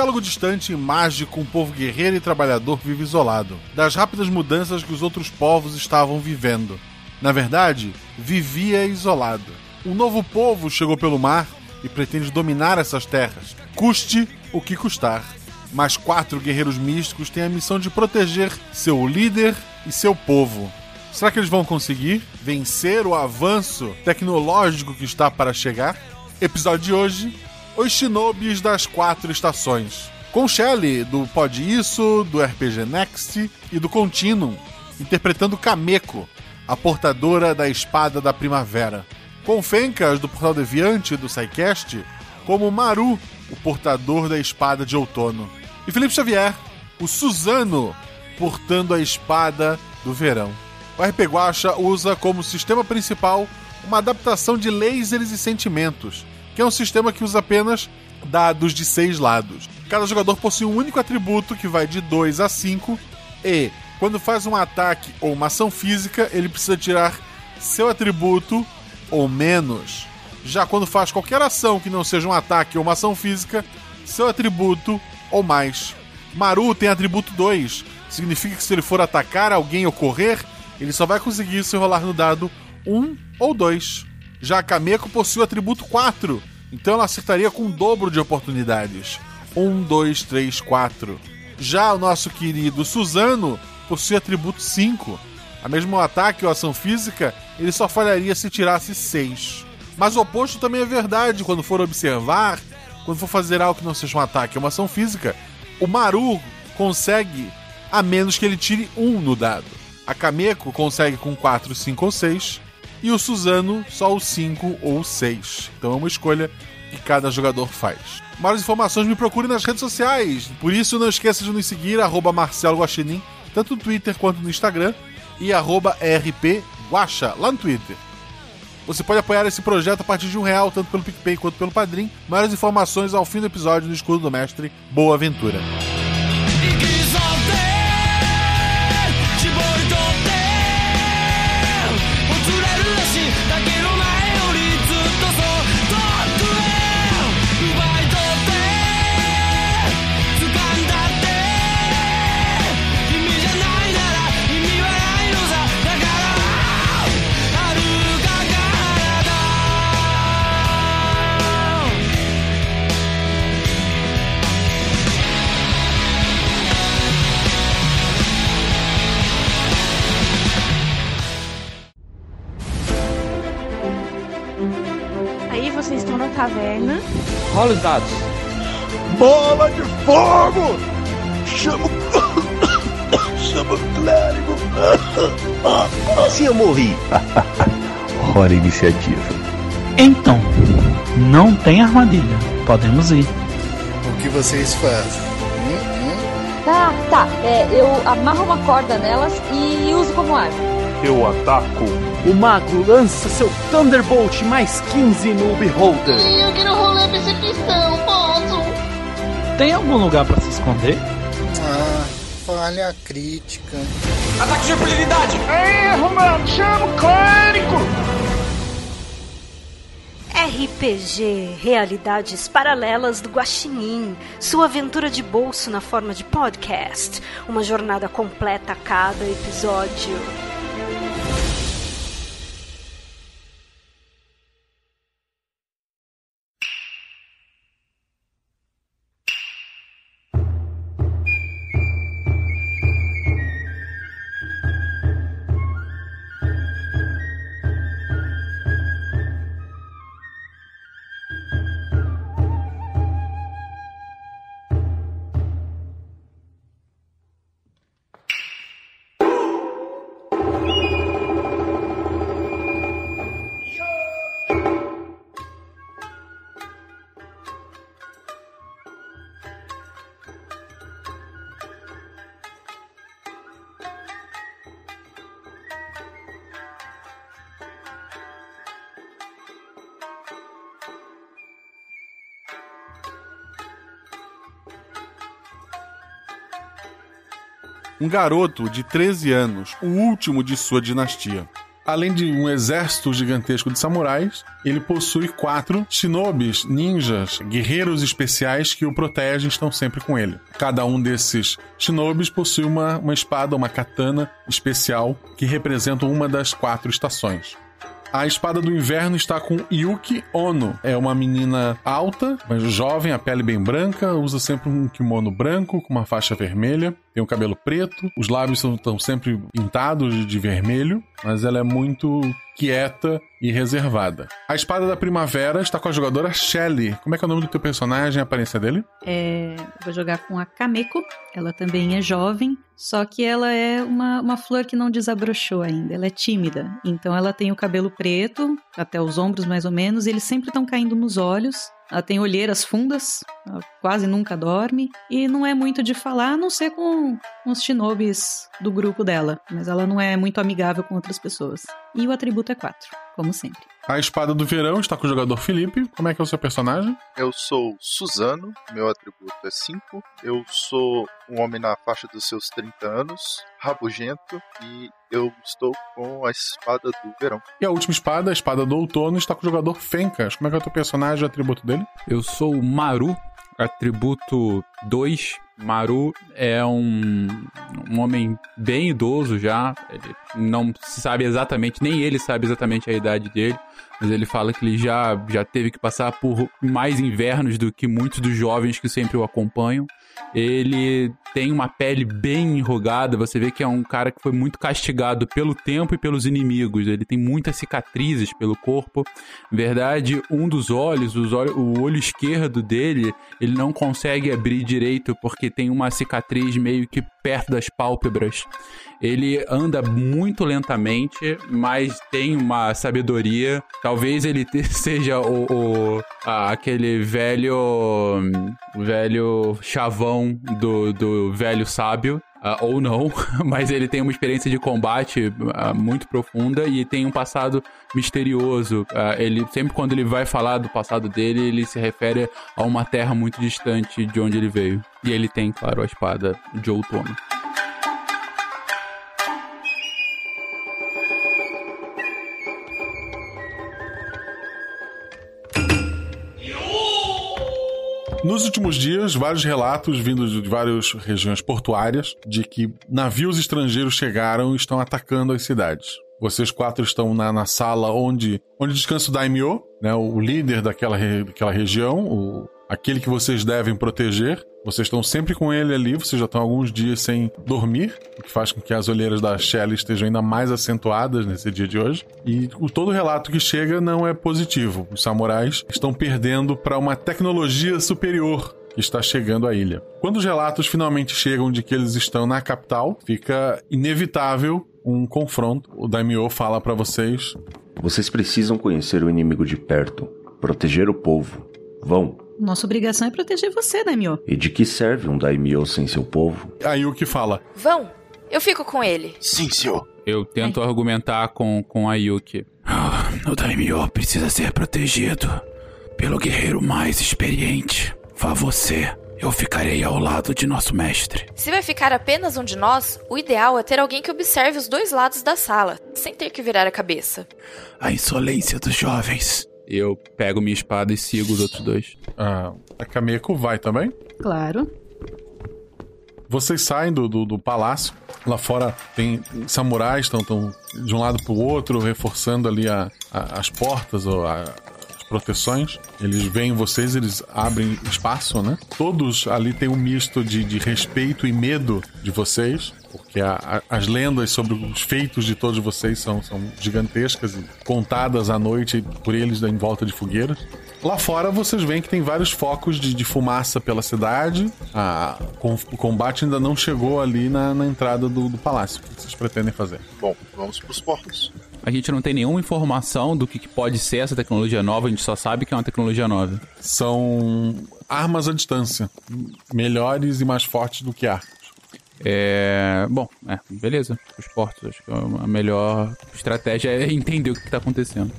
Arquipélago distante e mágico, um povo guerreiro e trabalhador vive isolado das rápidas mudanças que os outros povos estavam vivendo. Na verdade, vivia isolado. Um novo povo chegou pelo mar e pretende dominar essas terras, custe o que custar. Mas quatro guerreiros místicos têm a missão de proteger seu líder e seu povo. Será que eles vão conseguir vencer o avanço tecnológico que está para chegar? Episódio de hoje: Os Shinobis das Quatro Estações. Com Shelley, do Pod Isso, do RPG Next e do Continuum, interpretando Kameko, a portadora da espada da primavera. Com Fencas, do Portal Deviante do SciCast, como Maru, o portador da espada de outono. E Felipe Xavier, o Suzano, portando a espada do verão. O RP Guacha usa como sistema principal uma adaptação de lasers e sentimentos, que é um sistema que usa apenas dados de seis lados. Cada jogador possui um único atributo que vai de 2 a 5 e, quando faz um ataque ou uma ação física, ele precisa tirar seu atributo ou menos. Já quando faz qualquer ação que não seja um ataque ou uma ação física, seu atributo ou mais. Maru tem atributo 2, significa que se ele for atacar alguém ou correr, ele só vai conseguir se rolar no dado 1 ou 2. Já a Kameko possui o atributo 4, então ela acertaria com o dobro de oportunidades. 1, 2, 3, 4. Já o nosso querido Suzano possui atributo 5. A mesmo ataque ou ação física, ele só falharia se tirasse 6. Mas o oposto também é verdade quando for observar, quando for fazer algo que não seja um ataque ou uma ação física, o Maru consegue a menos que ele tire 1 no dado. A Kameko consegue com 4, 5 ou 6. E o Suzano só o 5 ou o 6. Então é uma escolha que cada jogador faz. Mais informações me procure nas redes sociais. Por isso não esqueça de nos seguir, arroba Marcelo Guaxinim, tanto no Twitter quanto no Instagram, e arroba RP Guaxa, lá no Twitter. Você pode apoiar esse projeto a partir de um real, tanto pelo PicPay quanto pelo Padrim. Maiores informações ao fim do episódio no Escudo do Mestre. Boa aventura! Vocês estão na taverna. Rola os dados. Bola de fogo! Chama o. Chama o clérigo! Se eu morri. Hora iniciativa. Então, não tem armadilha. Podemos ir. O que vocês fazem? Tá, tá. É, eu amarro uma corda nelas e uso como arma. Eu ataco. O mago lança seu Thunderbolt mais 15 no Beholder. Eu quero rolar percepção, posso? Tem algum lugar para se esconder? Ah, falha crítica. Ataque de impunidade! Erro, mano! Chama o clérigo! RPG Realidades Paralelas do Guaxinim, sua aventura de bolso na forma de podcast, uma jornada completa a cada episódio. Um garoto de 13 anos, o último de sua dinastia. Além de um exército gigantesco de samurais, ele possui quatro shinobis, ninjas, guerreiros especiais que o protegem e estão sempre com ele. Cada um desses shinobis possui uma, uma espada, uma katana especial que representa uma das quatro estações. A espada do inverno está com Yuki Ono. É uma menina alta, mas jovem, a pele bem branca, usa sempre um kimono branco com uma faixa vermelha, tem o cabelo preto, os lábios estão sempre pintados de vermelho, mas ela é muito quieta e reservada. A espada da primavera está com a jogadora Shelly. Como é que é o nome do teu personagem a aparência dele? É, vou jogar com a Kameko. Ela também é jovem, só que ela é uma, uma flor que não desabrochou ainda. Ela é tímida. Então ela tem o cabelo preto, até os ombros mais ou menos, e eles sempre estão caindo nos olhos. Ela tem olheiras fundas, quase nunca dorme, e não é muito de falar, a não ser com os shinobis do grupo dela, mas ela não é muito amigável com outras pessoas. E o atributo é 4, como sempre. A espada do verão está com o jogador Felipe. Como é que é o seu personagem? Eu sou Suzano, meu atributo é 5. Eu sou um homem na faixa dos seus 30 anos, rabugento, e eu estou com a espada do verão. E a última espada, a espada do outono, está com o jogador Fencas. Como é que é o teu personagem e o atributo dele? Eu sou o Maru, atributo 2. Maru é um, um homem bem idoso já. Ele não sabe exatamente, nem ele sabe exatamente a idade dele. Mas ele fala que ele já, já teve que passar por mais invernos do que muitos dos jovens que sempre o acompanham. Ele tem uma pele bem enrugada, você vê que é um cara que foi muito castigado pelo tempo e pelos inimigos. Ele tem muitas cicatrizes pelo corpo. Na verdade, um dos olhos, olhos, o olho esquerdo dele, ele não consegue abrir direito porque tem uma cicatriz meio que perto das pálpebras. Ele anda muito lentamente, mas tem uma sabedoria. Talvez ele seja o, o aquele velho velho chavão do, do velho sábio. Uh, ou não, mas ele tem uma experiência de combate uh, muito profunda e tem um passado misterioso. Uh, ele sempre quando ele vai falar do passado dele, ele se refere a uma terra muito distante de onde ele veio. E ele tem, claro, a espada de outono. Nos últimos dias, vários relatos vindos de várias regiões portuárias de que navios estrangeiros chegaram e estão atacando as cidades. Vocês quatro estão na, na sala onde, onde descansa o Daimyo, né, o líder daquela, daquela região, o, aquele que vocês devem proteger. Vocês estão sempre com ele ali, vocês já estão alguns dias sem dormir, o que faz com que as olheiras da Shelley estejam ainda mais acentuadas nesse dia de hoje. E o, todo relato que chega não é positivo. Os samurais estão perdendo para uma tecnologia superior que está chegando à ilha. Quando os relatos finalmente chegam de que eles estão na capital, fica inevitável um confronto. O Daimyo fala para vocês: Vocês precisam conhecer o inimigo de perto, proteger o povo. Vão, nossa obrigação é proteger você, Daimyo. E de que serve um Daimyo sem seu povo? Aí o que fala? Vão, eu fico com ele. Sim, senhor. Eu tento Ai. argumentar com, com a Yuki. o Daimyo precisa ser protegido pelo guerreiro mais experiente. Vá você. Eu ficarei ao lado de nosso mestre. Se vai ficar apenas um de nós, o ideal é ter alguém que observe os dois lados da sala, sem ter que virar a cabeça. A insolência dos jovens. Eu pego minha espada e sigo os outros dois. Ah, a Kameko vai também? Claro. Vocês saem do, do, do palácio. Lá fora tem samurais, estão de um lado para o outro, reforçando ali a, a, as portas ou a, as proteções. Eles veem vocês, eles abrem espaço, né? Todos ali têm um misto de, de respeito e medo de vocês porque a, a, as lendas sobre os feitos de todos vocês são, são gigantescas e contadas à noite por eles em volta de fogueiras. Lá fora vocês veem que tem vários focos de, de fumaça pela cidade. A, com, o combate ainda não chegou ali na, na entrada do, do, palácio. O que vocês pretendem fazer? Bom, vamos para os portos. A gente não tem nenhuma informação do que, que pode ser essa tecnologia nova, a gente só sabe que é uma tecnologia nova. São armas à distância, melhores e mais fortes do que ar. É, bom, é, beleza. Os portos, acho que a melhor estratégia é entender o que está acontecendo.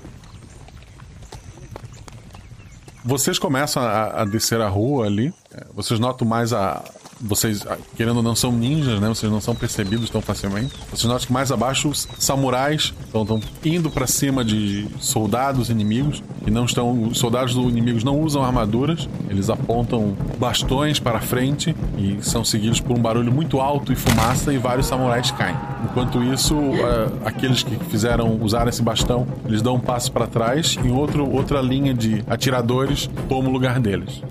Vocês começam a, a, descer a rua ali. É, vocês notam mais a, vocês, ah, querendo ou não, são ninjas, né? Vocês não são percebidos tão facilmente. Vocês notam que mais abaixo samurais estão indo para cima de soldados inimigos e não estão. Os soldados do inimigos não usam armaduras, eles apontam bastões para frente e são seguidos por um barulho muito alto e fumaça e vários samurais caem. Enquanto isso, uh, aqueles que fizeram usar esse bastão, eles dão um passo para trás e outro, outra linha de atiradores toma o lugar deles.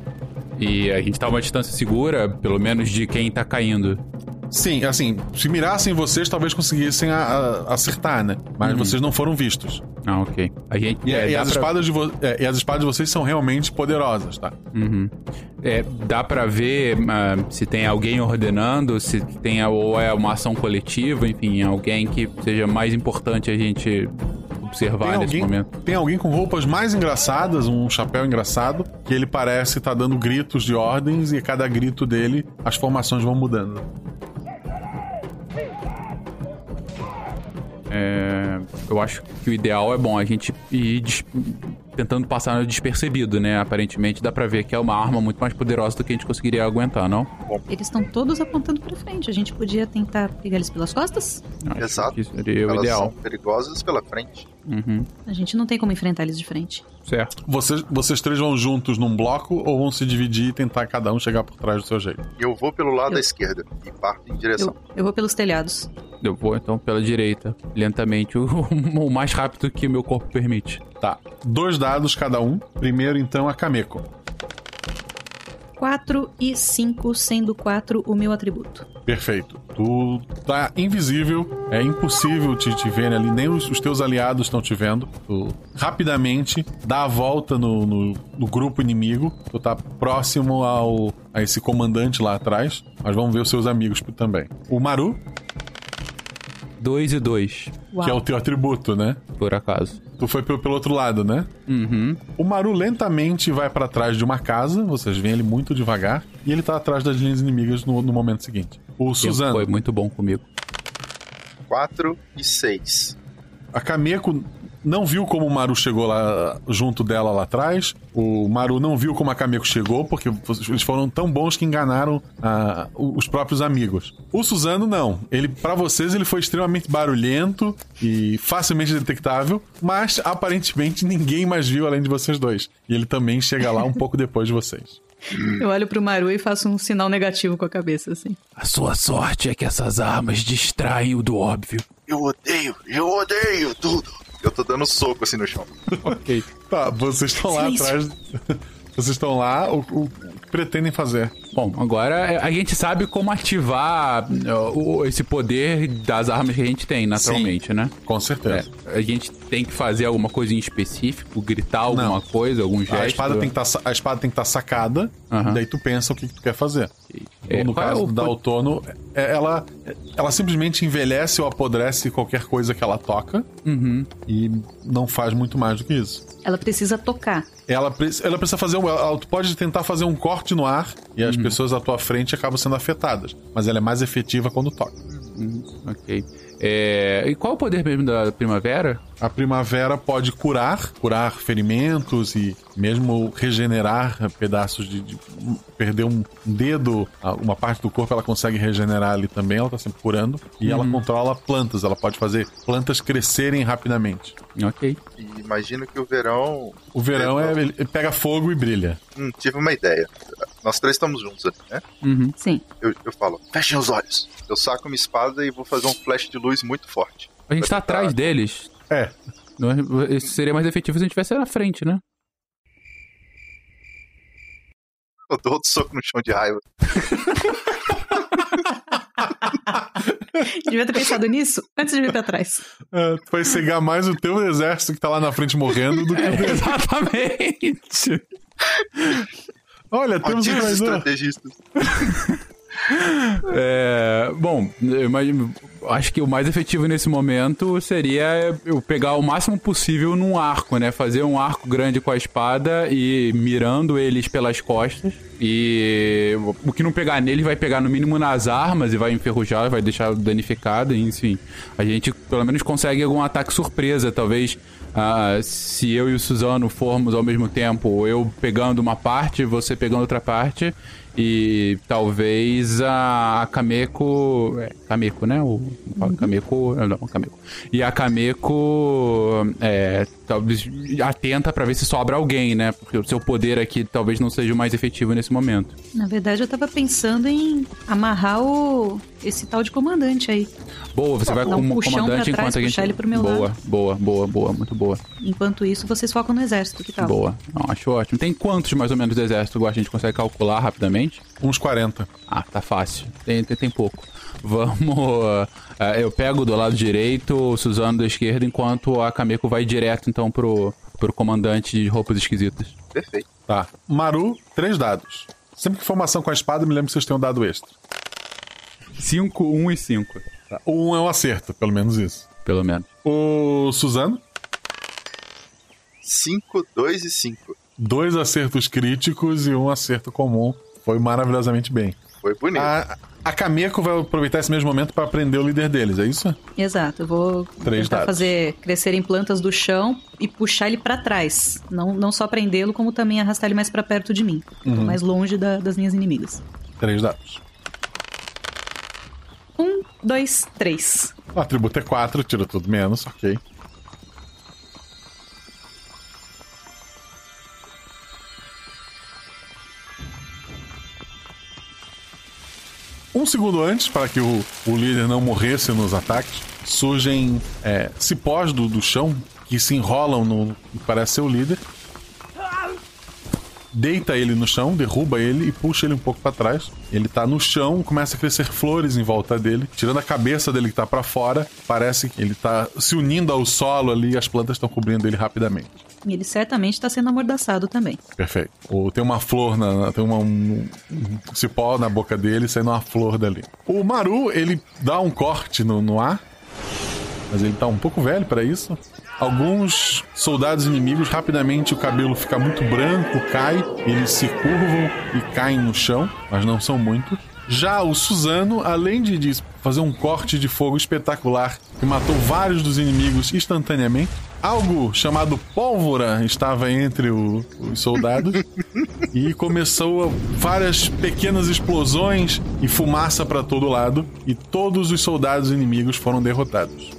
E a gente tá a uma distância segura, pelo menos de quem tá caindo. Sim, assim, se mirassem vocês, talvez conseguissem a, a, acertar, né? Mas uhum. vocês não foram vistos. Ah, ok. A gente, e, é, e as pra... espadas de vo... é, e as espadas de vocês são realmente poderosas, tá? Uhum. É, dá para ver uh, se tem alguém ordenando, se tem ou é uma ação coletiva, enfim, alguém que seja mais importante a gente observar tem nesse alguém, momento. Tem alguém com roupas mais engraçadas, um chapéu engraçado, que ele parece estar tá dando gritos de ordens e a cada grito dele as formações vão mudando. É, eu acho que o ideal é bom a gente ir tentando passar despercebido, né? Aparentemente dá pra ver que é uma arma muito mais poderosa do que a gente conseguiria aguentar, não? Eles estão todos apontando pra frente. A gente podia tentar pegar eles pelas costas? Acho Exato. seria Elas o ideal. São perigosas pela frente. Uhum. A gente não tem como enfrentar eles de frente. Certo. Vocês, vocês três vão juntos num bloco ou vão se dividir e tentar cada um chegar por trás do seu jeito? Eu vou pelo lado eu... da esquerda e parto em direção. Eu, eu vou pelos telhados. Eu vou então pela direita, lentamente, o, o mais rápido que meu corpo permite. Tá. Dois dados cada um. Primeiro, então, a Kameko. 4 e 5, sendo 4 o meu atributo. Perfeito. Tu tá invisível, é impossível te, te ver ali, nem os, os teus aliados estão te vendo. Tu rapidamente dá a volta no, no, no, grupo inimigo, tu tá próximo ao, a esse comandante lá atrás, mas vamos ver os seus amigos também. O Maru. 2 e 2. Que é o teu atributo, né? Por acaso. Tu foi pelo, pelo outro lado, né? Uhum. O Maru lentamente vai para trás de uma casa, vocês veem ele muito devagar, e ele tá atrás das linhas inimigas no, no momento seguinte. O Suzano. Foi muito bom comigo. 4 e 6. A Kameko não viu como o Maru chegou lá junto dela lá atrás. O Maru não viu como a Kameko chegou, porque eles foram tão bons que enganaram ah, os próprios amigos. O Suzano não. Ele, para vocês, ele foi extremamente barulhento e facilmente detectável, mas aparentemente ninguém mais viu além de vocês dois. E ele também chega lá um pouco depois de vocês. Eu olho pro Maru e faço um sinal negativo com a cabeça, assim. A sua sorte é que essas armas distraem o do óbvio. Eu odeio, eu odeio tudo. Eu tô dando soco assim no chão. ok. Tá, vocês estão lá atrás. Vocês estão lá, o, o, que pretendem fazer? Bom, agora a gente sabe como ativar uh, esse poder das armas que a gente tem, naturalmente, Sim, né? Com certeza. É, a gente tem que fazer alguma coisa em específico, gritar alguma Não. coisa, algum gesto. A espada tem que tá, a espada tem que estar tá sacada, uhum. daí tu pensa o que, que tu quer fazer. É, no caso é da outono, é, ela, ela simplesmente envelhece ou apodrece qualquer coisa que ela toca uhum. e não faz muito mais do que isso. Ela precisa tocar. Ela, ela precisa fazer um. Ela, tu pode tentar fazer um corte no ar e as uhum. pessoas à tua frente acabam sendo afetadas. Mas ela é mais efetiva quando toca. Uhum. Ok. É... E qual é o poder mesmo da primavera? A primavera pode curar, curar ferimentos e mesmo regenerar pedaços de, de perder um dedo, uma parte do corpo ela consegue regenerar ali também, ela tá sempre curando. E uhum. ela controla plantas, ela pode fazer plantas crescerem rapidamente. Ok. E imagino que o verão. O verão é, ele pega fogo e brilha. Hum, tive uma ideia. Nós três estamos juntos ali, né? Uhum. Sim. Eu, eu falo, fechem os olhos. Eu saco minha espada e vou fazer um flash de luz muito forte. A gente tá atrás deles. É. Isso seria mais efetivo se a gente estivesse na frente, né? Eu dou outro soco no chão de raiva. Devia ter pensado nisso antes de vir pra trás. É, tu vai cegar mais o teu exército que tá lá na frente morrendo do que o dele. Exatamente. Olha, temos um estrategistas. É, bom, eu imagino, acho que o mais efetivo nesse momento seria eu pegar o máximo possível num arco, né? Fazer um arco grande com a espada e mirando eles pelas costas. E o que não pegar nele vai pegar no mínimo nas armas e vai enferrujar, vai deixar danificado, enfim. A gente pelo menos consegue algum ataque surpresa, talvez. Ah, se eu e o Suzano formos ao mesmo tempo, eu pegando uma parte, você pegando outra parte, e talvez a, a Kameko. É, Kameko, né? O, Kameko. Não, Kameko. E a Kameko. É, talvez atenta pra ver se sobra alguém, né? Porque o seu poder aqui talvez não seja o mais efetivo nesse momento. Na verdade, eu tava pensando em amarrar o esse tal de comandante aí. Boa, você vai com um o comandante pra trás, enquanto a gente. puxar ele pro meu boa, lado. boa, boa, boa, boa, muito boa. Enquanto isso, vocês focam no exército, que tal? Boa. Não, acho ótimo. Tem quantos mais ou menos do exército a gente consegue calcular rapidamente? Uns 40. Ah, tá fácil. Tem, tem, tem pouco. Vamos. eh, eu pego do lado direito, o Suzano da esquerda, enquanto a Kameko vai direto então pro, pro comandante de roupas esquisitas. Perfeito. Tá. Maru, três dados. Sempre que for uma ação com a espada, me lembro que vocês têm um dado extra. 5, 1 um e 5. Tá. Um é um acerto, pelo menos isso. Pelo menos. O Suzano, 5, 2 e 5. dois acertos críticos e um acerto comum. Foi maravilhosamente bem. Foi bonito. A, a Kameko vai aproveitar esse mesmo momento para prender o líder deles, é isso? Exato, eu vou Três tentar dados. fazer crescerem plantas do chão e puxar ele pra trás. Não, não só prendê-lo, como também arrastar ele mais pra perto de mim. Uhum. mais longe da- das minhas inimigas. Três dados. Um, dois, três. O atributo é 4, tira tudo menos, ok. Um segundo antes, para que o, o líder não morresse nos ataques, surgem é, cipós do, do chão que se enrolam no que parece ser o líder. Deita ele no chão, derruba ele e puxa ele um pouco para trás. Ele tá no chão, começa a crescer flores em volta dele, tirando a cabeça dele que tá para fora. Parece que ele tá se unindo ao solo ali e as plantas estão cobrindo ele rapidamente. E ele certamente está sendo amordaçado também. Perfeito. Ou tem uma flor, na, tem uma, um, um cipó na boca dele saindo uma flor dali. O Maru, ele dá um corte no, no ar, mas ele tá um pouco velho para isso. Alguns soldados inimigos, rapidamente o cabelo fica muito branco, cai, eles se curvam e caem no chão, mas não são muitos. Já o Suzano, além de, fazer um corte de fogo espetacular que matou vários dos inimigos instantaneamente, algo chamado pólvora estava entre o- os soldados e começou várias pequenas explosões e fumaça para todo lado e todos os soldados inimigos foram derrotados.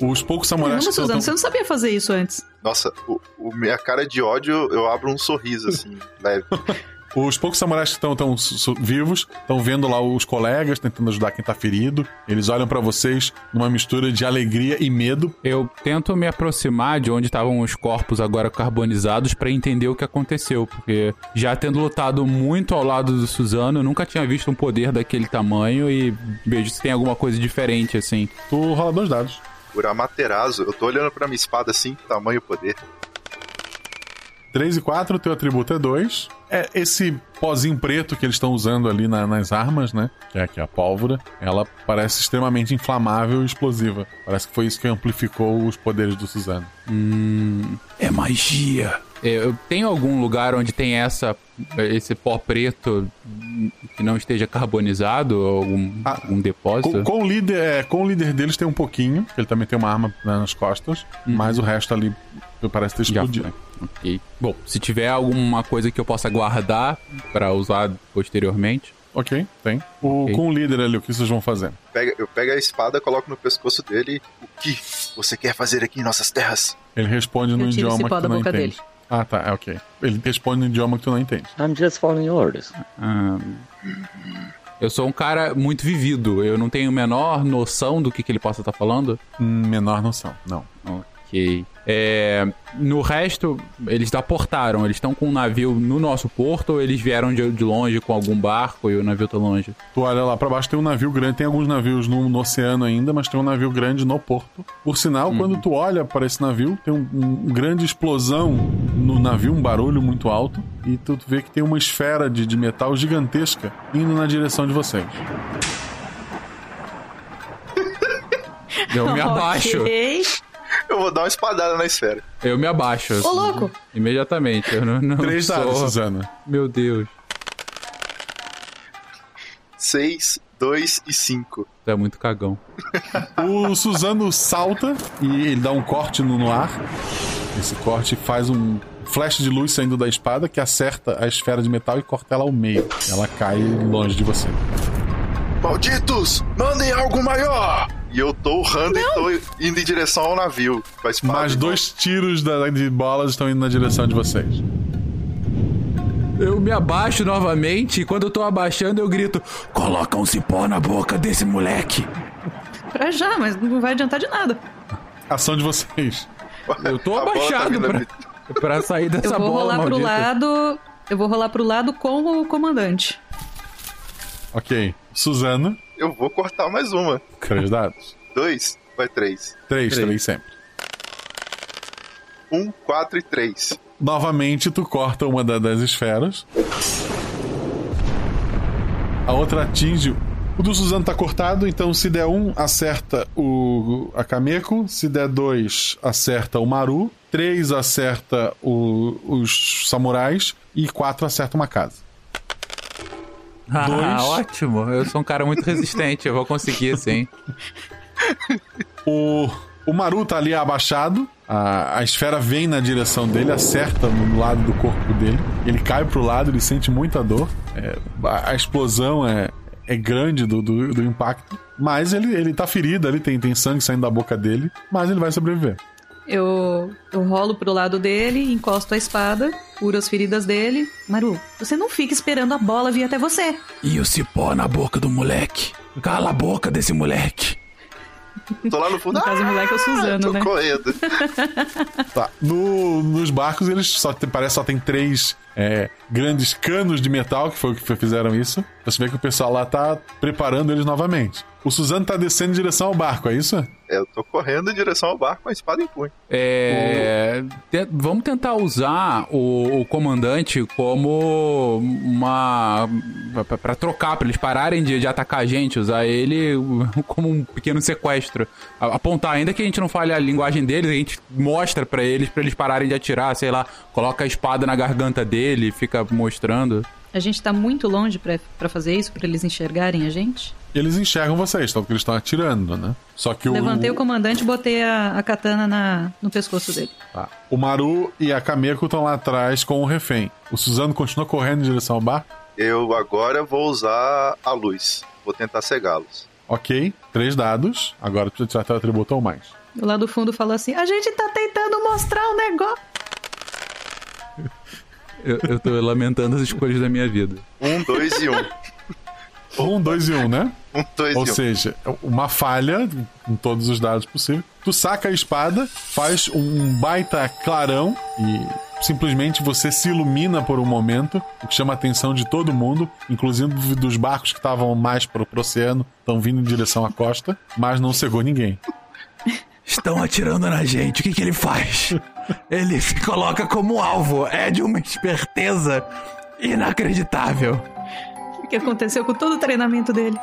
Os poucos samurais Caramba, que são Suzano, tão- você não sabia fazer isso antes. Nossa, o, o- minha cara de ódio, eu abro um sorriso assim, leve. Os poucos samurais que estão tão vivos estão vendo lá os colegas, tentando ajudar quem tá ferido. Eles olham pra vocês numa mistura de alegria e medo. Eu tento me aproximar de onde estavam os corpos agora carbonizados pra entender o que aconteceu, porque já tendo lutado muito ao lado do Suzano, eu nunca tinha visto um poder daquele tamanho e vejo se tem alguma coisa diferente assim. Tu rola dois dados. Por Amaterasu, eu tô olhando pra minha espada assim, tamanho poder. 3 e 4, teu atributo é 2. É esse pozinho preto que eles estão usando ali na- nas armas, né? Que é aqui a pólvora. Ela parece extremamente inflamável e explosiva. Parece que foi isso que amplificou os poderes do Suzano. Hum, é magia. Eu tenho algum lugar onde tem essa esse pó preto que não esteja carbonizado, algum, algum depósito? Com, com o líder, é, com o líder deles tem um pouquinho, ele também tem uma arma nas costas, mas o resto ali parece ter Já explodido. foi. Ok. Bom, se tiver alguma coisa que eu possa guardar pra usar posteriormente. Ok, tem. O, Ok. Com o líder ali, o que vocês vão fazer? Pega, eu pego a espada, coloco no pescoço dele. O que você quer fazer aqui em nossas terras? Ele responde no idioma que tu não entende. dele. Ah, tá, é ok. Ele responde no idioma que tu não entende. I'm just following orders. Ah, eu sou um cara muito vivido. Eu não tenho a menor noção do que, que ele possa estar falando. Menor noção, não. Ok. É, no resto, eles aportaram. Eles estão com um navio no nosso porto ou eles vieram de, de longe com algum barco e o navio tá longe? Tu olha lá pra baixo, tem um navio grande, tem alguns navios no, no oceano ainda, mas tem um navio grande no porto. Por sinal, quando tu olha para esse navio, tem um, um grande explosão no navio, um barulho muito alto, e tu vê que tem uma esfera de, de metal gigantesca indo na direção de vocês. Eu me abaixo. Ok. Eu vou dar uma espadada na esfera. Eu me abaixo. Ô, louco. Imediatamente. Eu não, não Três sou... dados, Suzana. Meu Deus. 6, 2 e 5. Tu é muito cagão. O Suzano salta e ele dá um corte no, no ar. Esse corte faz um flash de luz saindo da espada que acerta a esfera de metal e corta ela ao meio. Ela cai longe de você. Malditos! Mandem algo maior! E eu tô urrando e tô indo em direção ao navio. Mais em mão. dois tiros da- de bolas estão indo na direção de vocês. Eu me abaixo novamente e quando eu tô abaixando eu grito: Coloca um cipó na boca desse moleque. Pra já, mas não vai adiantar de nada. Ação de vocês. Eu tô A bola tá abaixado vindo pra, pra sair dessa eu vou bola. rolar pro maldita. lado. Eu vou rolar pro lado com o comandante. Ok. Suzano, Eu vou cortar mais uma. três dados. 2, vai 3. Três, Três. três sempre. 1, 4 e 3. Novamente, tu corta uma da- das esferas. A outra atinge. O do Suzano tá cortado, então se der um, acerta o a Kameko. Se der dois, acerta o Maru. Três acerta o- os samurais. E quatro acerta uma casa. Ah, Dois. ótimo. Eu sou um cara muito resistente. Eu vou conseguir, sim. O, o Maru tá ali abaixado. A, a esfera vem na direção dele, acerta no lado do corpo dele. Ele cai pro lado, ele sente muita dor. É, a, a explosão é, é grande do, do, do impacto. Mas ele, ele tá ferido ali, tem, tem sangue saindo da boca dele. Mas ele vai sobreviver. Eu, eu rolo pro lado dele, encosto a espada, curo as feridas dele. Maru, você não fica esperando a bola vir até você. E o cipó na boca do moleque. Cala a boca desse moleque. Tô lá no fundo. No caso, o moleque é o Suzano, tô né? correndo. Tá. No- nos barcos, eles só tem, parece só tem três é, grandes canos de metal, que foi o que fizeram isso. Você vê que o pessoal lá tá preparando eles novamente. O Suzano tá descendo em direção ao barco, é isso? Eu tô correndo em direção ao barco com a espada em punho. É, te- vamos tentar usar o, o comandante como uma. pra- pra trocar, pra eles pararem de, de atacar a gente, usar ele como um pequeno sequestro. A- Apontar, ainda que a gente não fale a linguagem deles, a gente mostra pra eles, pra eles pararem de atirar, sei lá, coloca a espada na garganta dele, fica mostrando. A gente tá muito longe pra fazer isso, pra eles enxergarem a gente. Eles enxergam vocês, tanto que eles estão atirando, né? Só que o. Levantei o comandante e botei a, a katana na, no pescoço dele. Tá. O Maru e a Kameko estão lá atrás com o refém. O Suzano continua correndo em direção ao barco. Eu agora vou usar a luz. Vou tentar cegá-los. Ok, três dados. Agora precisa tirar teu atributo ou mais. Lado do fundo fala assim: a gente tá tentando mostrar o negócio. Eu, eu tô lamentando as escolhas da minha vida. Um, dois e um. Um, dois e um, né? Um, dois Ou e um. seja, uma falha com todos os dados possíveis. Tu saca a espada, faz um baita clarão e simplesmente você se ilumina por um momento, o que chama a atenção de todo mundo, inclusive dos barcos que estavam mais pro, pro oceano, estão vindo em direção à costa, mas não cegou ninguém. Estão atirando na gente. O que, que ele faz? Ele se coloca como alvo. É de uma esperteza inacreditável. O que aconteceu com todo o treinamento dele?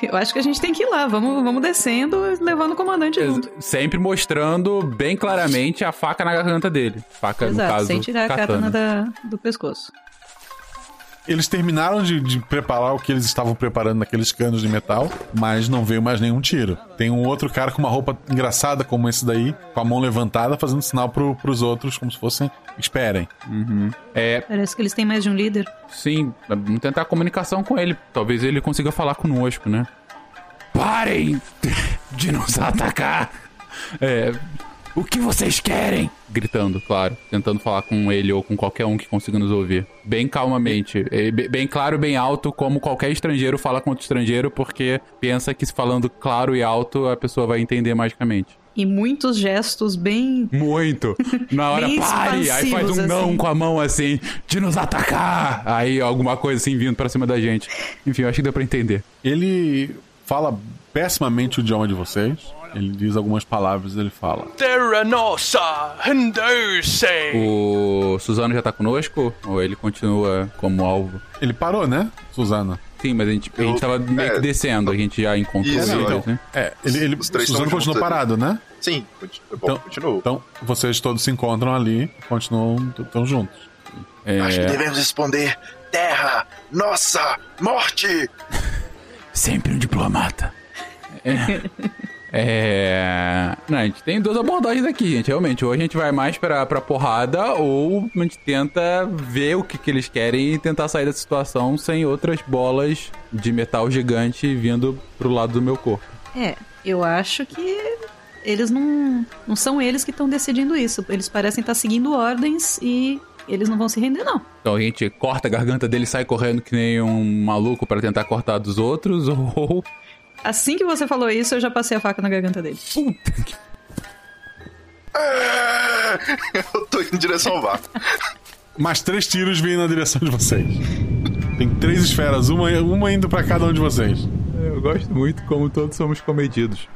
Eu acho que a gente tem que ir lá. Vamos, vamos descendo, levando o comandante junto. Sempre mostrando bem claramente a faca na garganta dele. Faca, no Exato, caso, sem tirar a katana da, do pescoço. Eles terminaram de, de preparar o que eles estavam preparando naqueles canos de metal, mas não veio mais nenhum tiro. Tem um outro cara com uma roupa engraçada como esse daí, com a mão levantada, fazendo sinal pro, pros outros, como se fossem esperem. Uhum. É, Parece que eles têm mais de um líder. sim, vamos tentar comunicação com ele. Talvez ele consiga falar conosco, né? Parem de nos atacar. É, O que vocês querem? gritando, claro. Tentando falar com ele ou com qualquer um que consiga nos ouvir. Bem calmamente. Be- Bem claro, bem alto, como qualquer estrangeiro fala com outro estrangeiro, porque pensa que se falando claro e alto a pessoa vai entender magicamente. E muitos gestos bem. Muito. Na hora, pare! Aí faz um não assim. com a mão assim, de nos atacar! Aí alguma coisa assim vindo pra cima da gente. Enfim, eu acho que deu pra entender. Ele fala pessimamente o idioma de vocês. Ele diz algumas palavras, ele fala. Terra Nossa, Henderson. O Suzano já tá conosco? Ou ele continua como alvo? Ele parou, né, Suzana? Sim, mas a gente, a gente tava meio que descendo, a gente já encontrou Isso, eles, então. né? É, ele, ele Os três Suzano estão continua juntos parado, né? Sim, continu- bom, Então, então vocês todos se encontram ali, continuam estão juntos. É, Acho que devemos responder: Terra, nossa, morte! Sempre um diplomata. É. Não, a gente tem duas abordagens aqui, gente. Realmente, ou a gente vai mais pra, pra porrada, ou a gente tenta ver o que, que eles querem e tentar sair da situação sem outras bolas de metal gigante vindo pro lado do meu corpo. É, eu acho que eles não. Não são eles que estão decidindo isso. Eles parecem estar seguindo ordens e eles não vão se render, não. Então a gente corta a garganta dele e sai correndo que nem um maluco pra tentar cortar dos outros, ou. Assim que você falou isso, eu já passei a faca na garganta dele. Eu tô indo em direção ao vácuo. Mais três tiros vêm na direção de vocês. Tem três esferas, uma, uma indo pra cada um de vocês. Eu gosto muito como todos somos comedidos.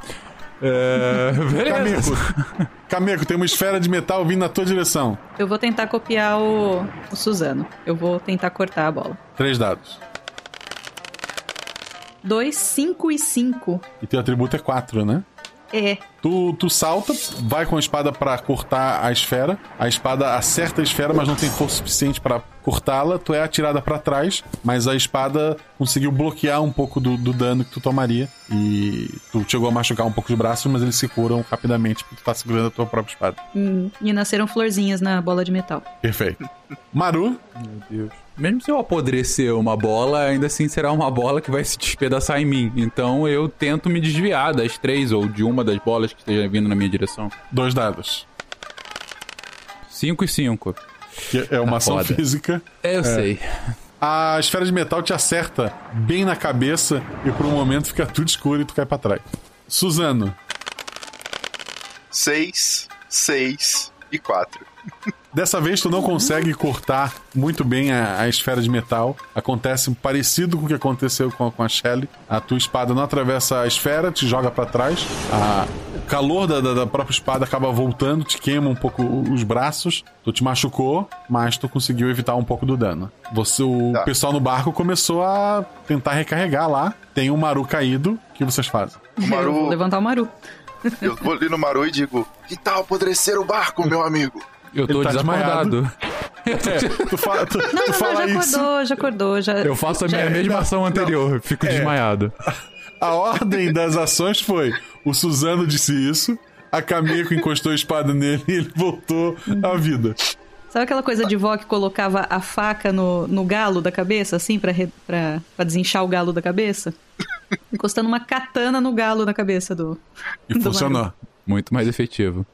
É. Beleza. Cameco, Cameco, tem uma esfera de metal vindo na tua direção. Eu vou tentar copiar o, o Suzano. Eu vou tentar cortar a bola. Três dados. 2, 5 e 5. E teu atributo é quatro, né? É. Tu, tu salta, vai com a espada pra cortar a esfera. A espada acerta a esfera, mas não tem força suficiente pra cortá-la. Tu é atirada pra trás, mas a espada conseguiu bloquear um pouco do, do dano que tu tomaria. E tu chegou a machucar um pouco os braços, mas eles se curam rapidamente porque tu tá segurando a tua própria espada. Hum, e nasceram florzinhas na bola de metal. Perfeito. Maru, Meu Deus. Mesmo se eu apodrecer uma bola, ainda assim será uma bola que vai se despedaçar em mim. Então eu tento me desviar das três ou de uma das bolas que esteja vindo na minha direção. dois dados. 5 e 5. Que é uma Tá ação foda. física. Eu É. sei. A esfera de metal te acerta bem na cabeça e por um momento fica tudo escuro e tu cai pra trás. Suzano, Seis, seis e quatro. Dessa vez tu não consegue cortar muito bem a, a esfera de metal. Acontece parecido com o que aconteceu com, a- com a Shelly. A tua espada não atravessa a esfera, te joga pra trás. A- o calor da, da- da própria espada acaba voltando, te queima um pouco os braços. Tu te machucou, mas tu conseguiu evitar um pouco do dano. Você, o Tá. pessoal no barco começou a tentar recarregar lá. Tem um Maru caído. O que vocês fazem? O Maru, levantar o Maru. eu vou ali no Maru e digo: Que tal apodrecer o barco, meu amigo? Eu tô tá desacordado. É, tu fala, tu, Não, tu não, não, fala já isso. acordou, já acordou. Já... Eu faço a já- minha mesma não, ação anterior, não. fico É. desmaiado. A ordem das ações foi: o Suzano disse isso, a Cameco encostou a espada nele e ele voltou à vida. Sabe aquela coisa de vó que colocava a faca no, no galo da cabeça, assim, pra, re- pra, pra desinchar o galo da cabeça? Encostando uma katana no galo da cabeça do. E do funcionou. Muito mais efetivo.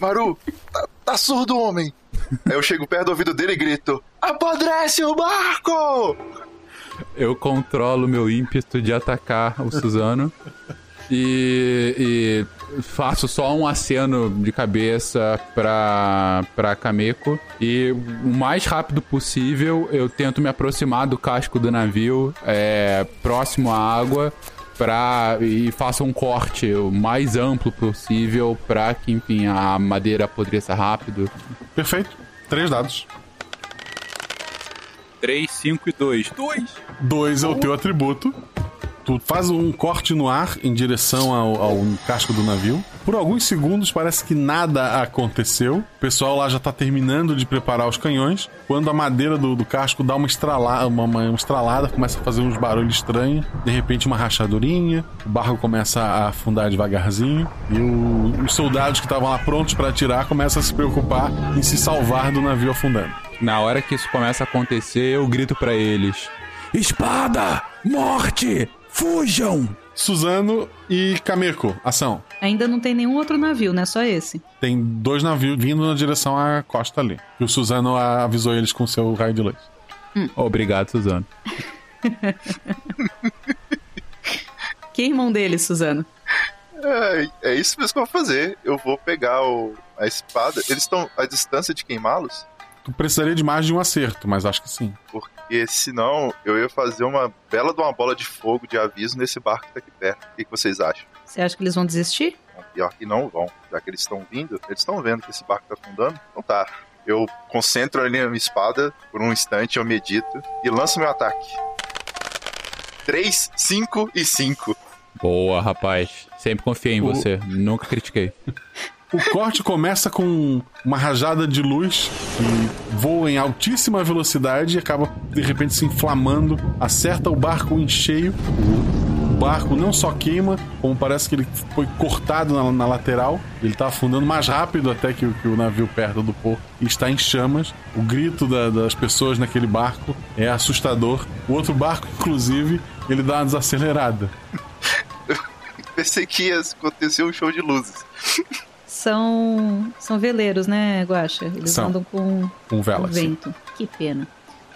Maru, tá, tá surdo, homem. Aí eu chego perto do ouvido dele e grito: Apodrece o barco! Eu controlo meu ímpeto de atacar o Suzano. E, e faço só um aceno de cabeça pra, pra Kameko. E o mais rápido possível eu tento me aproximar do casco do navio, é, próximo à água, pra, e faço um corte o mais amplo possível pra que, enfim, a madeira apodreça rápido. Perfeito. Três dados. 3, 5 e 2. 2! Dois é o teu atributo. Tu faz um corte no ar em direção ao, ao casco do navio. Por alguns segundos parece que nada aconteceu. O pessoal lá já tá terminando de preparar os canhões. Quando a madeira do, do casco dá uma estralada, uma, uma estralada, começa a fazer uns barulhos estranhos. De repente, uma rachadurinha. O barco começa a afundar devagarzinho. E o- os soldados que estavam lá prontos para atirar começam a se preocupar em se salvar do navio afundando. Na hora que isso começa a acontecer, eu grito pra eles. Espada! Morte! Fujam! Suzano e Kameko, ação. Ainda não tem nenhum outro navio, né? Só esse. Tem dois navios vindo na direção à costa ali. E o Suzano avisou eles com seu raio de luz. Obrigado, Suzano. Queima um deles, Suzano. É, é isso mesmo que eu vou fazer. Eu vou pegar o, a espada. Eles estão à distância de queimá-los? Tu precisaria de mais de um acerto, mas acho que sim. Porque senão eu ia fazer uma bela de uma bola de fogo de aviso nesse barco que tá aqui perto. O que, que vocês acham? Você acha que eles vão desistir? Pior que não vão. Já que eles estão vindo, eles estão vendo que esse barco tá afundando. Então tá. Eu concentro ali a minha espada por um instante, eu medito e lanço meu ataque. 3, 5 e 5. Boa, rapaz. Sempre confiei em O- você. Nunca critiquei. O corte começa com uma rajada de luz que voa em altíssima velocidade e acaba de repente se inflamando, acerta o barco em cheio. O barco não só queima, como parece que ele foi cortado na, na lateral. Ele está afundando mais rápido até que, o- que o navio perto do porto está em chamas. O grito da- das pessoas naquele barco é assustador. O outro barco, inclusive, ele dá uma desacelerada. Pensei que ia acontecer um show de luzes. São, são veleiros, né, Guaxa? Eles São. andam com, Com velas. com vento. Que pena.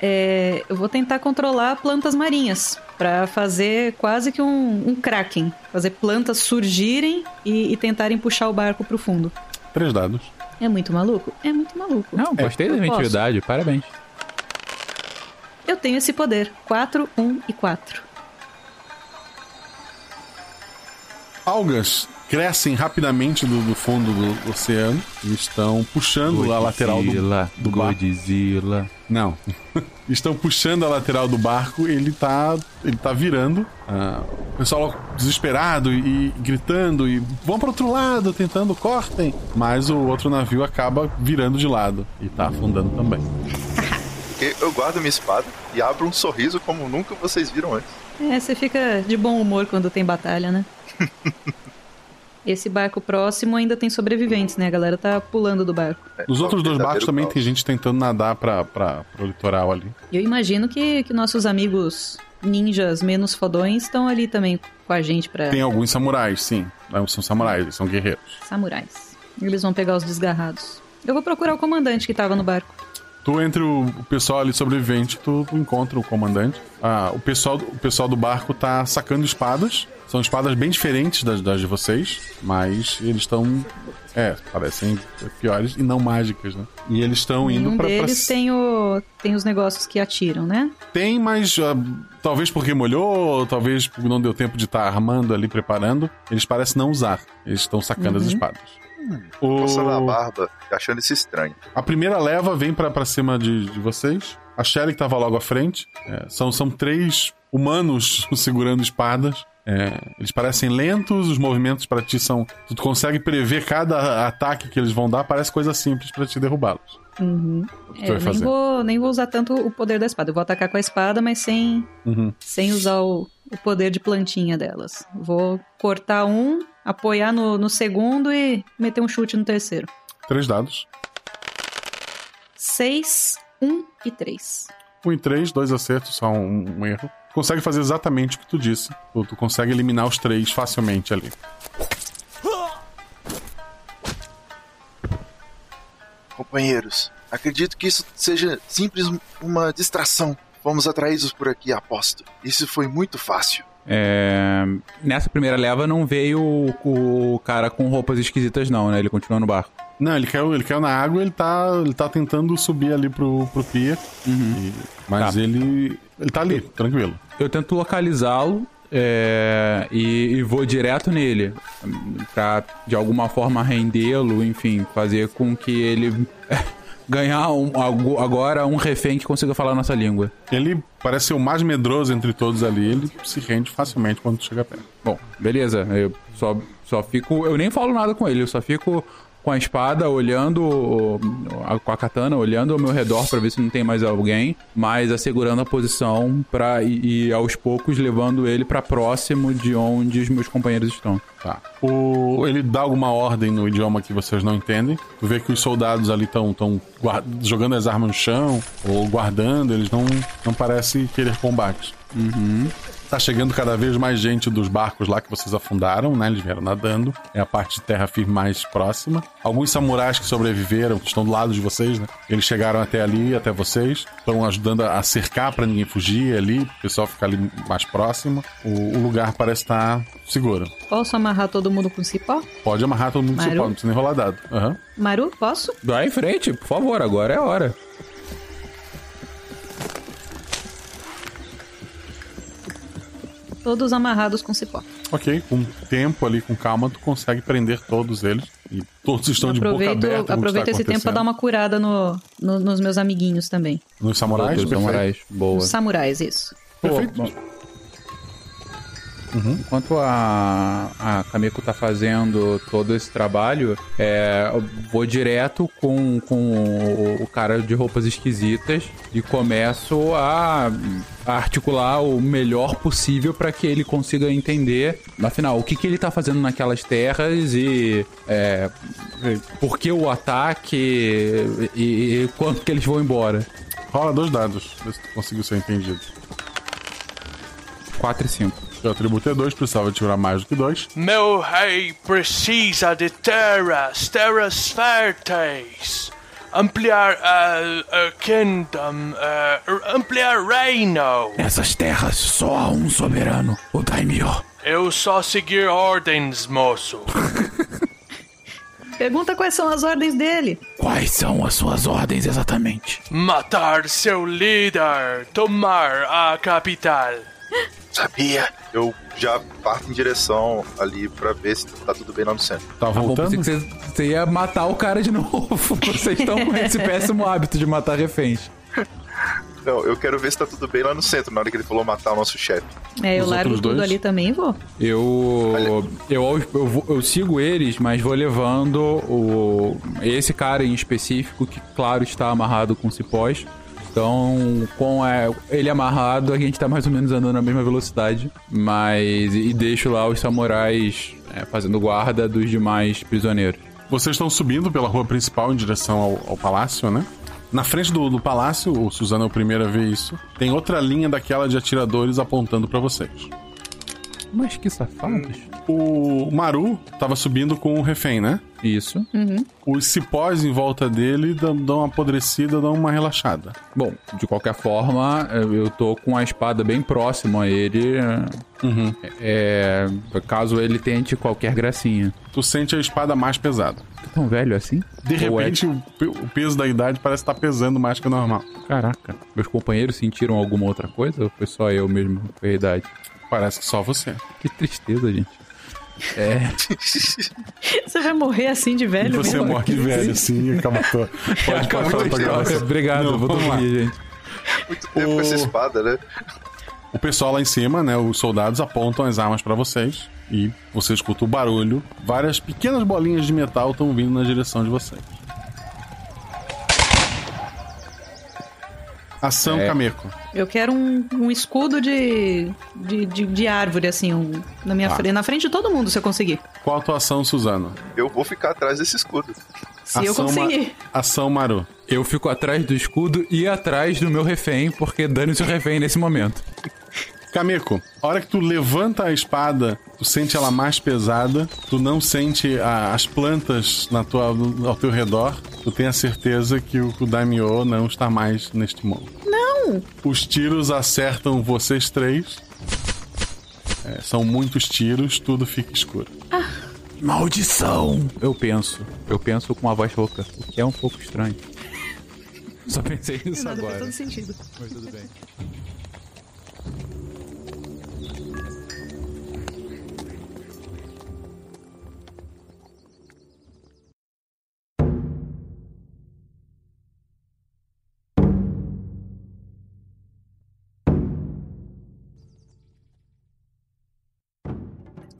É, eu vou tentar controlar plantas marinhas para fazer quase que um, um kraken, fazer plantas surgirem e, e tentarem puxar o barco pro fundo. Três dados. É muito maluco? É muito maluco. Não, gostei da Eu posso. inventividade. Parabéns. Eu tenho esse poder. 4, 1 e 4. Algas crescem rapidamente do, do fundo do oceano e estão puxando a lateral do, Godzilla, do barco. Godzilla. Não. estão puxando a lateral do barco, ele tá, ele tá virando. Ah, o pessoal desesperado e, e gritando e vão para outro lado, tentando cortem. Mas o outro navio acaba virando de lado e tá afundando também. Porque eu guardo minha espada e abro um sorriso como nunca vocês viram antes. É, você fica de bom humor quando tem batalha, né? Esse barco próximo ainda tem sobreviventes, né? A galera tá pulando do barco. Nos outros dois barcos verdadeiro também caos. tem gente tentando nadar para pro litoral ali. Eu imagino que, que nossos amigos ninjas menos fodões estão ali também com a gente pra Tem alguns samurais, sim. Não são samurais, eles são guerreiros. samurais. Eles vão pegar os desgarrados. Eu vou procurar o comandante que tava no barco. Tu, entre o, pessoal ali sobrevivente, tu, tu encontra o comandante. Ah, o, pessoal, o pessoal do barco tá sacando espadas. São espadas bem diferentes das, das de vocês, mas eles estão. É, parecem piores e não mágicas, né? E eles estão indo Nenhum pra, pra- deles tem, o, tem os negócios que atiram, né? Tem, mas ah, talvez porque molhou, talvez porque não deu tempo de estar armando ali, preparando. Eles parecem não usar. Eles estão sacando as Uhum. espadas. Coçando a O... barba, achando isso estranho. A primeira leva vem pra, pra cima de, de vocês. A Shelly que tava logo à frente. É, são, são três humanos segurando espadas. É, eles parecem lentos, os movimentos pra ti são. Tu consegue prever cada ataque que eles vão dar, parece coisa simples pra te derrubá-los. Uhum. É, nem, vou, nem vou usar tanto o poder da espada. Eu vou atacar com a espada, mas sem, Uhum. sem usar o, o poder de plantinha delas. Vou cortar um, apoiar no, no segundo e meter um chute no terceiro. Três dados. Seis, um e três. Um em três, dois acertos, só um, um erro. Consegue fazer exatamente o que tu disse. Tu, tu consegue eliminar os três facilmente ali. Companheiros, acredito que isso seja simples uma distração. Vamos atraídos por aqui, aposto. Isso foi muito fácil. É, Nessa primeira leva não veio o, o cara com roupas esquisitas, não, né? Ele continua no barco. Não, ele caiu, ele caiu na água ele tá, ele tá tentando subir ali pro, pro pier. E- mas Tá. ele. Ele tá ali, tranquilo. Eu tento localizá-lo é, e, e vou direto nele pra de alguma forma rendê-lo, enfim, fazer com que ele ganhar um- agora um refém que consiga falar a nossa língua. Ele parece ser o mais medroso entre todos ali. Ele se rende facilmente quando chega perto. Bom, beleza. Eu só, só fico. Eu nem falo nada com ele, eu só fico com a espada olhando. Com a katana, olhando ao meu redor pra ver se não tem mais alguém, mas assegurando a posição ir, ir aos poucos levando ele pra próximo de onde os meus companheiros estão. Tá. O, ele dá alguma ordem no idioma que vocês não entendem. Tu vê que os soldados ali estão tão jogando as armas no chão ou guardando. Eles não, não parecem querer combate. Uhum. Tá chegando cada vez mais gente dos barcos lá que vocês afundaram, né? Eles vieram nadando. É a parte de terra firme mais próxima. Alguns samurais que sobreviveram, que estão do lado de vocês, né? Eles chegaram até ali, até vocês. Estão ajudando a cercar para ninguém fugir ali. O pessoal ficar ali mais próximo. O, o lugar parece estar seguro. Posso amarrar todo mundo com cipó? Pode amarrar todo mundo com cipó, não precisa nem rolar dado. Aham. Maru, posso? Vai em frente, por favor, agora é a hora. Todos amarrados com cipó. Ok, com tempo ali, com calma, tu consegue prender todos eles. E todos estão de boca Aproveito, aberta. aproveito está esse tempo pra dar uma curada no, no- nos meus amiguinhos também. Nos samurais? Todos os Perfeito. samurais, boa. Os samurais, isso. Perfeito. Enquanto a, a Kameko tá fazendo todo esse trabalho, é, eu vou direto com, com o, o cara de roupas esquisitas e começo a articular o melhor possível para que ele consiga entender, afinal, o que, que ele tá fazendo naquelas terras e é, por que o ataque e, e quando que eles vão embora. Rola dois dados, vê se tu conseguiu ser entendido. 4 e 5. Seu atributo é 2, precisava tirar mais do que 2. Meu rei precisa de terras, terras férteis. Ampliar a, a kingdom, uh, ampliar reino. Nessas terras só há um soberano, o Daimyo. Eu só seguir ordens, moço. Pergunta quais são as ordens dele. Quais são as suas ordens exatamente? Matar seu líder, tomar a capital. Sabia? Eu já parto em direção ali pra ver se tá tudo bem lá no centro. Tá Ah, bom, você, você ia matar o cara de novo. Vocês estão com esse péssimo hábito de matar reféns. Não, eu quero ver se tá tudo bem lá no centro, na hora que ele falou matar o nosso chefe. É, eu Os largo tudo dois? ali também e vou. Eu, eu, eu, vou- eu sigo eles, mas vou levando o, esse cara em específico, que claro está amarrado com cipós. Então, com é, ele amarrado, a gente tá mais ou menos andando na mesma velocidade. Mas. E deixo lá os samurais é, fazendo guarda dos demais prisioneiros. Vocês estão subindo pela rua principal em direção ao, ao palácio, né? Na frente do, do palácio, o Suzano é o primeiro a ver isso. Tem outra linha daquela de atiradores apontando pra vocês. Mas que safados. O Maru tava subindo com o refém, né? Isso. Os cipós em volta dele dão, dão uma apodrecida, dão uma relaxada. Bom, de qualquer forma, eu tô com a espada bem próximo a ele. Uhum. É, caso ele tente qualquer gracinha. Tu sente a espada mais pesada. Tá tão velho assim? De Ou é- repente, o, pe- o peso da idade parece estar pesando mais que o normal. Caraca. Meus companheiros sentiram alguma outra coisa? Ou foi só eu mesmo com a idade? Parece que só você. Que tristeza, gente. É. Você vai morrer assim de velho você mesmo? morre de velho, sim, e. Pode Acabou passar de pra gravação. Obrigado, Não, vou dormir, gente. Muito tempo com essa espada, né? O pessoal lá em cima, né? Os soldados apontam as armas pra vocês. E você escuta o barulho. Várias pequenas bolinhas de metal estão vindo na direção de vocês. Ação É. Cameco. Eu quero um, um escudo de, de, de, de árvore, assim, um, na minha Tá. frente, na frente de todo mundo, se eu conseguir. Qual a tua ação, Suzano? Eu vou ficar atrás desse escudo. Se eu Ação Ma- conseguir. Ação Maru. Eu fico atrás do escudo e atrás do meu refém, porque dane-se o refém nesse momento. Cameco, a hora que tu levanta a espada, tu sente ela mais pesada, tu não sente a- as plantas na tua, ao teu redor, tu tem a certeza que o, o Daimyo não está mais neste mundo. Não! Os tiros acertam vocês três. É, são muitos tiros, tudo fica escuro. Maldição! Eu penso. Eu penso com a voz rouca, o que é um pouco estranho. Só pensei nisso Nada, faz agora. todo sentido. Mas tudo bem.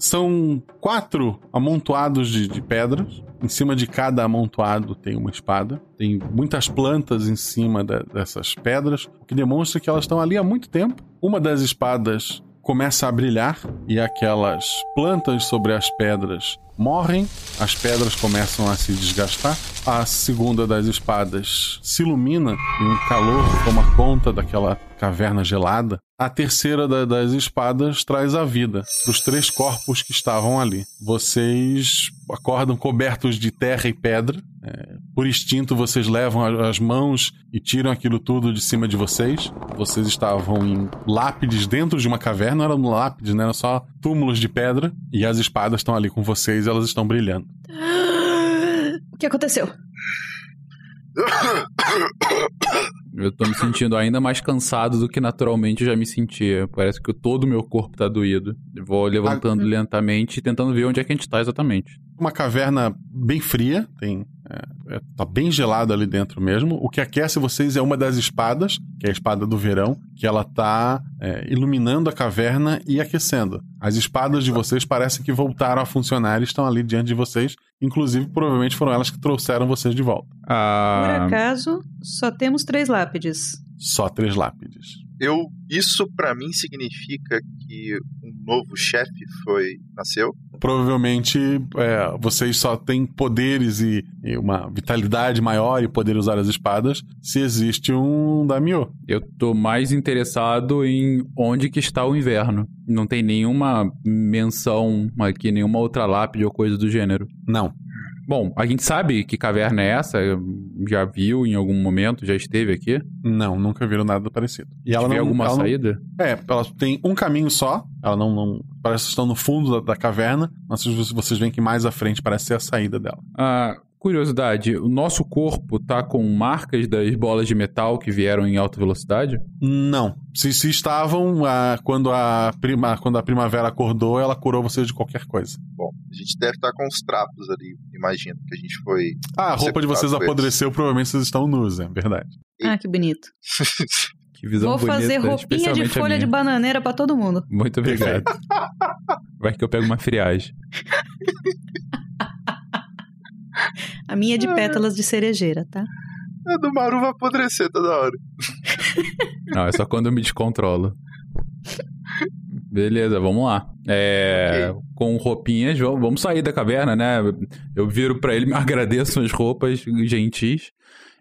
São quatro amontoados de, de pedras. Em cima de cada amontoado tem uma espada. Tem muitas plantas em cima da- dessas pedras, o que demonstra que elas estão ali há muito tempo. Uma das espadas começa a brilhar e aquelas plantas sobre as pedras morrem, as pedras começam a se desgastar. A segunda das espadas se ilumina e um calor toma conta daquela caverna gelada A terceira da- das espadas traz a vida para os três corpos que estavam ali. Vocês acordam cobertos de terra e pedra. É, por instinto, vocês levam a- as mãos e tiram aquilo tudo de cima de vocês. Vocês estavam em lápides dentro de uma caverna, não eram lápides, né? eram só túmulos de pedra. E as espadas estão ali com vocês e elas estão brilhando. O que aconteceu? Eu tô me sentindo ainda mais cansado do que naturalmente eu já me sentia. Parece que todo o meu corpo tá doído. Vou levantando lentamente e tentando ver onde é que a gente tá exatamente. Uma caverna bem fria, tem. É, é, tá bem gelado ali dentro mesmo. O que aquece vocês é uma das espadas, que é a espada do verão, que ela tá é, iluminando a caverna e aquecendo. As espadas de vocês parecem que voltaram a funcionar e estão ali diante de vocês. Inclusive, provavelmente foram elas que trouxeram vocês de volta. Por acaso, só temos três lápides. Só três lápides. Eu, isso pra mim significa que um novo chefe foi nasceu. Provavelmente é, vocês só têm poderes e, e uma vitalidade maior e poder usar as espadas se existe um Daimyo. Eu tô mais interessado em onde que está o inverno. Não tem nenhuma menção aqui, nenhuma outra lápide ou coisa do gênero. Não. Bom, a gente sabe que caverna é essa? Já viu em algum momento? Já esteve aqui? Não, nunca viram nada parecido. E ela não, alguma ela não- saída? É, ela tem um caminho só. Ela não, não parece que estão no fundo da, da caverna, mas vocês- vocês veem que mais à frente parece ser a saída dela. Ah, curiosidade, o nosso corpo tá com marcas das bolas de metal que vieram em alta velocidade? Não. Se, se estavam ah, quando a prima, quando a primavera acordou, ela curou vocês de qualquer coisa. Bom, a gente deve estar com os trapos ali, imagino, que a gente foi. Ah, a roupa de vocês apodreceu, provavelmente vocês estão nus, é verdade. Ah, que bonito. Que visão Vou fazer bonita, roupinha de especialmente a folha de bananeira pra todo mundo. Muito obrigado. Vai que eu pego uma friagem. A minha é de pétalas de cerejeira, tá? A do Maru vai apodrecer toda hora. Não, é só quando eu me descontrolo. Beleza, vamos lá. É, Com roupinhas, vamos sair da caverna, né? Eu viro pra ele, me agradeço as roupas gentis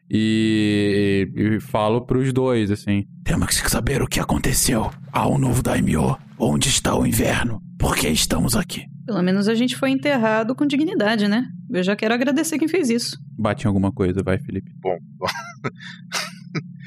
e, e falo pros dois, assim. Temos que saber o que aconteceu ao novo Daimyo. Onde está o inverno? Por que estamos aqui? Pelo menos a gente foi enterrado com dignidade, né? Eu já quero agradecer quem fez isso. Bate em alguma coisa, vai, Felipe. Bom, bom.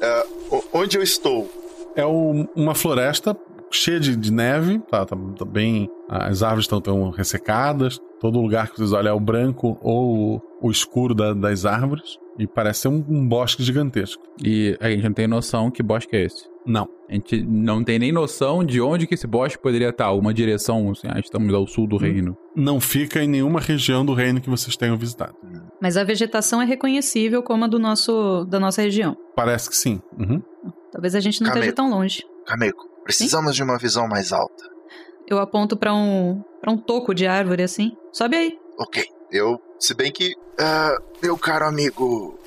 É, onde eu estou? É o- uma floresta cheia de, de neve, tá, tá- tá bem. As árvores estão tão ressecadas. Todo lugar que vocês olham é o branco ou o, o escuro da- das árvores. E parece ser um, um bosque gigantesco. E a gente não tem noção que bosque é esse. Não. A gente não tem nem noção de onde que esse bosque poderia estar. Uma direção, assim, ah, estamos ao sul do reino. Não fica em nenhuma região do reino que vocês tenham visitado. Mas a vegetação é reconhecível como a do nosso, da nossa região. Parece que sim. Uhum. Talvez a gente não esteja Camelo. tão longe. Cameco, precisamos de uma visão mais alta. Eu aponto pra um, pra um toco de árvore assim. Sobe aí. Ok, eu. Se bem que. ah, meu caro amigo.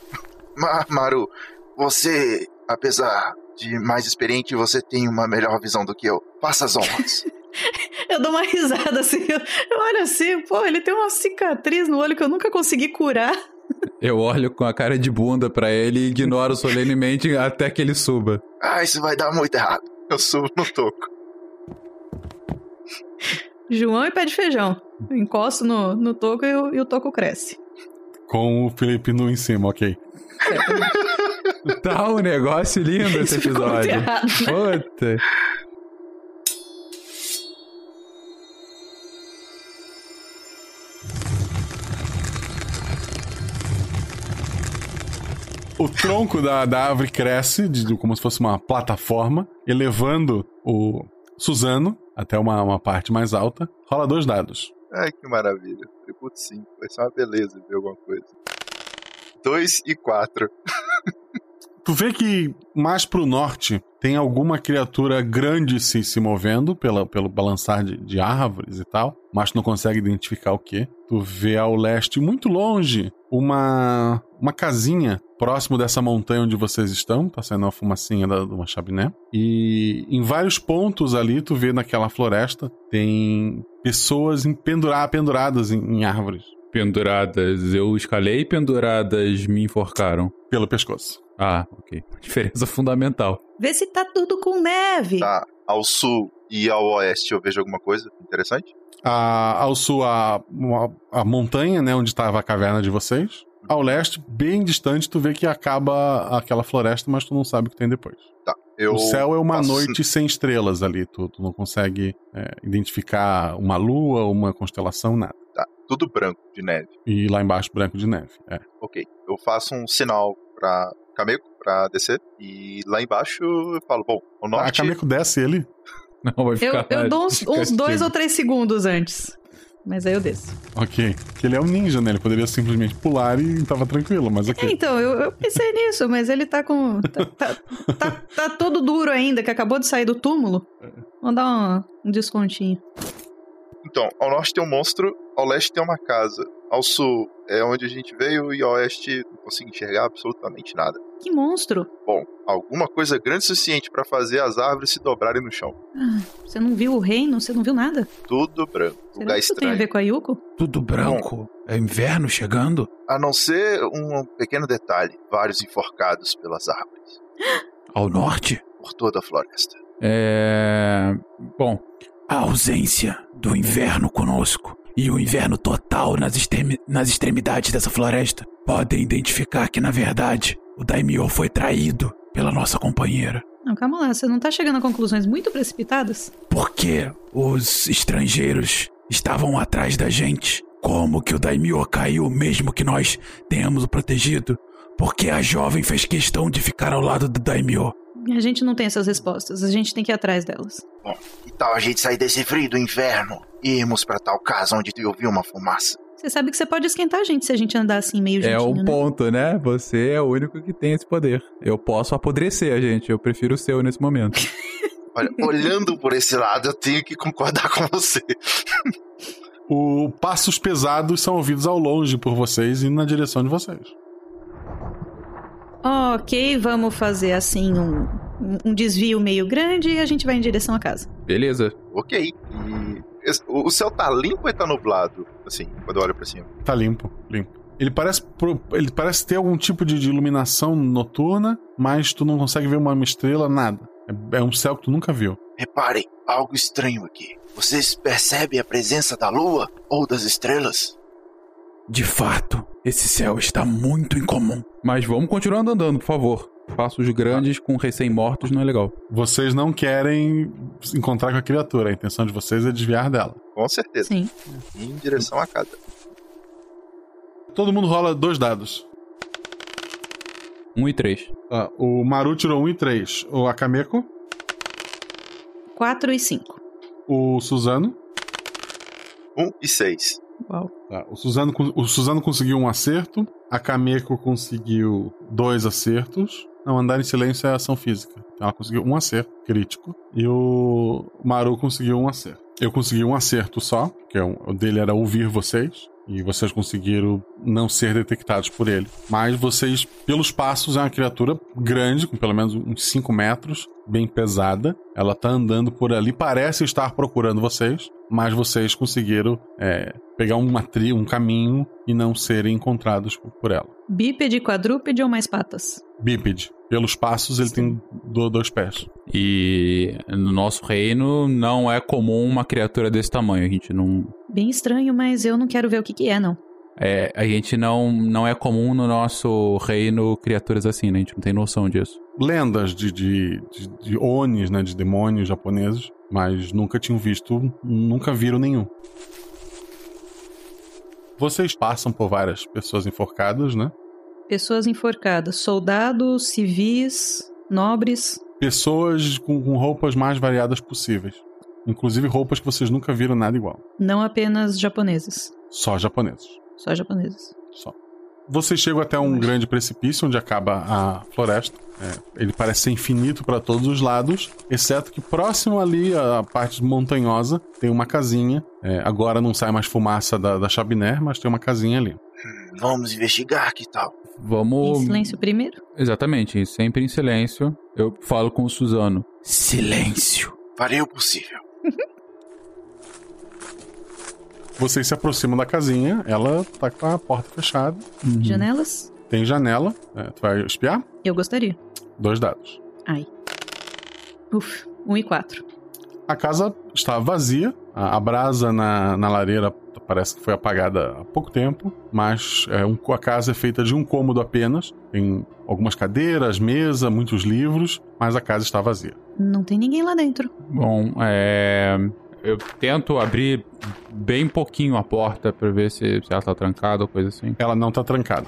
Ma- Maru, você, apesar de mais experiente, você tem uma melhor visão do que eu. Faça as honras. Eu dou uma risada assim. Eu, eu olho assim, pô, ele tem uma cicatriz no olho que eu nunca consegui curar. Eu olho com a cara de bunda pra ele e ignoro solenemente até que ele suba. ah, isso vai dar muito errado. Eu subo no toco. João e pé de feijão. Eu encosto no, no toco e o, e o toco cresce. Com o Felipe nu em cima, ok. Tá um negócio lindo esse episódio. errado, né? Puta. O tronco da, da árvore cresce, de, como se fosse uma plataforma, elevando o Suzano até uma, uma parte mais alta. Rola dois dados. Ai, que maravilha. Tributo 5. Vai ser uma beleza ver alguma coisa. 2 e 4. Tu vê que mais pro norte tem alguma criatura grande se, se movendo pela, pelo balançar de, de árvores e tal, mas tu não consegue identificar o que. Tu vê ao leste, muito longe, uma, uma casinha próximo dessa montanha onde vocês estão, tá saindo uma fumacinha da, de uma chaminé. E em vários pontos ali, tu vê naquela floresta, tem pessoas em pendura- penduradas em, em árvores. Penduradas eu escalei, penduradas me enforcaram. Pelo pescoço. Ah, ok. Diferença fundamental. Vê se tá tudo com neve. Tá ao sul e ao oeste eu vejo alguma coisa interessante? A, ao sul, a, uma- a montanha, né, onde estava a caverna de vocês. Ao leste, bem distante, tu vê que acaba aquela floresta, mas tu não sabe o que tem depois. Tá. Eu o céu é uma passo- noite sem estrelas ali. Tu, tu não consegue é, identificar uma lua, uma constelação, nada. Tá, tudo branco de neve. E lá embaixo, branco de neve. É. Ok. Eu faço um sinal pra Cameco pra descer. E lá embaixo eu falo, bom, o A norte. Cameco desce ele. Não, vai Eu, ficar. eu dou uns, uns dois ou três segundos antes. Mas aí eu desço. Ok. Que ele é um ninja, né? Ele poderia simplesmente pular e tava tranquilo, mas É, ok. então, eu, eu pensei nisso, mas ele tá com. Tá, tá, tá- tá todo duro ainda, que acabou de sair do túmulo. Vou dar um, um descontinho. Então, ao norte tem um monstro, ao leste tem uma casa. Ao sul é onde a gente veio e ao oeste não consigo enxergar absolutamente nada. Que monstro! Bom, alguma coisa grande o suficiente pra fazer as árvores se dobrarem no chão. Ah, você não viu o reino? Você não viu nada? Tudo branco. Será lugar que isso tem a estranho. ver com a Yuko? Tudo branco. É inverno chegando? A não ser um pequeno detalhe: vários enforcados pelas árvores. Ao norte? Por toda a floresta. É. Bom, A ausência do inverno conosco e o inverno total nas, extremi- nas extremidades dessa floresta podem identificar que, na verdade, o Daimyo foi traído pela nossa companheira. Não, calma lá, você não tá chegando a conclusões muito precipitadas? Porque os estrangeiros estavam atrás da gente. Como que o Daimyo caiu mesmo que nós tenhamos o protegido? Porque a jovem fez questão de ficar ao lado do Daimyo. A gente não tem essas respostas, a gente tem que ir atrás delas. Bom, que tal a gente sair desse frio do inverno e irmos pra tal casa onde eu vi uma fumaça? Você sabe que você pode esquentar a gente se a gente andar assim meio é juntinho, um né? ponto, né? Você é o único que tem esse poder. Eu posso apodrecer a gente, eu prefiro o seu nesse momento. Olha, olhando por esse lado, eu tenho que concordar com você. O passos pesados são ouvidos ao longe por vocês e na direção de vocês. Ok, vamos fazer assim um, um- desvio meio grande e a gente vai em direção à casa. Beleza. Ok. E o céu tá limpo ou tá nublado? Assim, quando eu olho pra cima. Tá limpo, limpo. Ele parece, ele parece ter algum tipo de, de iluminação noturna, mas tu não consegue ver uma estrela, nada. É, é um céu que tu nunca viu. Reparem, algo estranho aqui. Vocês percebem a presença da lua ou das estrelas? De fato, esse céu está muito incomum. Mas vamos continuar andando, por favor. Passos grandes com recém-mortos não é legal. Vocês não querem se encontrar com a criatura, a intenção de vocês é desviar dela. Com certeza. Sim. Em direção à casa. Todo mundo rola dois dados. 1 e 3. Tá, o Maru tirou 1 e 3. O Akameko, 4 e 5. o Suzano. 1 e 6. Uau. Tá, o, Suzano, o Suzano conseguiu um acerto. A Kameko conseguiu dois acertos. Não, andar em silêncio é ação física. Ela conseguiu um acerto crítico. E o Maru conseguiu um acerto. Eu consegui um acerto só, que é um- o dele era ouvir vocês. E vocês conseguiram não ser detectados por ele. Mas vocês, pelos passos, é uma criatura grande, com pelo menos uns 5 metros, bem pesada. Ela tá andando por ali, parece estar procurando vocês, mas vocês conseguiram é, pegar uma tri, um caminho e não serem encontrados por- por ela. Bípede, quadrúpede ou mais patas? Bípede. Pelos passos, ele tem do- dois pés. E no nosso reino não é comum uma criatura desse tamanho. A gente não. Bem estranho, mas eu não quero ver o que, que é, não. É, a gente não, não é comum no nosso reino criaturas assim, né? A gente não tem noção disso. Lendas de, de, de, de onis, né, de demônios japoneses, mas nunca tinham visto, nunca viram nenhum. Vocês passam por várias pessoas enforcadas, né? Pessoas enforcadas, soldados, civis, nobres. Pessoas com, com roupas mais variadas possíveis. Inclusive roupas que vocês nunca viram nada igual. Não apenas japoneses, Só japoneses. só japoneses. Só. Vocês chegam até um grande precipício onde acaba a floresta. É, ele parece ser infinito para todos os lados, exceto que próximo ali, a parte montanhosa, tem uma casinha. É, agora não sai mais fumaça da, da chaminé, mas tem uma casinha ali. Vamos investigar, que tal? Vamos. Em silêncio primeiro? Exatamente, sempre em silêncio. Eu falo com o Suzano. Silêncio. Farei o possível. Vocês se aproximam da casinha, ela tá com a porta fechada. Janelas? Tem janela. É, tu vai espiar? Eu gostaria. Dois dados. Ai. Uf, um e quatro. A casa está vazia. A, a brasa na, na lareira parece que foi apagada há pouco tempo, mas é, um, a casa é feita de um cômodo apenas. Tem algumas cadeiras, mesa, muitos livros, mas a casa está vazia. Não tem ninguém lá dentro. Bom, é. Eu tento abrir bem pouquinho a porta pra ver se, se ela tá trancada ou coisa assim. Ela não tá trancada.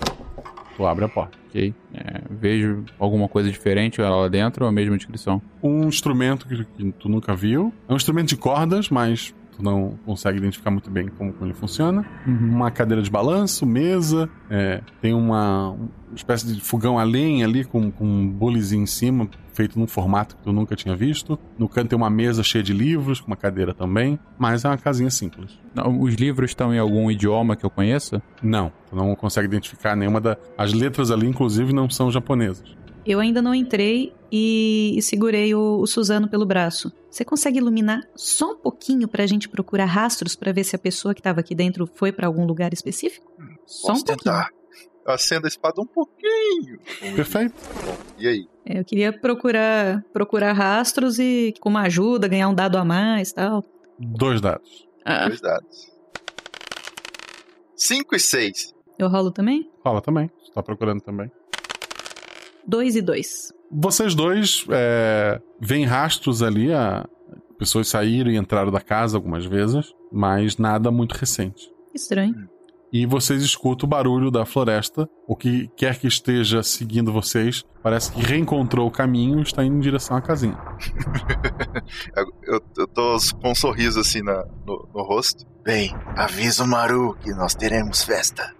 Tu abre a porta. Ok. É, vejo alguma coisa diferente lá dentro ou a mesma descrição? Um instrumento que, que tu nunca viu. É um instrumento de cordas, mas tu não consegue identificar muito bem como, como ele funciona. Uma cadeira de balanço, mesa, é, tem uma, uma espécie de fogão a lenha ali com, com um bulizinho em cima, feito num formato que tu nunca tinha visto. No canto tem uma mesa cheia de livros, com uma cadeira também, mas é uma casinha simples. Não, Os livros estão em algum idioma que eu conheça? Não, tu não consegue identificar nenhuma das... As letras ali, inclusive, não são japonesas. Eu ainda não entrei e, e segurei o, o Suzano pelo braço. Você consegue iluminar só um pouquinho pra gente procurar rastros pra ver se a pessoa que tava aqui dentro foi pra algum lugar específico? Só Posso um pouquinho. tentar. Eu acendo a espada um pouquinho. Perfeito. E aí? É, eu queria procurar procurar rastros e com uma ajuda ganhar um dado a mais, tal. Dois dados. Ah. Dois dados. Cinco e seis. Eu rolo também? Fala também. Tu tá procurando também. Dois e dois. Vocês dois é, veem rastros ali, a, pessoas saíram e entraram da casa algumas vezes, mas nada muito recente. Estranho. E vocês escutam o barulho da floresta. O que quer que esteja seguindo vocês, parece que reencontrou o caminho e está indo em direção à casinha. Eu, eu- eu tô com um sorriso assim na- no, no rosto. Bem, avisa o Maru que nós teremos festa.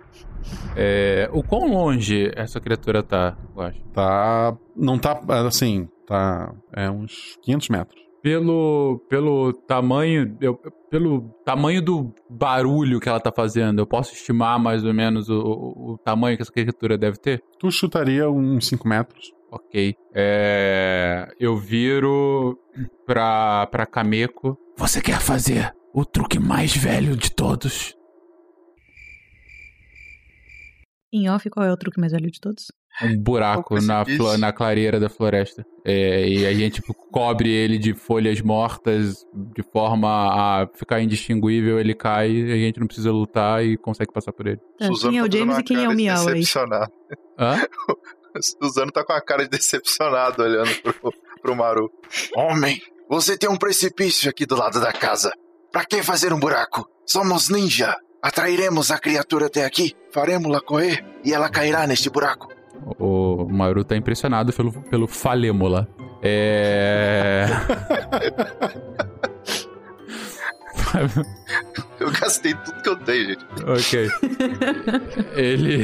É, o quão longe essa criatura tá, eu acho? Tá. Não tá. Assim, tá. É uns 500 metros. Pelo, pelo tamanho eu, pelo tamanho do barulho que ela tá fazendo, eu posso estimar mais ou menos o, o- o tamanho que essa criatura deve ter? Tu chutaria uns 5 metros. Ok. É, eu viro pra, pra Kameko. Você quer fazer o truque mais velho de todos? Em off, qual é o truque mais velho de todos? um buraco na, na clareira da floresta. É, e a gente cobre ele de folhas mortas de forma a ficar indistinguível. Ele cai e a gente não precisa lutar e consegue passar por ele. Tá, quem é o James e quem é o Miau aí? Decepcionado. Hã? Suzano tá com a cara de decepcionado olhando pro, pro Maru. Homem, você tem um precipício aqui do lado da casa. Pra que fazer um buraco? Somos ninja. Atrairemos a criatura até aqui, faremos-la correr e ela cairá neste buraco. O Maru tá impressionado pelo, pelo Falêmola. É. Eu gastei tudo que eu tenho, gente. Ok. Ele.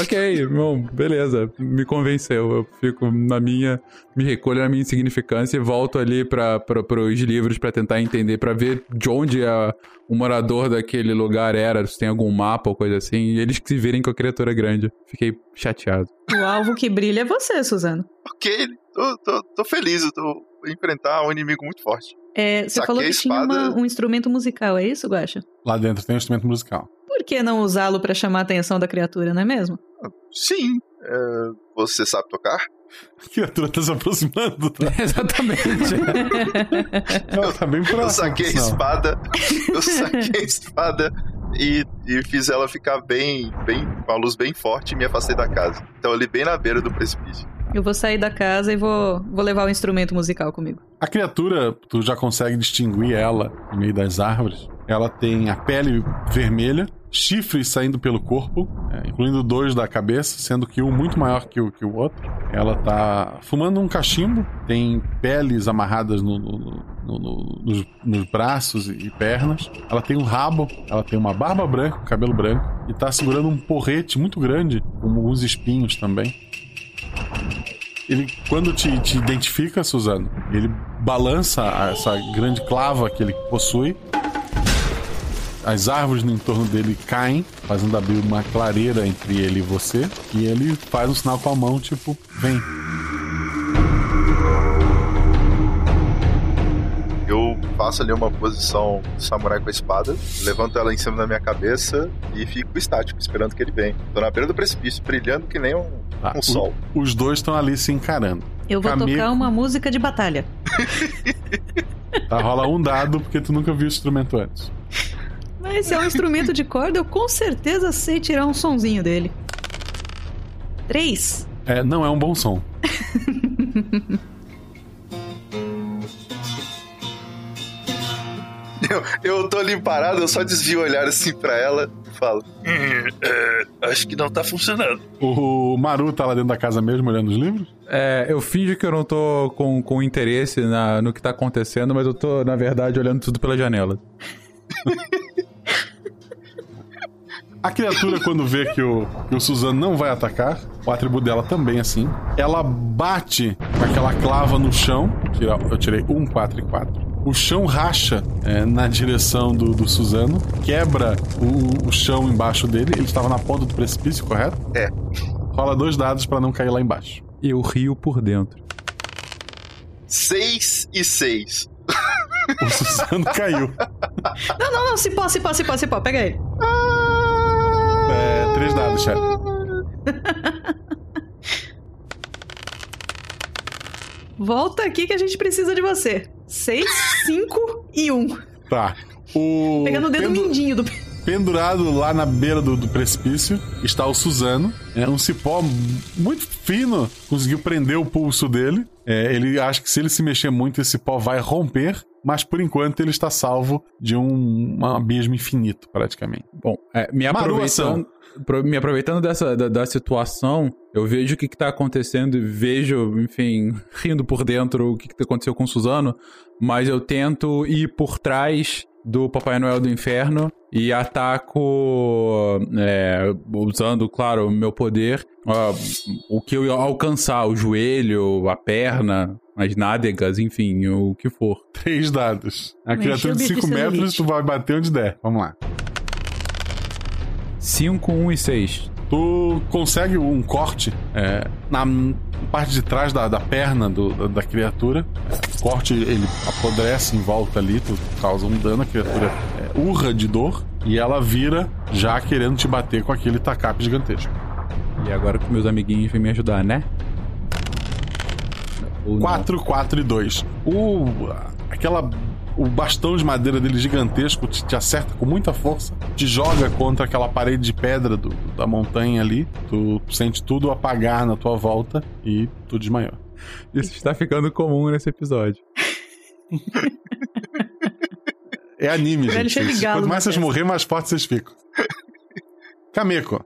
Ok, bom, beleza. Me convenceu. Eu fico na minha. Me recolho na minha insignificância e volto ali para os livros para tentar entender, para ver de onde a, o morador daquele lugar era, se tem algum mapa ou coisa assim. E eles que se virem com a criatura grande. Fiquei chateado. O alvo que brilha é você, Suzano. Ok, tô, tô, tô feliz, eu tô enfrentar um inimigo muito forte. É, você Saquei falou a que tinha espada. uma- um instrumento musical, é isso, Guaxa? Lá dentro tem um instrumento musical. Por que não usá-lo pra chamar a atenção da criatura, não é mesmo? Sim. é, você sabe tocar? A criatura tá se aproximando. Tá? Exatamente. Ela tá bem próxima. Eu saquei a espada, eu saquei a espada e, e fiz ela ficar bem, bem, com a luz bem forte e me afastei da casa. Então ali bem na beira do precipício. Eu vou sair da casa e vou, vou levar o instrumento musical comigo. A criatura, tu já consegue distinguir ela no meio das árvores. Ela tem a pele vermelha, chifres saindo pelo corpo, é, incluindo dois da cabeça, sendo que um muito maior que o, que o outro. Ela tá fumando um cachimbo, tem peles amarradas no- no- no- no- no- nos, nos braços e pernas. Ela tem um rabo, ela tem uma barba branca, cabelo branco, e tá segurando um porrete muito grande, com alguns espinhos também. Ele, quando te, te identifica, Suzano, ele balança essa grande clava que ele possui. As árvores no entorno dele caem, fazendo abrir uma clareira entre ele e você. E ele faz um sinal com a mão, tipo, vem. Eu faço ali uma posição samurai com a espada, levanto ela em cima da minha cabeça e fico estático, esperando que ele venha. Tô na beira do precipício, brilhando que nem um, Tá, um sol. o- os dois estão ali se encarando. Eu vou tocar uma música de batalha. Tá, rola um dado porque tu nunca viu esse instrumento antes. Mas se é um instrumento de corda, eu com certeza sei tirar um sonzinho dele. Três. É, não é um bom som. Eu, eu tô ali parado, eu só desvio o olhar assim pra ela e falo: "Hum, é, Acho que não tá funcionando. O Maru tá lá dentro da casa mesmo olhando os livros? É, eu finjo que eu não tô com, com interesse na, no que tá acontecendo, mas eu tô, na verdade, olhando tudo pela janela. A criatura, quando vê que o, que o Suzano não vai atacar, o atributo dela também é assim, ela bate com aquela clava no chão. Tira- Eu tirei um, quatro e quatro. O chão racha é, na direção do, do Suzano, quebra o, o chão embaixo dele. Ele estava na ponta do precipício, correto? É. Rola dois dados pra não cair lá embaixo. Eu rio por dentro. Seis e seis. O Suzano caiu. Não, não, não, cipó, cipó, cipó, cipó, pega ele. É, três dados, chefe. Volta aqui que a gente precisa de você. Seis, cinco e um. Tá. O Pegando o dedo pendu- mindinho do. Pendurado lá na beira do, do precipício está o Suzano. É um cipó muito fino, conseguiu prender o pulso dele. É, ele acha que se ele se mexer muito, esse pó vai romper. Mas por enquanto ele está salvo de um, um abismo infinito, praticamente. Bom, é, me aproveitando, pro- me aproveitando dessa da, da situação, eu vejo o que, que tá acontecendo e vejo, enfim, rindo por dentro o que, que aconteceu com o Suzano, mas eu tento ir por trás do Papai Noel do Inferno e ataco, é, usando, claro, o meu poder, ó, o que eu alcançar, o joelho, a perna, as nádegas, enfim, o que for. Três dados. A criatura de bicho 5 de metros, tu vai bater onde der. Vamos lá. 5, 1 e 6. Tu consegue um corte é, na parte de trás da, da perna do- da, da criatura. O corte ele apodrece em volta ali, tu causa um dano, a criatura é, urra de dor e ela vira já querendo te bater com aquele tacape gigantesco. E agora que meus amiguinhos vêm me ajudar, né? Ou não? 4, 4 e 2. O, aquela, o bastão de madeira dele gigantesco te, te acerta com muita força, te joga contra aquela parede de pedra do- da montanha ali. Tu sente tudo apagar na tua volta e tu desmaiou. Isso está ficando comum nesse episódio. É anime, Velho gente. Quanto mais vocês morrer, mais fortes vocês ficam. Kameko.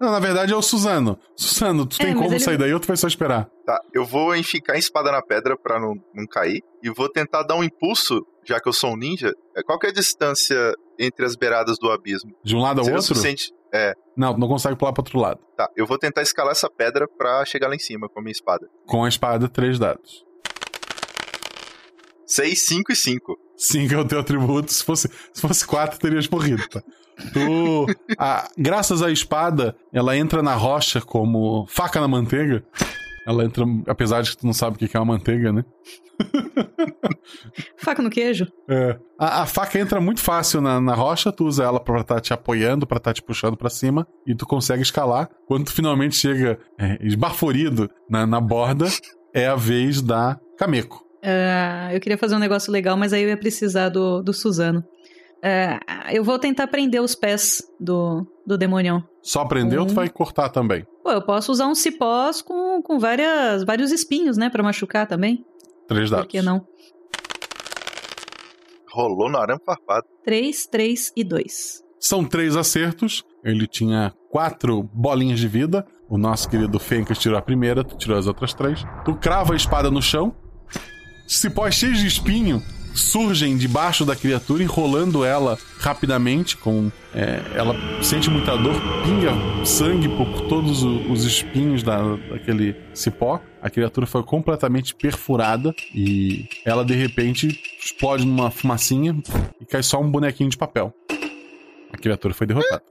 Não, na verdade é o Suzano. Suzano, tu É, tem como ele- sair daí ou tu vai só esperar? Tá, eu vou enficar a espada na pedra pra não, não cair e vou tentar dar um impulso, já que eu sou um ninja. É, Qual que é a distância entre as beiradas do abismo? De um lado ao Seria o outro? suficiente- É, Não, não consegue pular pro outro lado. tá. Eu vou tentar escalar essa pedra pra chegar lá em cima com a minha espada. Com a espada, três dados. 6, 5 e 5. 5 é o teu atributo. Se fosse, se fosse 4, terias morrido, tá? Tu, a- graças à espada, ela entra na rocha como faca na manteiga. Ela entra, apesar de que tu não sabe o que é uma manteiga, né? Faca no queijo. É. A, a faca entra muito fácil na, na rocha, tu usa ela pra estar te apoiando, pra estar te puxando pra cima, e tu consegue escalar. Quando tu finalmente chega é, esbaforido na, na borda, é a vez da Kameko. Ah, eu queria fazer um negócio legal, mas aí eu ia precisar do, do Suzano. Ah, eu vou tentar prender os pés do, do demonião. Só prendeu, tu Hum. vai cortar também. Pô, eu posso usar uns cipós com, com várias, vários espinhos, né? Pra machucar também. Três dados. Por que não? Rolou no arame farpado. 3, 3 e 2. São três acertos. Ele tinha quatro bolinhas de vida. O nosso querido Fencas tirou a primeira, tu tirou as outras três. Tu crava a espada no chão. Cipós cheios de espinho surgem debaixo da criatura, enrolando ela rapidamente. Com é, Ela sente muita dor, pinga sangue por todos os espinhos da, daquele cipó. A criatura foi completamente perfurada e ela de repente explode numa fumacinha e cai só um bonequinho de papel. A criatura foi derrotada.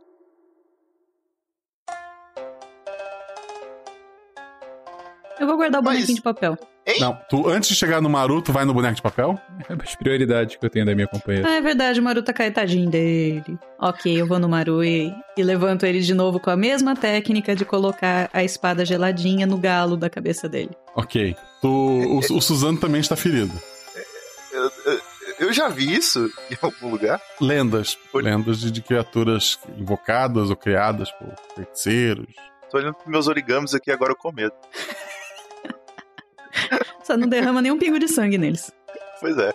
Eu vou guardar o bonequinho de papel. Não, tu antes de chegar no Maru, tu vai no boneco de papel? É as prioridades que eu tenho da minha companheira. Ah, é verdade, o Maru tá caetadinho dele. Ok, eu vou no Maru e, e levanto ele de novo com a mesma técnica de colocar a espada geladinha no galo da cabeça dele. Ok. Tu, o, o Suzano também está ferido. Eu, eu- eu já vi isso em algum lugar. Lendas. Lendas de, de criaturas invocadas ou criadas por feiticeiros. Tô olhando pros meus origamis aqui agora com medo. Só não derrama nenhum pingo de sangue neles. Pois é.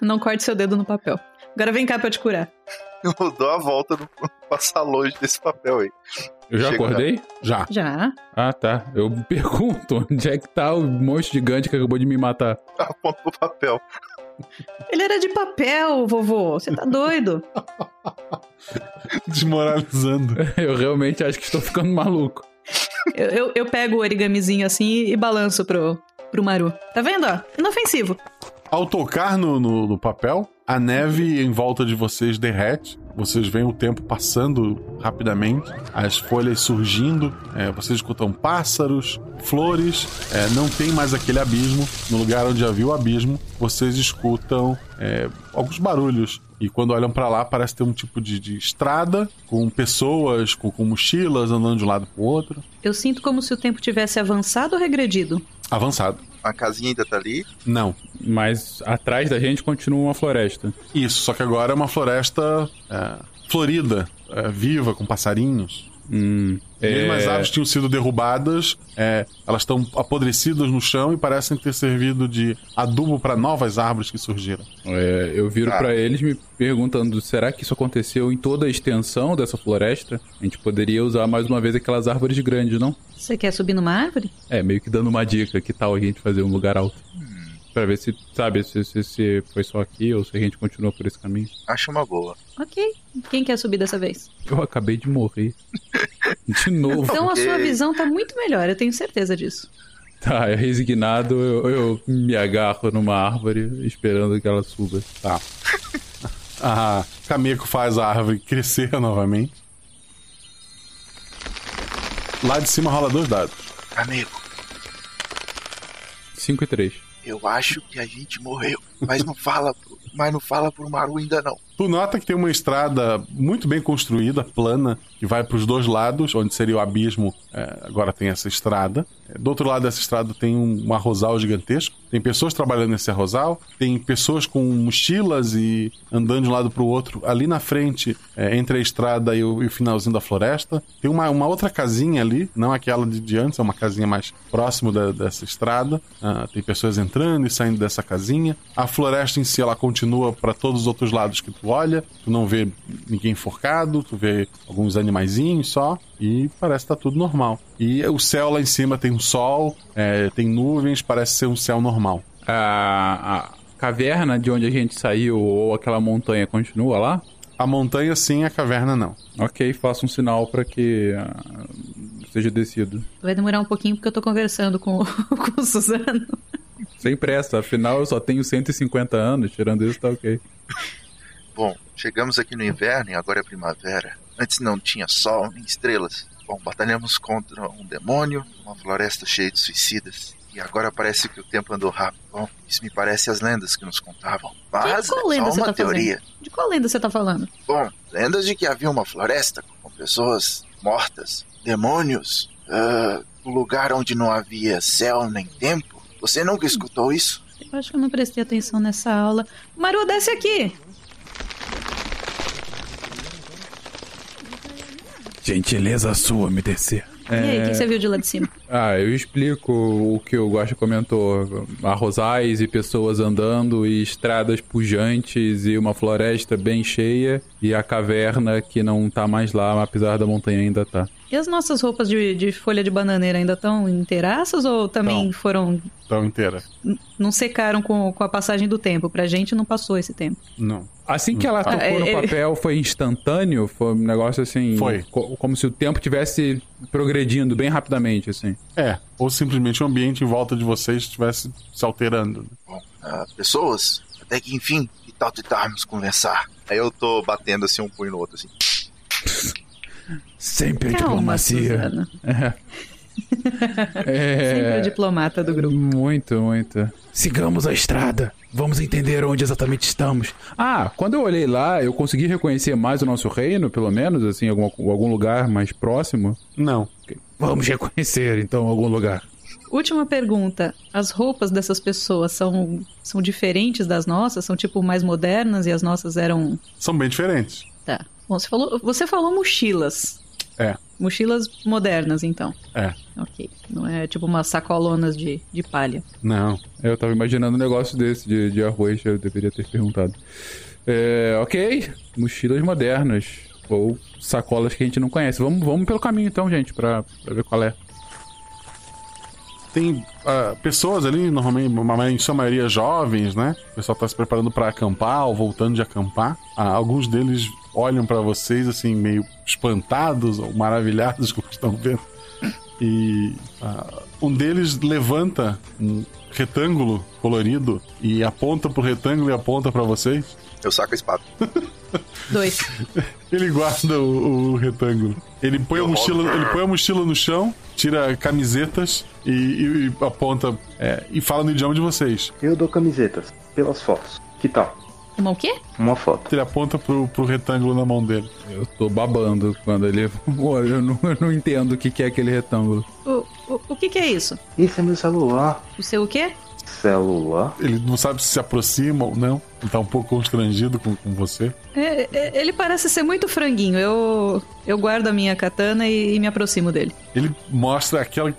Não corte seu dedo no papel. Agora vem cá pra eu te curar. Eu dou a volta no passar longe desse papel aí. Eu já Chega acordei? Já. Já. Ah, tá. Eu pergunto onde é que tá o monstro gigante que acabou de me matar. Aponta pro papel. Ele era de papel, vovô. Você tá doido? Desmoralizando. Eu realmente acho que estou ficando maluco. Eu, eu, eu pego o origamizinho assim e balanço pro, pro Maru. Tá vendo, ó? Inofensivo. Ao tocar no, no, no papel, a neve em volta de vocês derrete. Vocês veem o tempo passando rapidamente, as folhas surgindo, é, vocês escutam pássaros, flores, é, não tem mais aquele abismo. No lugar onde havia o abismo, vocês escutam é, alguns barulhos. E quando olham pra lá, parece ter um tipo de, de estrada com pessoas com, com mochilas andando de um lado pro outro. Eu sinto como se o tempo tivesse avançado ou regredido. Avançado. A casinha ainda tá ali. Não. Mas atrás da gente continua uma floresta. Isso, só que agora é uma floresta é, florida, é, viva, com passarinhos. Hum, Mesmo é- as árvores tinham sido derrubadas, é, elas estão apodrecidas no chão e parecem ter servido de adubo para novas árvores que surgiram. É, eu viro Ah. pra eles me perguntando: será que isso aconteceu em toda a extensão dessa floresta? A gente poderia usar mais uma vez aquelas árvores grandes, não? Você quer subir numa árvore? É, meio que dando uma dica: que tal a gente fazer um lugar alto? Pra ver se, sabe, se, se, se foi só aqui ou se a gente continua por esse caminho. Acho uma boa. Ok. Quem quer subir dessa vez? Eu acabei de morrer. De novo. Então a sua visão tá muito melhor, eu tenho certeza disso. Tá, é resignado, eu, eu me agarro numa árvore esperando que ela suba. Tá. A Kameko faz a árvore crescer novamente. Lá de cima rola dois dados. Amigo, 5 e 3. Eu acho que a gente morreu. Mas não fala, pro- mas não fala pro Maru ainda não. Tu nota que tem uma estrada muito bem construída, plana, que vai para os dois lados, onde seria o abismo, é, agora tem essa estrada. É, Do outro lado dessa estrada tem um, um arrozal gigantesco. Tem pessoas trabalhando nesse arrozal, tem pessoas com mochilas e andando de um lado para o outro. Ali na frente, é, entre a estrada e o, e o finalzinho da floresta, tem uma, uma outra casinha ali, não aquela de, de antes, é uma casinha mais próximo da- dessa estrada. Ah, tem pessoas entrando e saindo dessa casinha. A floresta em si, ela continua para todos os outros lados que tu olha. Tu não vê ninguém enforcado, tu vê alguns animaizinhos só. E parece que tá tudo normal. E o céu lá em cima tem um sol, é, tem nuvens, parece ser um céu normal. A, a caverna de onde a gente saiu ou aquela montanha continua lá? A montanha sim, a caverna não. Ok, faça um sinal pra que ah, seja descido. Vai demorar um pouquinho porque eu tô conversando com, com o Suzano. Sem pressa, afinal eu só tenho 150 anos, tirando isso tá ok. Bom, chegamos aqui no inverno e agora é primavera. Antes não tinha sol nem estrelas. Bom, batalhamos contra um demônio, uma floresta cheia de suicidas. E agora parece que o tempo andou rápido. Bom, isso me parece as lendas que nos contavam. Mas de qual é lenda só você uma tá teoria. fazendo? De qual lenda você tá falando? Bom, lendas de que havia uma floresta com pessoas mortas, demônios, ah, um lugar onde não havia céu nem tempo. Você nunca escutou isso? Eu acho que eu não prestei atenção nessa aula. Maru, desce aqui! Gentileza sua me descer. E aí, o que você viu de lá de cima? Ah, eu explico o que o Guaxa comentou. Arrozais e pessoas andando e estradas pujantes e uma floresta bem cheia e a caverna que não tá mais lá, apesar da montanha ainda tá. E as nossas roupas de, de folha de bananeira ainda estão inteiraças ou também Tão. foram. Tão inteira. n- não secaram com, com a passagem do tempo? Pra gente não passou esse tempo. Não. Assim que ela tocou Ah, no é- é- papel, foi instantâneo? Foi um negócio assim. Foi. co- como se o tempo tivesse progredindo bem rapidamente, assim. É, ou simplesmente o ambiente em volta de vocês estivesse se alterando. Bom, ah, pessoas, até que enfim, que tal tentarmos conversar? Aí eu tô batendo assim um punho no outro, assim. Sempre Calma, diplomacia. Suzano. É. É... Sempre o diplomata do grupo. Muito, muito. Sigamos a estrada. Vamos entender onde exatamente estamos. Ah, quando eu olhei lá, eu consegui reconhecer mais o nosso reino, pelo menos, assim, algum, algum lugar mais próximo? Não. Vamos reconhecer, então, algum lugar. Última pergunta. As roupas dessas pessoas são, são diferentes das nossas? São, tipo, mais modernas e as nossas eram... São bem diferentes. Tá. Bom, você falou, você falou mochilas. É. Mochilas modernas, então. É. Ok. Não é tipo umas sacolonas de, de palha. Não. Eu tava imaginando um negócio desse de, de arroz, eu deveria ter perguntado. É, ok, mochilas modernas. Ou sacolas que a gente não conhece. Vamos, vamos pelo caminho então, gente, pra, pra ver qual é. Tem ah, pessoas ali, normalmente, em sua maioria jovens, né? O pessoal tá se preparando pra acampar ou voltando de acampar. Ah, alguns deles olham pra vocês, assim, meio espantados ou maravilhados com o que estão vendo. E ah, um deles levanta um retângulo colorido e aponta pro retângulo e aponta pra vocês. Eu saco a espada. Dois. Ele guarda o, o retângulo. Ele põe, a mochila, ele põe a mochila no chão, tira camisetas e, e- e aponta é, e fala no idioma de vocês. Eu dou camisetas, pelas fotos. Que tal? Uma o quê? Uma foto. Ele aponta pro, pro retângulo na mão dele. Eu tô babando quando ele. Pô, eu não, eu não entendo o que, que é aquele retângulo. O, o, o que que é isso? Esse é meu celular. O seu o quê? Celular? Ele não sabe se se aproxima ou não. Ele tá um pouco constrangido com, com você. É, é, ele parece ser muito franguinho. Eu, eu guardo a minha katana e, e me aproximo dele. Ele mostra aquela,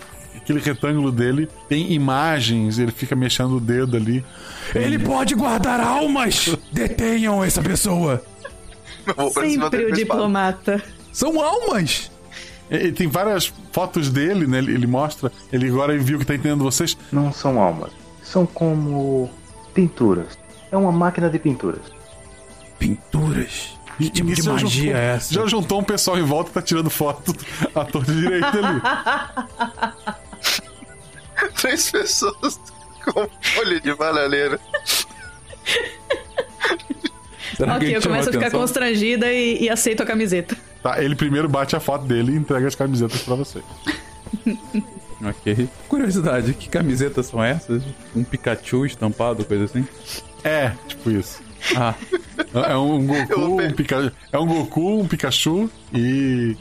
aquele retângulo dele, tem imagens, ele fica mexendo o dedo ali. Ele pode guardar almas! Detenham essa pessoa! Sempre o diplomata. São almas! E, e tem várias fotos dele, né? Ele, mostra. Ele agora viu que tá entendendo vocês. Não são almas. São como pinturas. É uma máquina de pinturas. Pinturas? Que tipo de magia é essa? Já juntou um pessoal em volta e tá tirando foto à torta direita ali. Três pessoas com folha de bananeira. ok, eu começo a ficar constrangida e, e aceito a camiseta. Tá, ele primeiro bate a foto dele e entrega as camisetas pra você. Ok. Curiosidade, que camisetas são essas? Um Pikachu estampado, coisa assim? É, tipo isso. Ah. É um Goku, um Pikachu, é um Goku, um Pikachu e,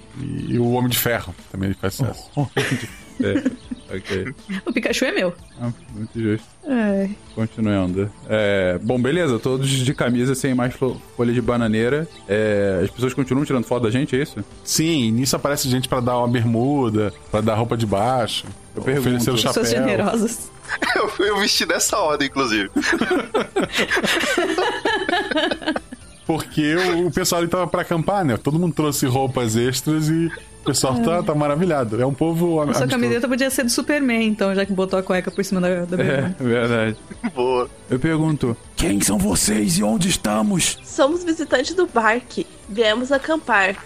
e o Homem de Ferro também faz sucesso. É, ok. O Pikachu é meu. Ah, muito justo. É. Continuando. É, bom, beleza, todos de camisa sem mais fo- folha de bananeira. É, as pessoas continuam tirando foto da gente, é isso? Sim, nisso aparece gente pra dar uma bermuda, pra dar roupa de baixo, Eu pergunto. oferecer o chapéu. Pessoas generosas. Eu, eu vesti nessa ordem, inclusive. Porque o, o pessoal ali tava pra acampar, né? Todo mundo trouxe roupas extras e o pessoal tá, tá maravilhado. É um povo A sua camiseta podia ser do Superman, então, já que botou a cueca por cima da, da É, verdade. Boa. Eu pergunto, Quem são vocês e onde estamos? Somos visitantes do parque. Viemos acampar.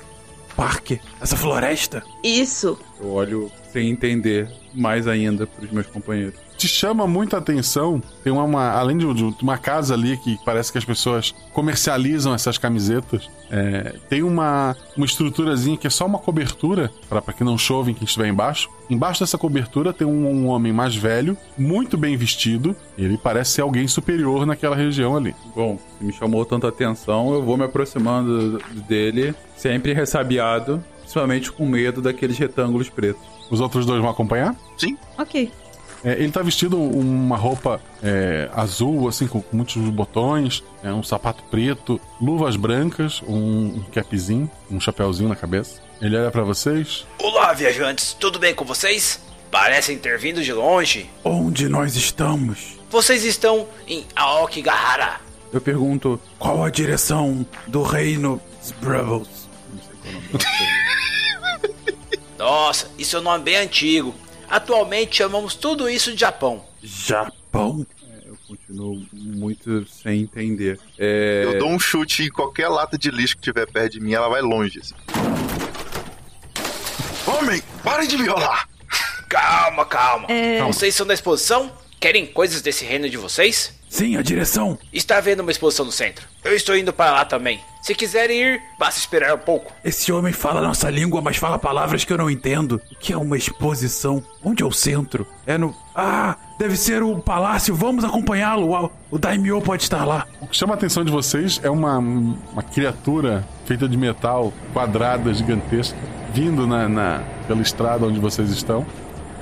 Parque? Essa floresta? Isso. eu olho sem entender mais ainda pros meus companheiros. Te chama muita atenção. Tem uma, uma- além de, de uma casa ali que parece que as pessoas comercializam essas camisetas. é, tem uma, uma estruturazinha que é só uma cobertura para que não chove quem estiver embaixo. Embaixo dessa cobertura tem um, um homem mais velho, muito bem vestido. E ele parece ser alguém superior naquela região ali. Bom, se me chamou tanta atenção, eu vou me aproximando dele, sempre ressabiado, principalmente com medo daqueles retângulos pretos. Os outros dois vão acompanhar? Sim. Ok. É, ele tá vestido uma roupa é, azul, assim, com, muitos botões, é, um sapato preto, luvas brancas, um, um capzinho, um chapéuzinho na cabeça. Ele olha pra vocês. Olá, viajantes, tudo bem com vocês? Parecem ter vindo de longe. Onde nós estamos? Vocês estão em Aokigahara. Eu pergunto, Qual a direção do reino Sbrubbles? Nossa, isso é um nome bem antigo. Atualmente chamamos tudo isso de Japão. Japão? eu continuo muito sem entender. É... Eu dou um chute em qualquer lata de lixo que tiver perto de mim, ela vai longe. Assim. Homem, pare de me enrolar! Calma, calma. É... Vocês são da exposição? Querem coisas desse reino de vocês? Sim, a direção. Está havendo uma exposição no centro. Eu estou indo para lá também. Se quiserem ir, basta esperar um pouco. Esse homem fala a nossa língua, mas fala palavras que eu não entendo. O que é uma exposição? Onde é o centro? É no. Ah, deve ser o palácio. Vamos acompanhá-lo. O, o Daimyo pode estar lá. O que chama a atenção de vocês é uma, uma criatura feita de metal, quadrada, gigantesca, vindo na, na, pela estrada onde vocês estão.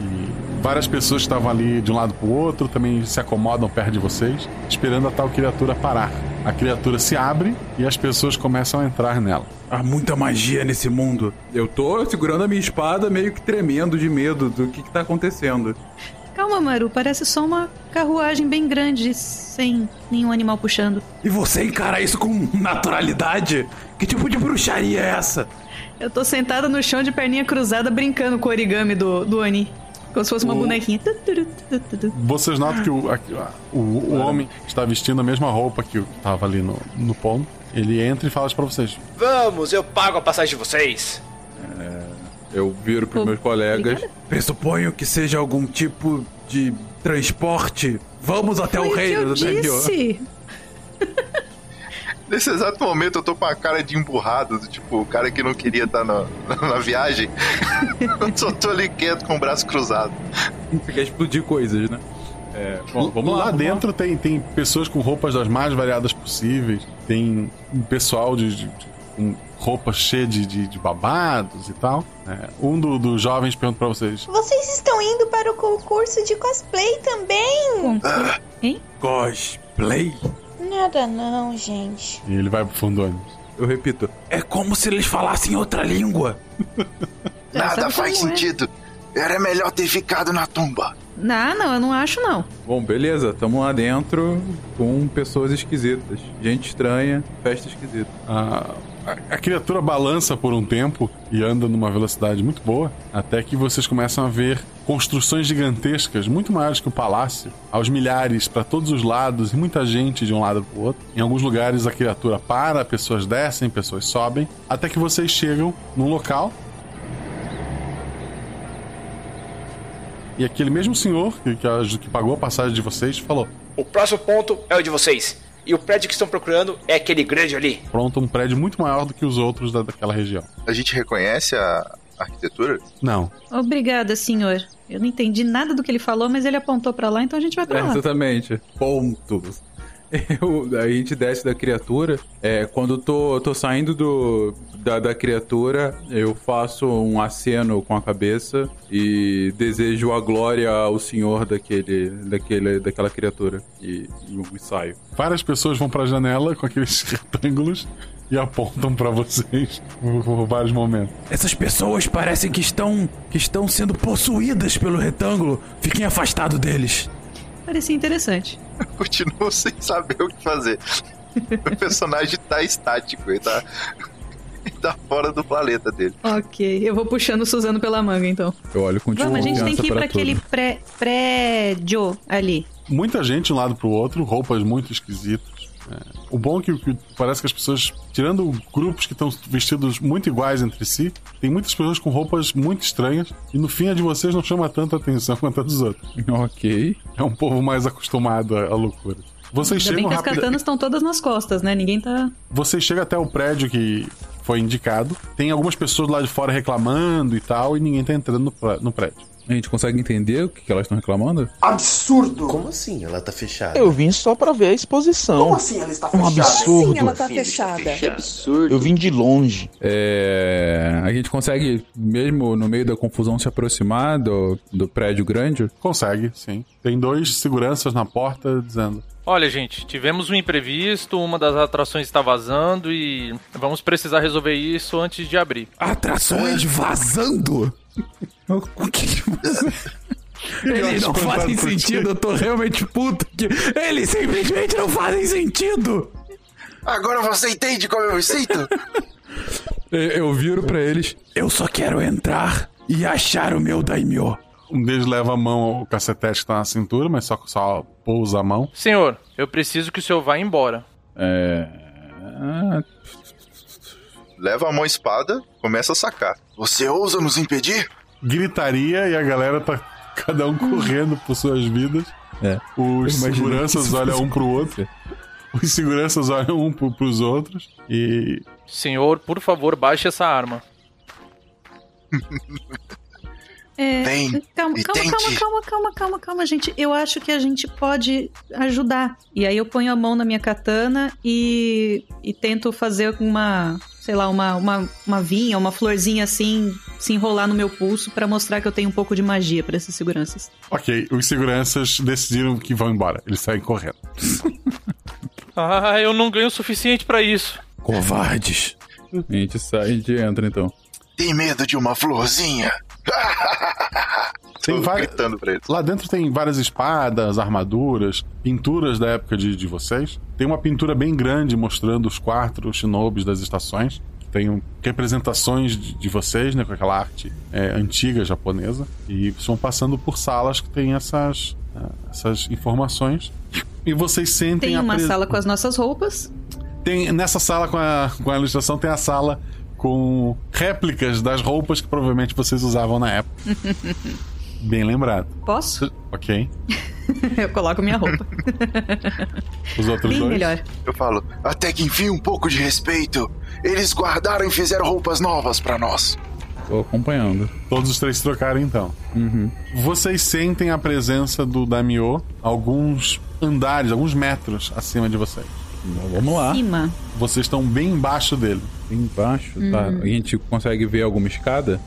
E várias pessoas que estavam ali de um lado para o outro também se acomodam perto de vocês, esperando a tal criatura parar. A criatura se abre e as pessoas começam a entrar nela. Há muita magia nesse mundo. Eu tô segurando a minha espada, meio que tremendo de medo do que, que tá acontecendo. Calma, Maru, parece só uma carruagem bem grande, sem nenhum animal puxando. E você encara isso com naturalidade? Que tipo de bruxaria é essa? Eu tô sentada no chão de perninha cruzada brincando com o origami do, do Ani. Como se fosse uma O- bonequinha. Vocês notam que o, a- o, o homem está vestindo a mesma roupa que estava ali no, no ponto. Ele entra e fala para vocês: Vamos, eu pago a passagem de vocês. Eu viro pros meus colegas. Pressuponho que seja algum tipo de transporte. Vamos até o reino do Daimyo. Nesse exato momento eu tô com a cara de emburrado, do tipo, o cara que não queria estar na, na viagem. eu só tô ali quieto com o braço cruzado. Você quer explodir coisas, né? É, bom, vamos lá. lá vamos dentro Tem, tem pessoas com roupas das mais variadas possíveis. Tem um pessoal de, de- de- com roupas cheias de, de, de babados e tal. É, um do- dos jovens pergunta pra vocês: Vocês estão indo para o concurso de cosplay também? Hein? Cosplay? Nada não, gente. E ele vai pro fundo do ônibus. Eu repito: É como se eles falassem outra língua. Nada faz é. sentido. Era melhor ter ficado na tumba. Não, não, eu não acho não. Bom, beleza, tamo lá dentro com pessoas esquisitas. Gente estranha, festa esquisita. A, a- criatura balança por um tempo e anda numa velocidade muito boa, até que vocês começam a ver construções gigantescas, muito maiores que o palácio, aos milhares para todos os lados e muita gente de um lado para o outro. Em alguns lugares a criatura para, pessoas descem, pessoas sobem, até que vocês chegam num local. E aquele mesmo senhor que, que, que pagou a passagem de vocês falou: O próximo ponto é o de vocês. E o prédio que estão procurando é aquele grande ali. Pronto, um prédio muito maior do que os outros da, daquela região. A gente reconhece a arquitetura? Não. Obrigada, senhor. Eu não entendi nada do que ele falou, mas ele apontou pra lá, então a gente vai pra É, lá. exatamente. Pontos. Eu, a gente desce da criatura. É, quando eu tô, eu tô saindo do, da, da criatura, eu faço um aceno com a cabeça e desejo a glória ao senhor daquele, daquele, daquela criatura. E, e saio. Várias pessoas vão pra janela com aqueles retângulos e apontam pra vocês por, por vários momentos. Essas pessoas parecem que estão que estão sendo possuídas pelo retângulo. Fiquem afastados deles. Parecia interessante. Eu continuo sem saber o que fazer. o personagem tá estático, ele tá, ele tá fora do planeta dele. Ok, eu vou puxando o Suzano pela manga, então. Eu olho com Vamos, a gente tem que ir pra pra aquele pré, prédio ali. Muita gente de um lado pro outro, roupas muito esquisitas. O bom é que, que parece que as pessoas, tirando grupos que estão vestidos muito iguais entre si, tem muitas pessoas com roupas muito estranhas e no fim a de vocês não chama tanta atenção quanto a dos outros. Ok. É um povo mais acostumado à à loucura. Vocês Ainda bem chegam que as rápido. katanas estão todas nas costas, né? Ninguém tá. Você chega até o prédio que foi indicado. Tem algumas pessoas lá de fora reclamando e tal, e ninguém tá entrando no prédio. A gente consegue entender o que, que elas estão reclamando? Absurdo! Como assim? Ela tá fechada? Eu vim só pra ver a exposição. Como assim ela está Um fechada? absurdo. Sim, ela tá fechada. Que absurdo. Eu vim de longe. É, a gente consegue, mesmo no meio da confusão, se aproximar do, do prédio grande? Consegue, sim. Tem dois seguranças na porta dizendo: Olha, gente, tivemos um imprevisto, uma das atrações está vazando e vamos precisar resolver isso antes de abrir. Atrações vazando? O que Eles não fazem sentido, eu tô realmente puto que eles simplesmente não fazem sentido. Agora você entende como eu me sinto? Eu, eu viro pra eles. Eu só quero entrar e achar o meu daimyo. Um deles leva a mão ao cacetete que tá na cintura, mas só, só pousa a mão. Senhor, eu preciso que o senhor vá embora. É. Ah, Leva a mão à espada, começa a sacar. Você ousa nos impedir? Gritaria e a galera tá cada um correndo por suas vidas. É. Os seguranças olham um pro outro. Os seguranças olham um pro, pros outros e. Senhor, por favor, baixe essa arma. É, calma, e calma, calma, calma, calma, calma, calma, gente. Eu acho que a gente pode ajudar. E aí eu ponho a mão na minha katana e, e tento fazer uma, sei lá, uma, uma, uma vinha, uma florzinha assim, se enrolar no meu pulso pra mostrar que eu tenho um pouco de magia pra esses seguranças. Ok, os seguranças decidiram que vão embora. Eles saem correndo. Ah, eu não ganho o suficiente pra isso. Covardes. A gente sai, a gente entra então. Tem medo de uma florzinha? Tem gritando pra eles. Lá dentro tem várias espadas, armaduras, pinturas da época de, de vocês. Tem uma pintura bem grande mostrando os quatro shinobis das estações. Tem um- representações de, vocês, né, com aquela arte é, antiga japonesa. E vão passando por salas que tem essas, ah, essas informações. E vocês sentem Tem a uma pres- sala com as nossas roupas. Tem, nessa sala com a, com a ilustração tem a sala com réplicas das roupas que provavelmente vocês usavam na época. Bem lembrado. Posso? Ok. eu coloco minha roupa. Os outros Bem dois? melhor. Eu falo, até que enfim um pouco de respeito. Eles guardaram e fizeram roupas novas pra nós. Tô acompanhando. Todos os três trocaram então. Uhum. Vocês sentem a presença do Damio alguns andares, alguns metros acima de vocês. Vamos lá. Cima. Vocês estão bem embaixo dele. Embaixo? Tá. Hum. A gente consegue ver alguma escada?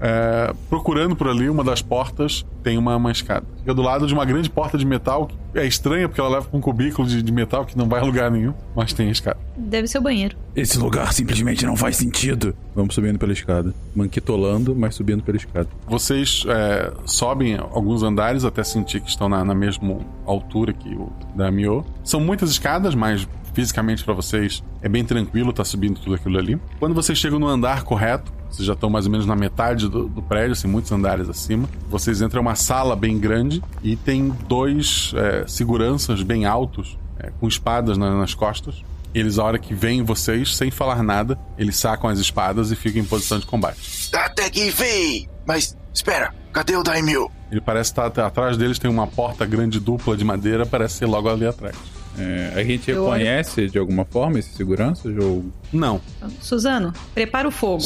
É, procurando por ali, uma das portas tem uma, uma escada. Fica do lado de uma grande porta de metal. que É estranha porque ela leva com um cubículo de, de metal que não vai a lugar nenhum, mas tem a escada. Deve ser o banheiro. Esse lugar simplesmente não faz sentido. Vamos subindo pela escada. Manquitolando, mas subindo pela escada. Vocês é, sobem alguns andares até sentir que estão na, na mesma altura que o da Mio. São muitas escadas, mas fisicamente para vocês é bem tranquilo tá subindo tudo aquilo ali. Quando vocês chegam no andar correto, vocês já estão mais ou menos na metade do, do prédio, assim, muitos andares acima. Vocês entram em uma sala bem grande e tem dois é, seguranças bem altos, é, com espadas na- nas costas. Eles, a hora que veem vocês, sem falar nada, eles sacam as espadas e ficam em posição de combate. Até que enfim! Mas, espera, cadê o Daimyo? Ele parece estar atrás deles, tem uma porta grande dupla de madeira, parece ser logo ali atrás. É, a gente Eu olho- reconhece de alguma forma esses seguranças? Ou... Não. Suzano, prepara o fogo.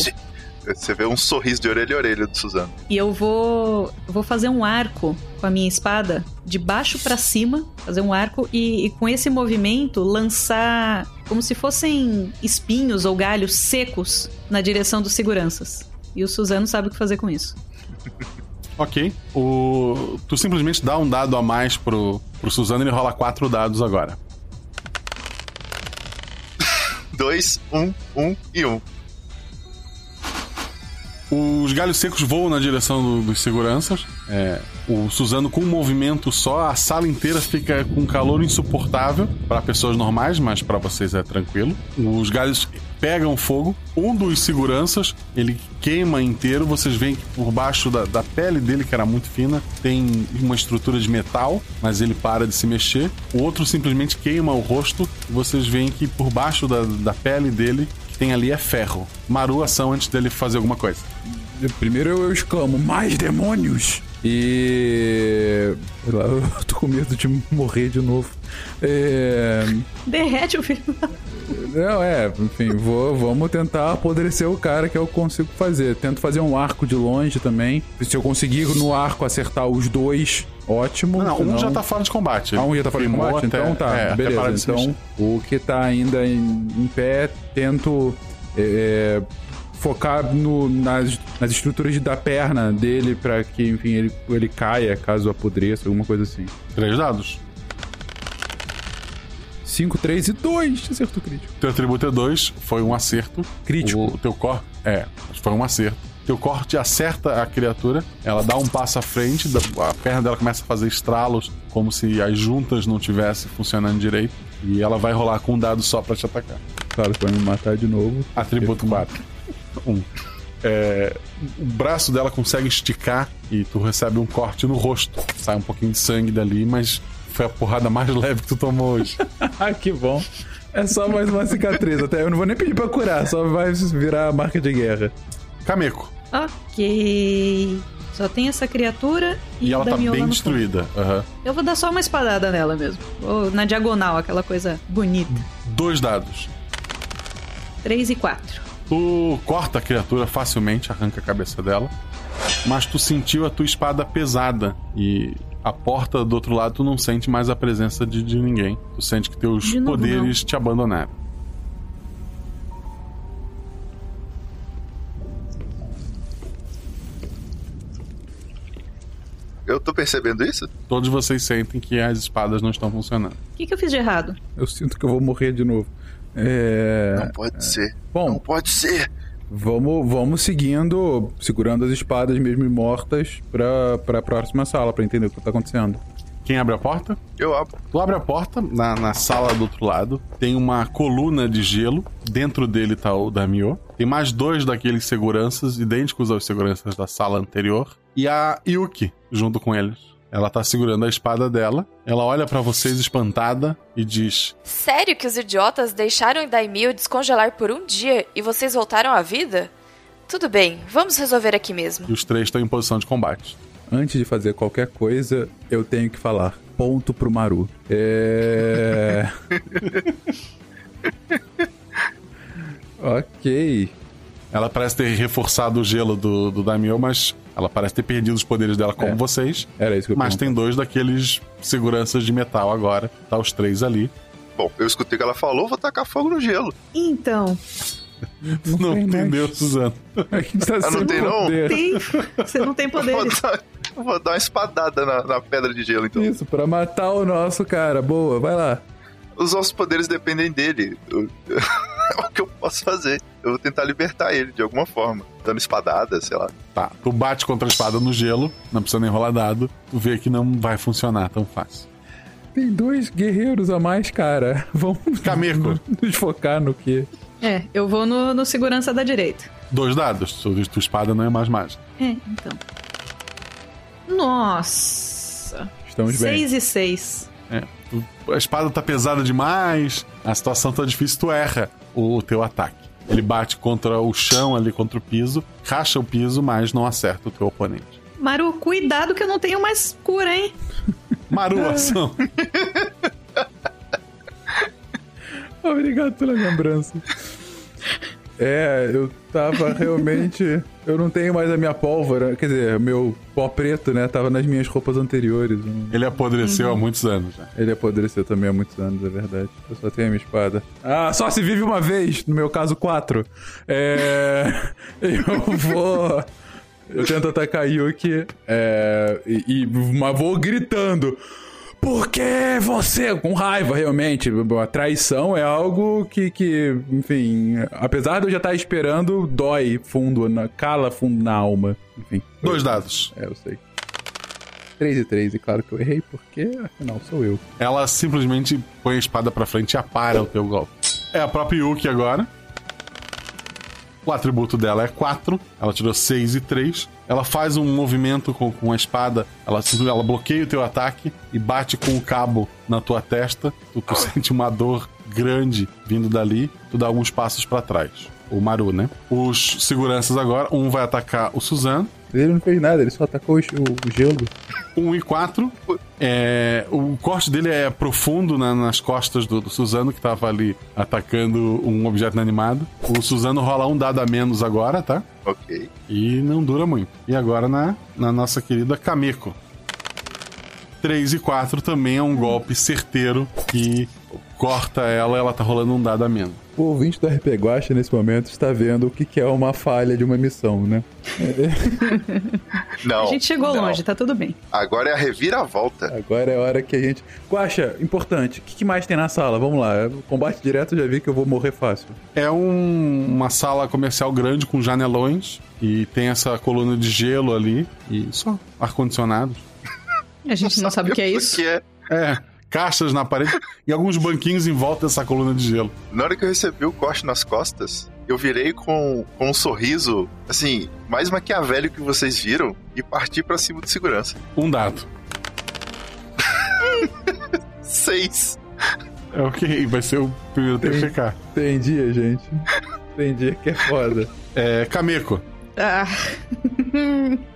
Você vê um sorriso de orelha a orelha do Suzano. E eu vou, vou fazer um arco com a minha espada de baixo pra cima, fazer um arco e, e com esse movimento lançar como se fossem espinhos ou galhos secos na direção dos seguranças. E o Suzano sabe o que fazer com isso. Ok. O... Tu simplesmente dá um dado a mais pro, pro Suzano e ele rola quatro dados agora. Dois, um, um e um. Os galhos secos voam na direção do- dos seguranças. É, o Suzano, com um movimento só, a sala inteira fica com calor insuportável para pessoas normais, mas para vocês é tranquilo. Os galhos pegam fogo. Um dos seguranças ele queima inteiro. Vocês veem que por baixo da, da pele dele, que era muito fina, tem uma estrutura de metal, mas ele para de se mexer. O outro simplesmente queima o rosto. Vocês veem que por baixo da, da pele dele, tem ali é ferro. Maru, ação antes dele fazer alguma coisa. Primeiro eu, exclamo, mais demônios! E. sei lá, eu tô com medo de morrer de novo. É. Derrete o filho. Não, é, enfim, vou, vamos tentar apodrecer o cara que eu consigo fazer. Tento fazer um arco de longe também. Se eu conseguir no arco acertar os dois, ótimo. Não, não, um já tá fora de combate. Ah, um já tá fora de combate? então tá, é, parar de se beleza. Então, o que tá ainda em, em pé, tento é, focar no- nas, nas estruturas da perna dele pra que, enfim, ele, ele caia caso apodreça, alguma coisa assim. Três dados. 5, 3 e 2. Acerto crítico. Teu atributo é 2, foi um acerto. Crítico. O teu corte. É, foi um acerto. Teu corte acerta a criatura, ela dá um passo à frente, a perna dela começa a fazer estralos, como se as juntas não tivessem funcionando direito. E ela vai rolar com um dado só pra te atacar. Claro, vai me matar de novo. Atributo 4. Um. É, o braço dela consegue esticar e tu recebe um corte no rosto. Sai um pouquinho de sangue dali, mas foi a porrada mais leve que tu tomou hoje. Ah, que bom. É só mais uma cicatriz. Até eu não vou nem pedir pra curar, só vai virar marca de guerra. Cameco. Ok. Só tem essa criatura e, E ela tá bem destruída. Fundo. Eu vou dar só uma espadada nela mesmo. Ou na diagonal, aquela coisa bonita. Dois dados. 3 e 4. Tu corta a criatura facilmente, arranca a cabeça dela. Mas tu sentiu a tua espada pesada. E a porta do outro lado tu não sente mais a presença de, de ninguém. Tu sente que teus novo, poderes te abandonaram. Eu tô percebendo isso? Todos vocês sentem que as espadas não estão funcionando. O que, que eu fiz de errado? Eu sinto que eu vou morrer de novo. É... Não pode ser. Bom, Não pode ser. Vamos, vamos seguindo, segurando as espadas mesmo mortas pra, pra próxima sala, pra entender o que tá acontecendo. Quem abre a porta? Eu abro. Tu abre a porta, na, na sala do outro lado, tem uma coluna de gelo. Dentro dele tá o Damio. Tem mais dois daqueles seguranças, idênticos aos seguranças da sala anterior. E a Yuki, junto com eles. Ela tá segurando a espada dela. Ela olha pra vocês espantada e diz: Sério que os idiotas deixaram o Daimyo descongelar por um dia e vocês voltaram à vida? Tudo bem, vamos resolver aqui mesmo. E os três estão em posição de combate. Antes de fazer qualquer coisa, eu tenho que falar. Ponto pro Maru. É. ok. Ela parece ter reforçado o gelo do, do Daimyo, mas ela parece ter perdido os poderes dela como É. vocês. Era isso que eu Mas tem dois daqueles seguranças de metal agora. Tá os três ali. Bom, eu escutei o que ela falou, vou tacar fogo no gelo. Então, Não, entendeu, Suzano? Ah, não tem não? tem. Você não tem Vou poderes. dar, vou dar uma espadada na, na pedra de gelo, então. Isso, pra matar o nosso cara. Boa, vai lá. Os nossos poderes dependem dele. É o que eu posso fazer. Eu vou tentar libertar ele de alguma forma. Dando espadada, sei lá. Tá, tu bate contra a espada no gelo, não precisa nem rolar dado. Tu vê que não vai funcionar tão fácil. Tem dois guerreiros a mais, cara. Vamos Cameco. nos focar no que? É, eu vou no, no segurança da direita. Dois dados, tua, tua espada não é mais mágica. É, então. Nossa. Estamos bem. 6 e 6. É, tu- a espada tá pesada demais, a situação tá difícil, tu erra o teu ataque. Ele bate contra o chão ali, contra o piso, racha o piso, mas não acerta o teu oponente. Maru, cuidado que eu não tenho mais cura, hein? Maru, ação. Obrigado pela lembrança. É, eu tava realmente. Eu não tenho mais a minha pólvora, quer dizer, meu pó preto, né? Tava nas minhas roupas anteriores. Ele apodreceu Uhum. há muitos anos já. Ele apodreceu também há muitos anos, é verdade. Eu só tenho a minha espada. Ah, só se vive uma vez, no meu caso, quatro. É. Eu vou. Eu tento atacar Yuki é, e, e mas vou gritando. Por que você? Com raiva, realmente. A traição é algo que, que, enfim, apesar de eu já estar esperando, dói fundo, na, cala fundo na alma. Enfim. Dois dados. É, eu sei. 3 e 3, e claro que eu errei, porque afinal sou eu. Ela simplesmente põe a espada pra frente e apara o teu golpe. É a própria Yuki agora. O atributo dela é 4. Ela tirou 6 e 3. Ela faz um movimento com, com a espada. Ela, ela bloqueia o teu ataque e bate com o cabo na tua testa. Tu, tu sente uma dor grande vindo dali. Tu dá alguns passos pra trás. O Maru, né? Os seguranças agora. Um vai atacar o Suzano. Ele não fez nada, ele só atacou o, o gelo. 1 e 4. É, o corte dele é profundo na- nas costas do, do Suzano, que tava ali atacando um objeto inanimado. O Suzano rola um dado a menos agora, tá? Ok. E não dura muito. E agora na, na nossa querida Kameko. 3 e 4 também é um golpe certeiro que corta ela, ela tá rolando um dado a menos. O ouvinte do RP Guacha nesse momento está vendo o que, que é uma falha de uma missão, né? Não. a gente chegou não. longe, tá tudo bem. Agora é a reviravolta. Agora é a hora que a gente. Guacha, importante, o que, que mais tem na sala? Vamos lá. Combate direto, já vi que eu vou morrer fácil. É um- uma sala comercial grande com janelões e tem essa coluna de gelo ali e só ar-condicionado. A gente não sabe o que é isso. Que é. É, caixas na parede e alguns banquinhos em volta dessa coluna de gelo. Na hora que eu recebi o corte nas costas, eu virei com, com um sorriso, assim, mais maquiavélico que vocês viram e parti pra cima do segurança. Um dado. Seis. É ok, vai ser o primeiro TFK. Tem dia, gente. Tem dia que é foda. É, Kameko. Ah.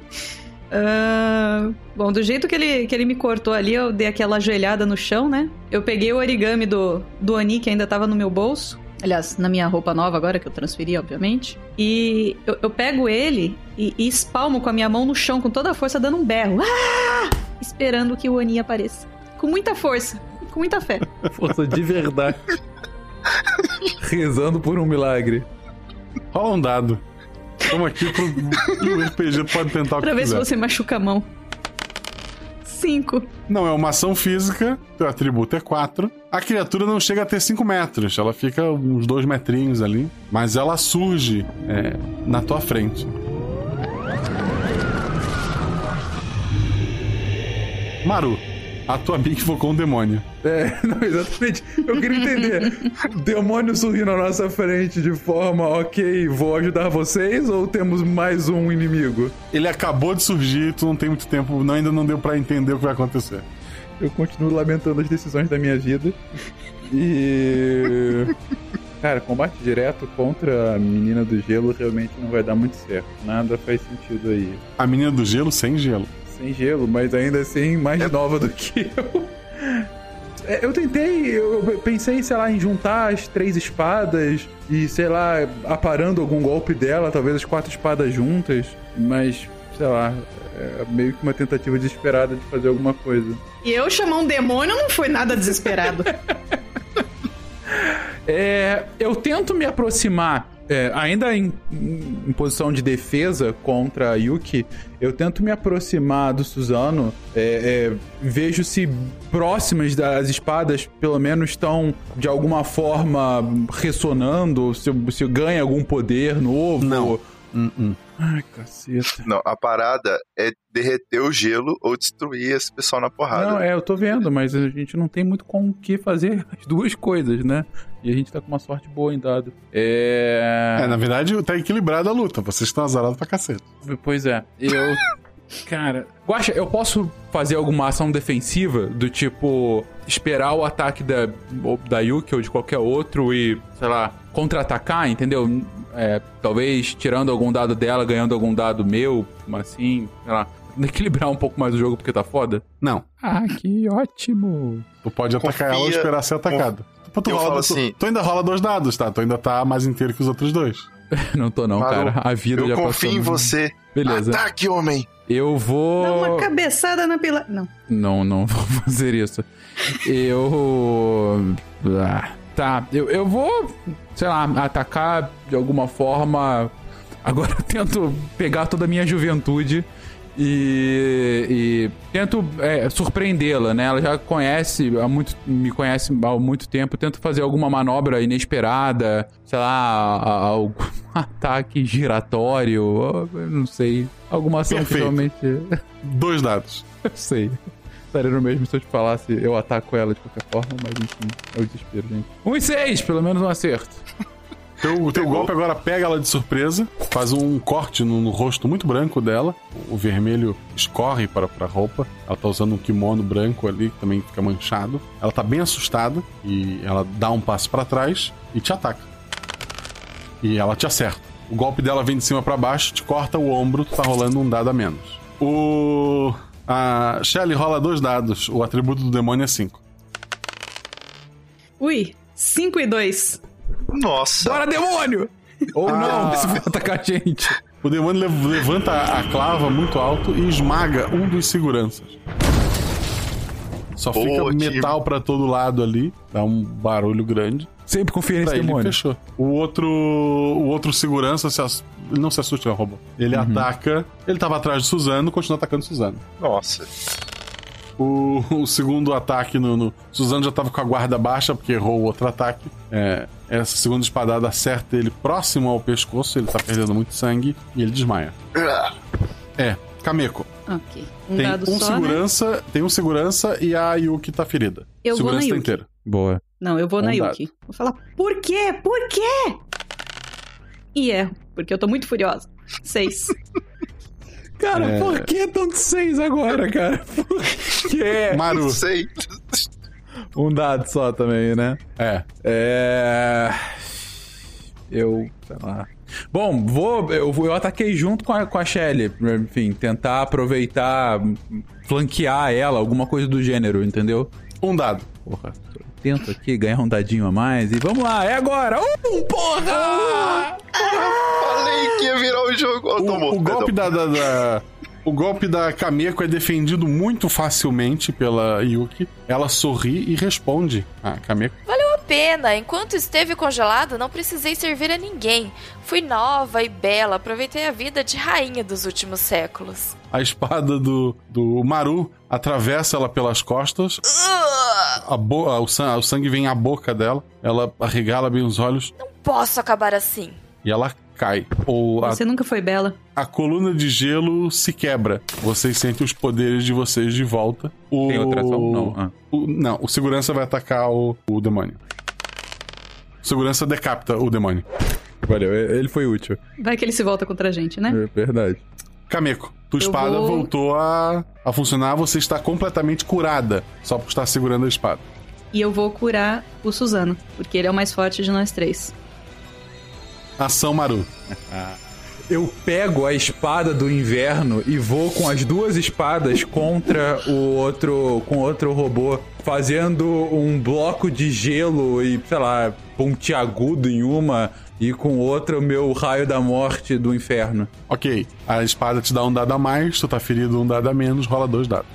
Ah, bom, do jeito que ele, que ele me cortou ali, eu dei aquela ajoelhada no chão, né? Eu peguei o origami do, do Oni que ainda tava no meu bolso. Aliás, na minha roupa nova agora, que eu transferi, obviamente. E eu, eu pego ele e, e espalmo com a minha mão no chão com toda a força, dando um berro. Ah! Esperando que o Oni apareça. Com muita força, com muita fé. Força de verdade. Rezando por um milagre. Rola um dado. Estamos aqui pro. O RPG pode tentar o que Pra ver se quiser. você machuca a mão. Cinco. Não, é uma ação física, teu atributo é 4. A criatura não chega a ter 5 metros, ela fica uns 2 metrinhos ali, mas ela surge é, na tua frente. Maru, a tua amiga invocou um demônio. É, não, exatamente. Eu queria entender. Demônio surgindo na nossa frente de forma, ok, vou ajudar vocês ou temos mais um inimigo? Ele acabou de surgir, tu não tem muito tempo, não, ainda não deu pra entender o que vai acontecer. Eu continuo lamentando as decisões da minha vida. E. Cara, combate direto contra a menina do gelo realmente não vai dar muito certo. Nada faz sentido aí. A menina do gelo sem gelo. Sem gelo, mas ainda assim mais nova do que eu. É, Eu tentei, eu eu pensei, sei lá, em juntar as três espadas e, sei lá, aparando algum golpe dela, talvez as quatro espadas juntas, mas, sei lá, é meio que uma tentativa desesperada de fazer alguma coisa. E eu chamar um demônio não foi nada desesperado. É, eu tento me aproximar, é, ainda em, em posição de defesa contra a Yuki, eu tento me aproximar do Suzano, é, é, vejo se próximas das espadas pelo menos estão de alguma forma ressonando, se, se ganha algum poder novo. Não. Ai, caceta. Não, a parada é derreter o gelo ou destruir esse pessoal na porrada. Não, é, eu tô vendo, mas a gente não tem muito com o que fazer as duas coisas, né? E a gente tá com uma sorte boa em dado. É. É, na verdade, tá equilibrada a luta, vocês estão azarados pra cacete. Pois é, eu. Cara, Guaxa, eu posso fazer alguma ação defensiva do tipo esperar o ataque da, da Yuki ou de qualquer outro e, sei lá, contra-atacar, entendeu? É, talvez tirando algum dado dela, ganhando algum dado meu, assim, sei lá. Equilibrar um pouco mais o jogo porque tá foda? Não. Ah, que ótimo. Tu pode atacar ela ou Confia- esperar ser atacado. Tu, tu Eu rola- tu- assim- tu ainda rola dois dados, tá? Tu ainda tá mais inteiro que os outros dois. Não tô não, Maru, cara. A vida eu já confio passou. em você. Beleza. Ataque, homem! Eu vou. Dá uma cabeçada na pila. Não. Não, não vou fazer isso. Eu. Ah, tá, eu, eu vou, sei lá, atacar de alguma forma. Agora eu tento pegar toda a minha juventude e, e tento é, surpreendê-la, né? Ela já conhece, há muito, me conhece há muito tempo. Tento fazer alguma manobra inesperada, sei lá, algum ataque giratório, eu não sei. Alguma ação que Perfeito. realmente. Dois dados. Eu sei. Estaria no mesmo se eu te falasse, eu ataco ela de qualquer forma, mas enfim, é o desespero, gente. Um e seis, pelo menos um acerto. Teu, teu golpe agora pega ela de surpresa, faz um corte no, no rosto muito branco dela. O vermelho escorre para, para a roupa. Ela tá usando um kimono branco ali, que também fica manchado. Ela tá bem assustada e ela dá um passo para trás e te ataca. E ela te acerta. O golpe dela vem de cima para baixo, te corta o ombro, tu tá rolando um dado a menos. O. A Shelly rola dois dados. O atributo do demônio é 5. Ui, 5 e 2. Nossa! Bora, demônio! Ou não, se vai atacar a gente. O demônio lev- levanta a clava muito alto e esmaga um dos seguranças. Só fica metal pra todo lado ali, dá um barulho grande. Sempre confia nesse demônio. fechou. O outro, o outro segurança se ass- ele não se assusta, é robô. Ele Uhum. ataca. Ele tava atrás de Suzano, continua atacando Suzano. Nossa. O, o segundo ataque no, no. Suzano já tava com a guarda baixa, porque errou o outro ataque. É, essa segunda espadada acerta ele próximo ao pescoço, ele tá perdendo muito sangue e ele desmaia. É, Kameko. Ok. Um tem dado um só, né? segurança, tem um segurança e a Yuki tá ferida. Eu vou na segurança tá Yuki. inteira. Boa. Não, eu vou na Um Yuki. Vou falar, por quê? Por quê? E erro, porque eu tô muito furiosa. Seis. Cara, É. por que tanto seis agora, cara? Por quê? Maru. Sei. Um dado só também, né? É. É. Eu. sei lá. Bom, vou. Eu, eu ataquei junto com a, com a Shelly. Enfim, tentar aproveitar, flanquear ela, alguma coisa do gênero, entendeu? Um dado. Porra, tento aqui ganhar um dadinho a mais e vamos lá, é agora! Um, porra! Falei que ia virar o jogo. Oh, tomou, O golpe da, da- da- O golpe da Kameko é defendido muito facilmente pela Yuki. Ela sorri e responde. Ah, Kameko. Valeu a pena. Enquanto esteve congelado, não precisei servir a ninguém. Fui nova e bela, aproveitei a vida de rainha dos últimos séculos. A espada do, do Maru atravessa ela pelas costas. A bo- o, san- o sangue vem à boca dela. Ela arregala bem os olhos Posso acabar assim. e ela cai. Ou a, Você nunca foi bela. a coluna de gelo se quebra. Vocês sentem os poderes de vocês de volta. O, Tem outra ação? Não, ah. o, não, o segurança vai atacar o, o demônio. O segurança decapita o demônio. Valeu, ele foi útil. Vai que ele se volta contra a gente, né? É verdade. Kameko, tua Eu espada vou- voltou a, a funcionar. Você está completamente curada. Só por estar segurando a espada. E eu vou curar o Suzano, porque ele é o mais forte de nós três. Ação Maru. Eu pego a espada do inverno e vou com as duas espadas contra o outro, com outro robô, fazendo um bloco de gelo e, sei lá, pontiagudo em uma e com outra o meu raio da morte do inferno. Ok, a espada te dá um dado a mais, tu tá ferido um dado a menos, rola dois dados.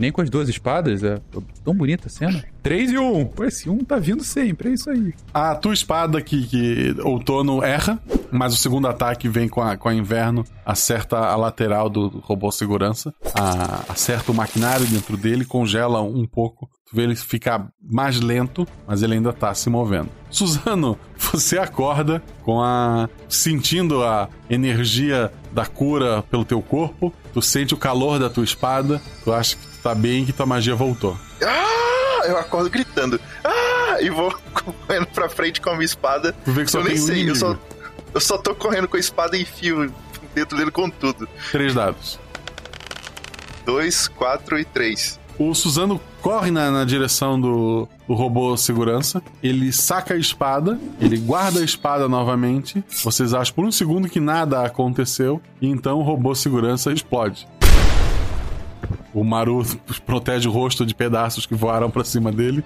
Nem com as duas espadas, é tão bonita a cena. 3 e 1. Um. Pô, esse 1 um tá vindo sempre, é isso aí. A tua espada que, que outono erra, mas o segundo ataque vem com a, com a inverno, acerta a lateral do robô segurança, a- acerta o maquinário dentro dele, congela um pouco. Tu vê ele ficar mais lento, mas ele ainda tá se movendo. Suzano, você acorda com a. sentindo a energia da cura pelo teu corpo, tu sente o calor da tua espada, tu acha que tá bem que tua magia voltou. Ah! Eu acordo gritando. Ah! E vou correndo pra frente com a minha espada. Tu vê que só eu nem tem um sei, eu só, eu só tô correndo com a espada e fio dentro dele com tudo. Três dados. Dois, quatro e três. O Suzano corre na, na direção do, do robô segurança. Ele saca a espada, ele guarda a espada novamente. Vocês acham por um segundo que nada aconteceu. E então o robô segurança explode. O Maru protege o rosto de pedaços que voaram pra cima dele.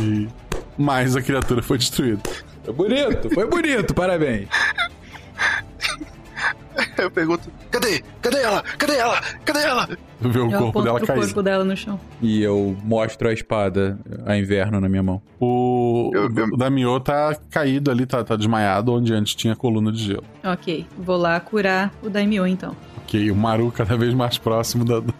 E mais a criatura foi destruída. Foi bonito, foi bonito, parabéns. Eu pergunto: cadê? Cadê ela? Cadê ela? Cadê ela? Tu vê o eu corpo dela cair. corpo dela no chão. E eu mostro a espada a inverno na minha mão. O, o Damiô tá caído ali, tá, tá desmaiado, onde antes tinha coluna de gelo. Ok, vou lá curar o Daimyo então. Ok, o Maru cada vez mais próximo da, do,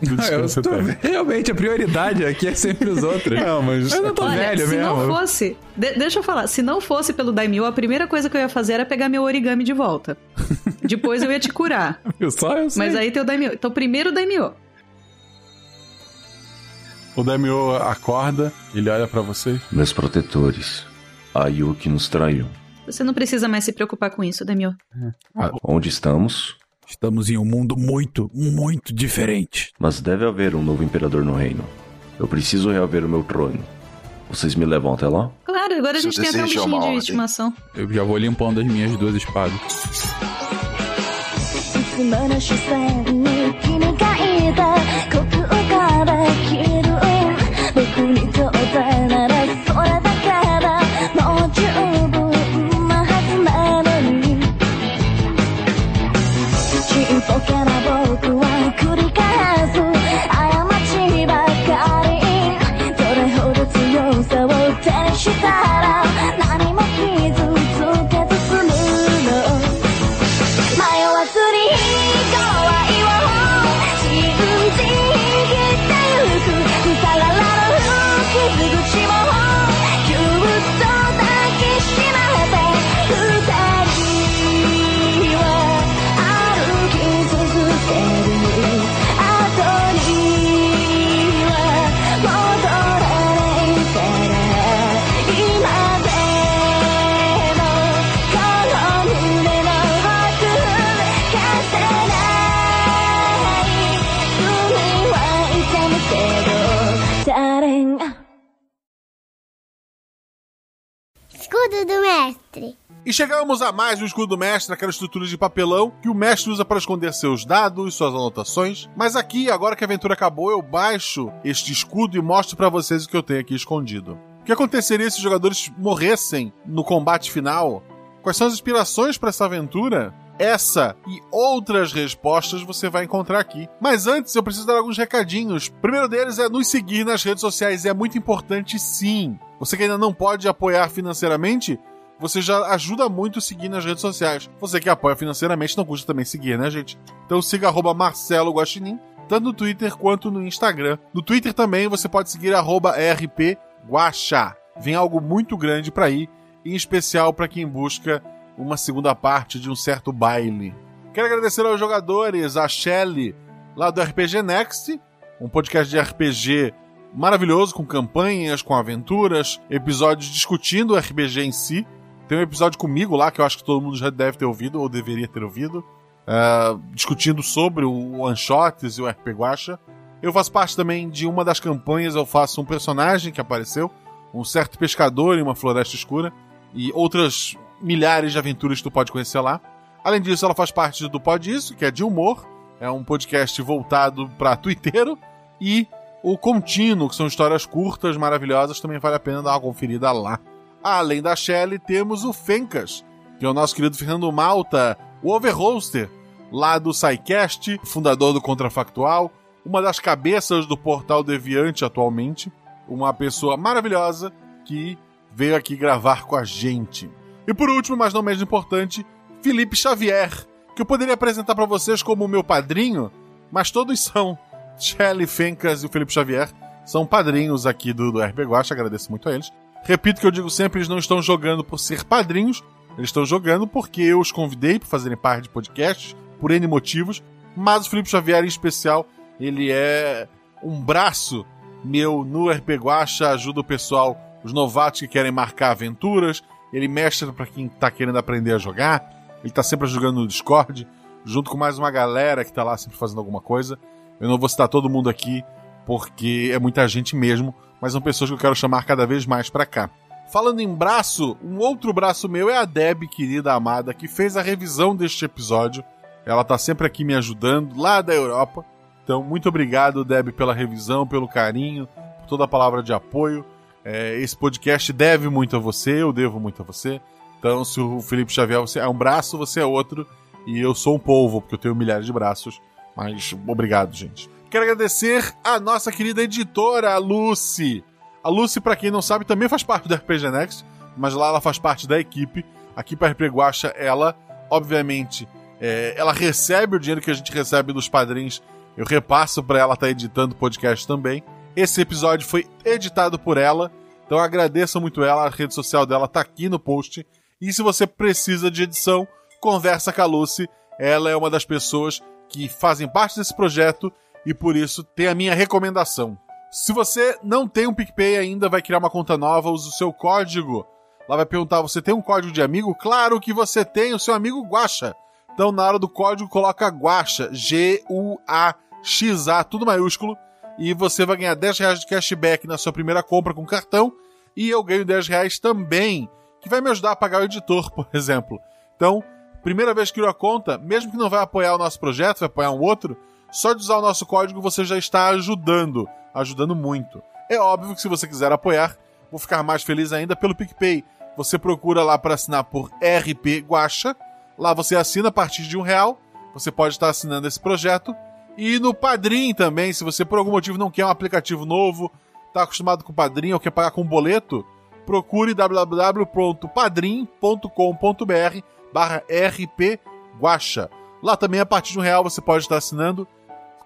descanso tô- eterno. realmente, a prioridade aqui é sempre os outros. Não, mas. Eu não tô Olha, velho se mesmo. não fosse. de- deixa eu falar, se não fosse pelo Daimyo, a primeira coisa que eu ia fazer era pegar meu origami de volta. Depois eu ia te curar. Eu só eu sei. Mas aí tem o Daimyo. Então, primeiro o Daimyo. O Daimyo acorda, ele olha pra vocês. Meus protetores, a Yuki nos traiu. Você não precisa mais se preocupar com isso, Daimyo. Ah, Onde estamos? Estamos em um mundo muito, muito diferente. Mas deve haver um novo imperador no reino. Eu preciso reaver o meu trono. Vocês me levam até lá? Claro, agora a Seu gente tem até um desejo é uma bichinho de ordem. estimação. Eu já vou limpando as minhas duas espadas. つもの視線に君がいた E chegamos a mais um escudo do mestre, aquela estrutura de papelão que o mestre usa para esconder seus dados, suas anotações. Mas aqui, agora que a aventura acabou, eu baixo este escudo e mostro para vocês o que eu tenho aqui escondido. O que aconteceria se os jogadores morressem no combate final? Quais são as inspirações para essa aventura? Essa e outras respostas você vai encontrar aqui. Mas antes eu preciso dar alguns recadinhos. O primeiro deles é nos seguir nas redes sociais. É muito importante sim. Você que ainda não pode apoiar financeiramente, você já ajuda muito seguir nas redes sociais. Você que apoia financeiramente, não custa também seguir, né, gente? Então siga arroba Marcelo Guaxinim, tanto no Twitter quanto no Instagram. No Twitter também você pode seguir arroba RP Guaxa. Vem algo muito grande para ir, em especial para quem busca uma segunda parte de um certo baile. Quero agradecer aos jogadores, a Shelly, lá do RPG Next, um podcast de RPG maravilhoso, com campanhas, com aventuras, episódios discutindo o RPG em si. Tem um episódio comigo lá que eu acho que todo mundo já deve ter ouvido, ou deveria ter ouvido, uh, discutindo sobre o One Shots e o RPG Guacha. Eu faço parte também de uma das campanhas, eu faço um personagem que apareceu, um certo pescador em uma floresta escura, e outras milhares de aventuras que tu pode conhecer lá. Além disso, ela faz parte do Pod Isso, que é de humor, é um podcast voltado para twitteiro, e o Contínuo, que são histórias curtas, maravilhosas, também vale a pena dar uma conferida lá. Além da Shelley, temos o Fencas, que é o nosso querido Fernando Malta, o Overhoster, lá do SciCast, fundador do Contrafactual, uma das cabeças do Portal Deviante atualmente, uma pessoa maravilhosa que veio aqui gravar com a gente. E por último, mas não menos importante, Felipe Xavier, que eu poderia apresentar para vocês como meu padrinho, mas todos são. Shelley Fencas e o Felipe Xavier são padrinhos aqui do, do RP Guacha, agradeço muito a eles. Repito que eu digo sempre, eles não estão jogando por ser padrinhos, eles estão jogando porque eu os convidei para fazerem parte de podcasts, por N motivos, mas o Felipe Xavier em especial, ele é um braço meu no RP Guacha, ajuda o pessoal, os novatos que querem marcar aventuras, ele mestra para quem tá querendo aprender a jogar, ele tá sempre jogando no Discord, junto com mais uma galera que tá lá sempre fazendo alguma coisa. Eu não vou citar todo mundo aqui, porque é muita gente mesmo, mas são pessoas que eu quero chamar cada vez mais para cá. Falando em braço, um outro braço meu é a Deb, querida amada, que fez a revisão deste episódio. Ela tá sempre aqui me ajudando, lá da Europa. Então, muito obrigado, Deb, pela revisão, pelo carinho, por toda a palavra de apoio. É, esse podcast deve muito a você, eu devo muito a você. Então, se o Felipe Xavier você é um braço, você é outro. E eu sou um polvo, porque eu tenho milhares de braços. Mas obrigado, gente. Quero agradecer a nossa querida editora, a Lucy. A Lucy, para quem não sabe, também faz parte do RPG Next, mas lá ela faz parte da equipe. Aqui para RPG Guacha, ela, obviamente, é, ela recebe o dinheiro que a gente recebe dos padrinhos. Eu repasso para ela estar tá editando o podcast também. Esse episódio foi editado por ela, então agradeço muito ela. A rede social dela tá aqui no post. E se você precisa de edição, conversa com a Lucy. Ela é uma das pessoas que fazem parte desse projeto e por isso tem a minha recomendação. Se você não tem um PicPay ainda, vai criar uma conta nova, use o seu código. Lá vai perguntar: você tem um código de amigo? Claro que você tem, o seu amigo Guacha. Então, na hora do código, coloca Guacha, G-U-A-X-A, tudo maiúsculo e você vai ganhar 10 reais de cashback na sua primeira compra com cartão. E eu ganho 10 reais também, que vai me ajudar a pagar o editor, por exemplo. Então, primeira vez que criou a conta, mesmo que não vai apoiar o nosso projeto, vai apoiar um outro, só de usar o nosso código você já está ajudando, ajudando muito. É óbvio que se você quiser apoiar, vou ficar mais feliz ainda pelo PicPay. Você procura lá para assinar por RP Guacha. Lá você assina a partir de um real. Você pode estar assinando esse projeto e no Padrim também, se você por algum motivo não quer um aplicativo novo, tá acostumado com o Padrim ou quer pagar com boleto, procure www.padrim.com.br barra. Lá também, a partir de um real, você pode estar assinando.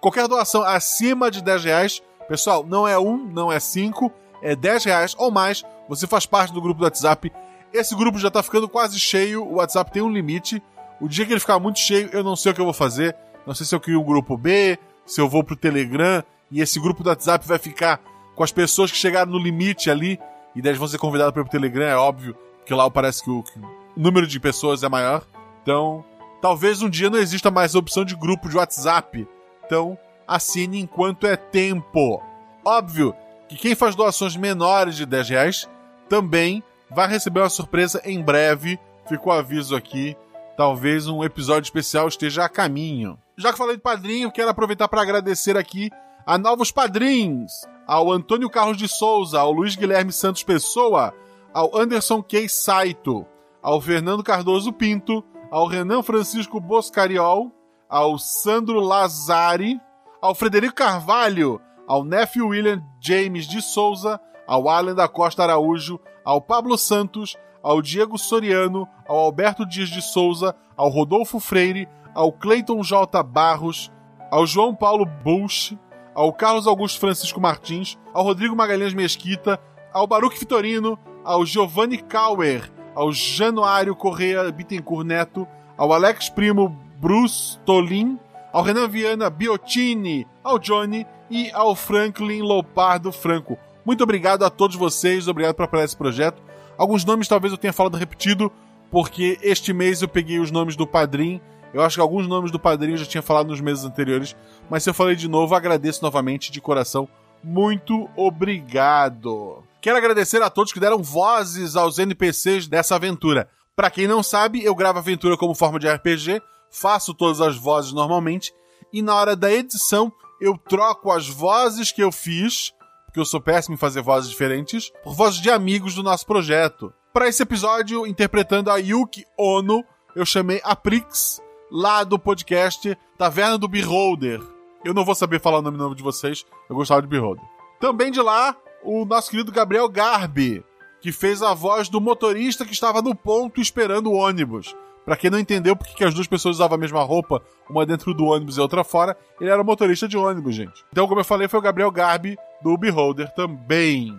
Qualquer doação acima de 10 reais, pessoal, não é um, não é cinco, é 10 reais ou mais, você faz parte do grupo do WhatsApp. Esse grupo já tá ficando quase cheio, o WhatsApp tem um limite. O dia que ele ficar muito cheio, eu não sei o que eu vou fazer não sei se eu crio um grupo B, se eu vou pro Telegram e esse grupo do WhatsApp vai ficar com as pessoas que chegaram no limite ali e daí vão ser convidadas para o Telegram, é óbvio, porque lá parece que o, que o número de pessoas é maior. Então, talvez um dia não exista mais a opção de grupo de WhatsApp. Então, assine enquanto é tempo. Óbvio que quem faz doações menores de 10 reais também vai receber uma surpresa em breve, Ficou aviso aqui. Talvez um episódio especial esteja a caminho. Já que falei de padrinho, quero aproveitar para agradecer aqui a novos padrinhos: ao Antônio Carlos de Souza, ao Luiz Guilherme Santos Pessoa, ao Anderson Key Saito, ao Fernando Cardoso Pinto, ao Renan Francisco Boscariol, ao Sandro Lazari, ao Frederico Carvalho, ao Nephew William James de Souza, ao Alan da Costa Araújo, ao Pablo Santos, ao Diego Soriano, ao Alberto Dias de Souza, ao Rodolfo Freire, ao Cleiton J. Barros, ao João Paulo Bush, ao Carlos Augusto Francisco Martins, ao Rodrigo Magalhães Mesquita, ao Baruch Vitorino, ao Giovanni Kauer, ao Januário Correia Bittencourt Neto, ao Alex Primo Bruce Tolin, ao Renan Viana Biotini, ao Johnny e ao Franklin Lopardo Franco. Muito obrigado a todos vocês, obrigado por apoiar esse projeto. Alguns nomes talvez eu tenha falado repetido, porque este mês eu peguei os nomes do Padrim. Eu acho que alguns nomes do Padrim eu já tinha falado nos meses anteriores, mas se eu falei de novo, agradeço novamente de coração. Muito obrigado. Quero agradecer a todos que deram vozes aos NPCs dessa aventura. Para quem não sabe, eu gravo aventura como forma de RPG, faço todas as vozes normalmente, e na hora da edição eu troco as vozes que eu fiz, porque eu sou péssimo em fazer vozes diferentes, por vozes de amigos do nosso projeto. Para esse episódio, interpretando a Yuki Ono, eu chamei a Prix, lá do podcast Taverna do Beholder. Eu não vou saber falar o nome novo de vocês, eu gostava de Beholder. Também de lá, o nosso querido Gabriel Garbi, que fez a voz do motorista que estava no ponto esperando o ônibus. Pra quem não entendeu porque que as duas pessoas usavam a mesma roupa, uma dentro do ônibus e outra fora, ele era motorista de ônibus, gente. Então, como eu falei, foi o Gabriel Garbi do Beholder também.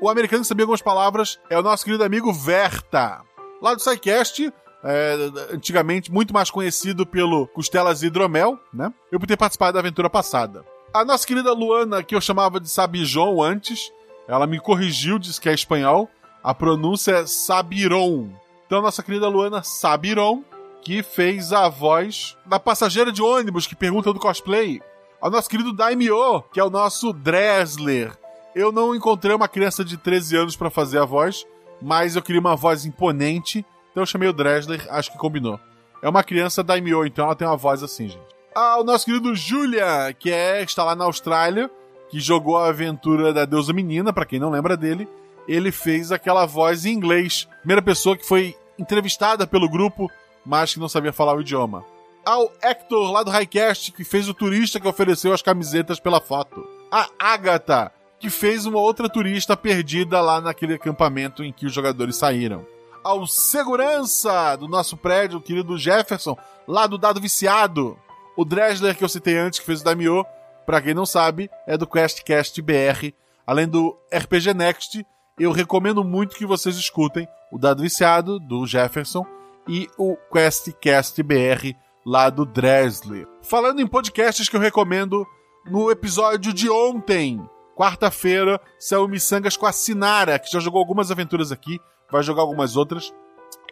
O americano que sabia algumas palavras é o nosso querido amigo Verta. Lá do SciCast, é, antigamente muito mais conhecido pelo Costelas e Hidromel, né? Eu por ter participado da aventura passada. A nossa querida Luana, que eu chamava de Sabijon antes, ela me corrigiu, disse que é espanhol. A pronúncia é Sabiron. Então, nossa querida Luana Sabiron, que fez a voz da passageira de ônibus que pergunta do cosplay. Ao nosso querido Daimyo, que é o nosso Dresler. Eu não encontrei uma criança de 13 anos para fazer a voz, mas eu queria uma voz imponente, então eu chamei o Dresler, acho que combinou. É uma criança Daimyo, então ela tem uma voz assim, gente. Ah, o nosso querido Julia, que é está lá na Austrália, que jogou a aventura da Deusa Menina, para quem não lembra dele, ele fez aquela voz em inglês. Primeira pessoa que foi entrevistada pelo grupo, mas que não sabia falar o idioma. Ao Hector, lá do Highcast, que fez o turista que ofereceu as camisetas pela foto. A Agatha, que fez uma outra turista perdida lá naquele acampamento em que os jogadores saíram. Ao segurança do nosso prédio, o querido Jefferson, lá do Dado Viciado. O Dresler, que eu citei antes, que fez o Daimyo, pra quem não sabe, é do QuestCast BR. Além do RPG Next, eu recomendo muito que vocês escutem o Dado Viciado, do Jefferson, e o QuestCast BR, lá do Dresler. Falando em podcasts que eu recomendo, no episódio de ontem, quarta-feira, saiu Missangas com a Sinara, que já jogou algumas aventuras aqui, vai jogar algumas outras.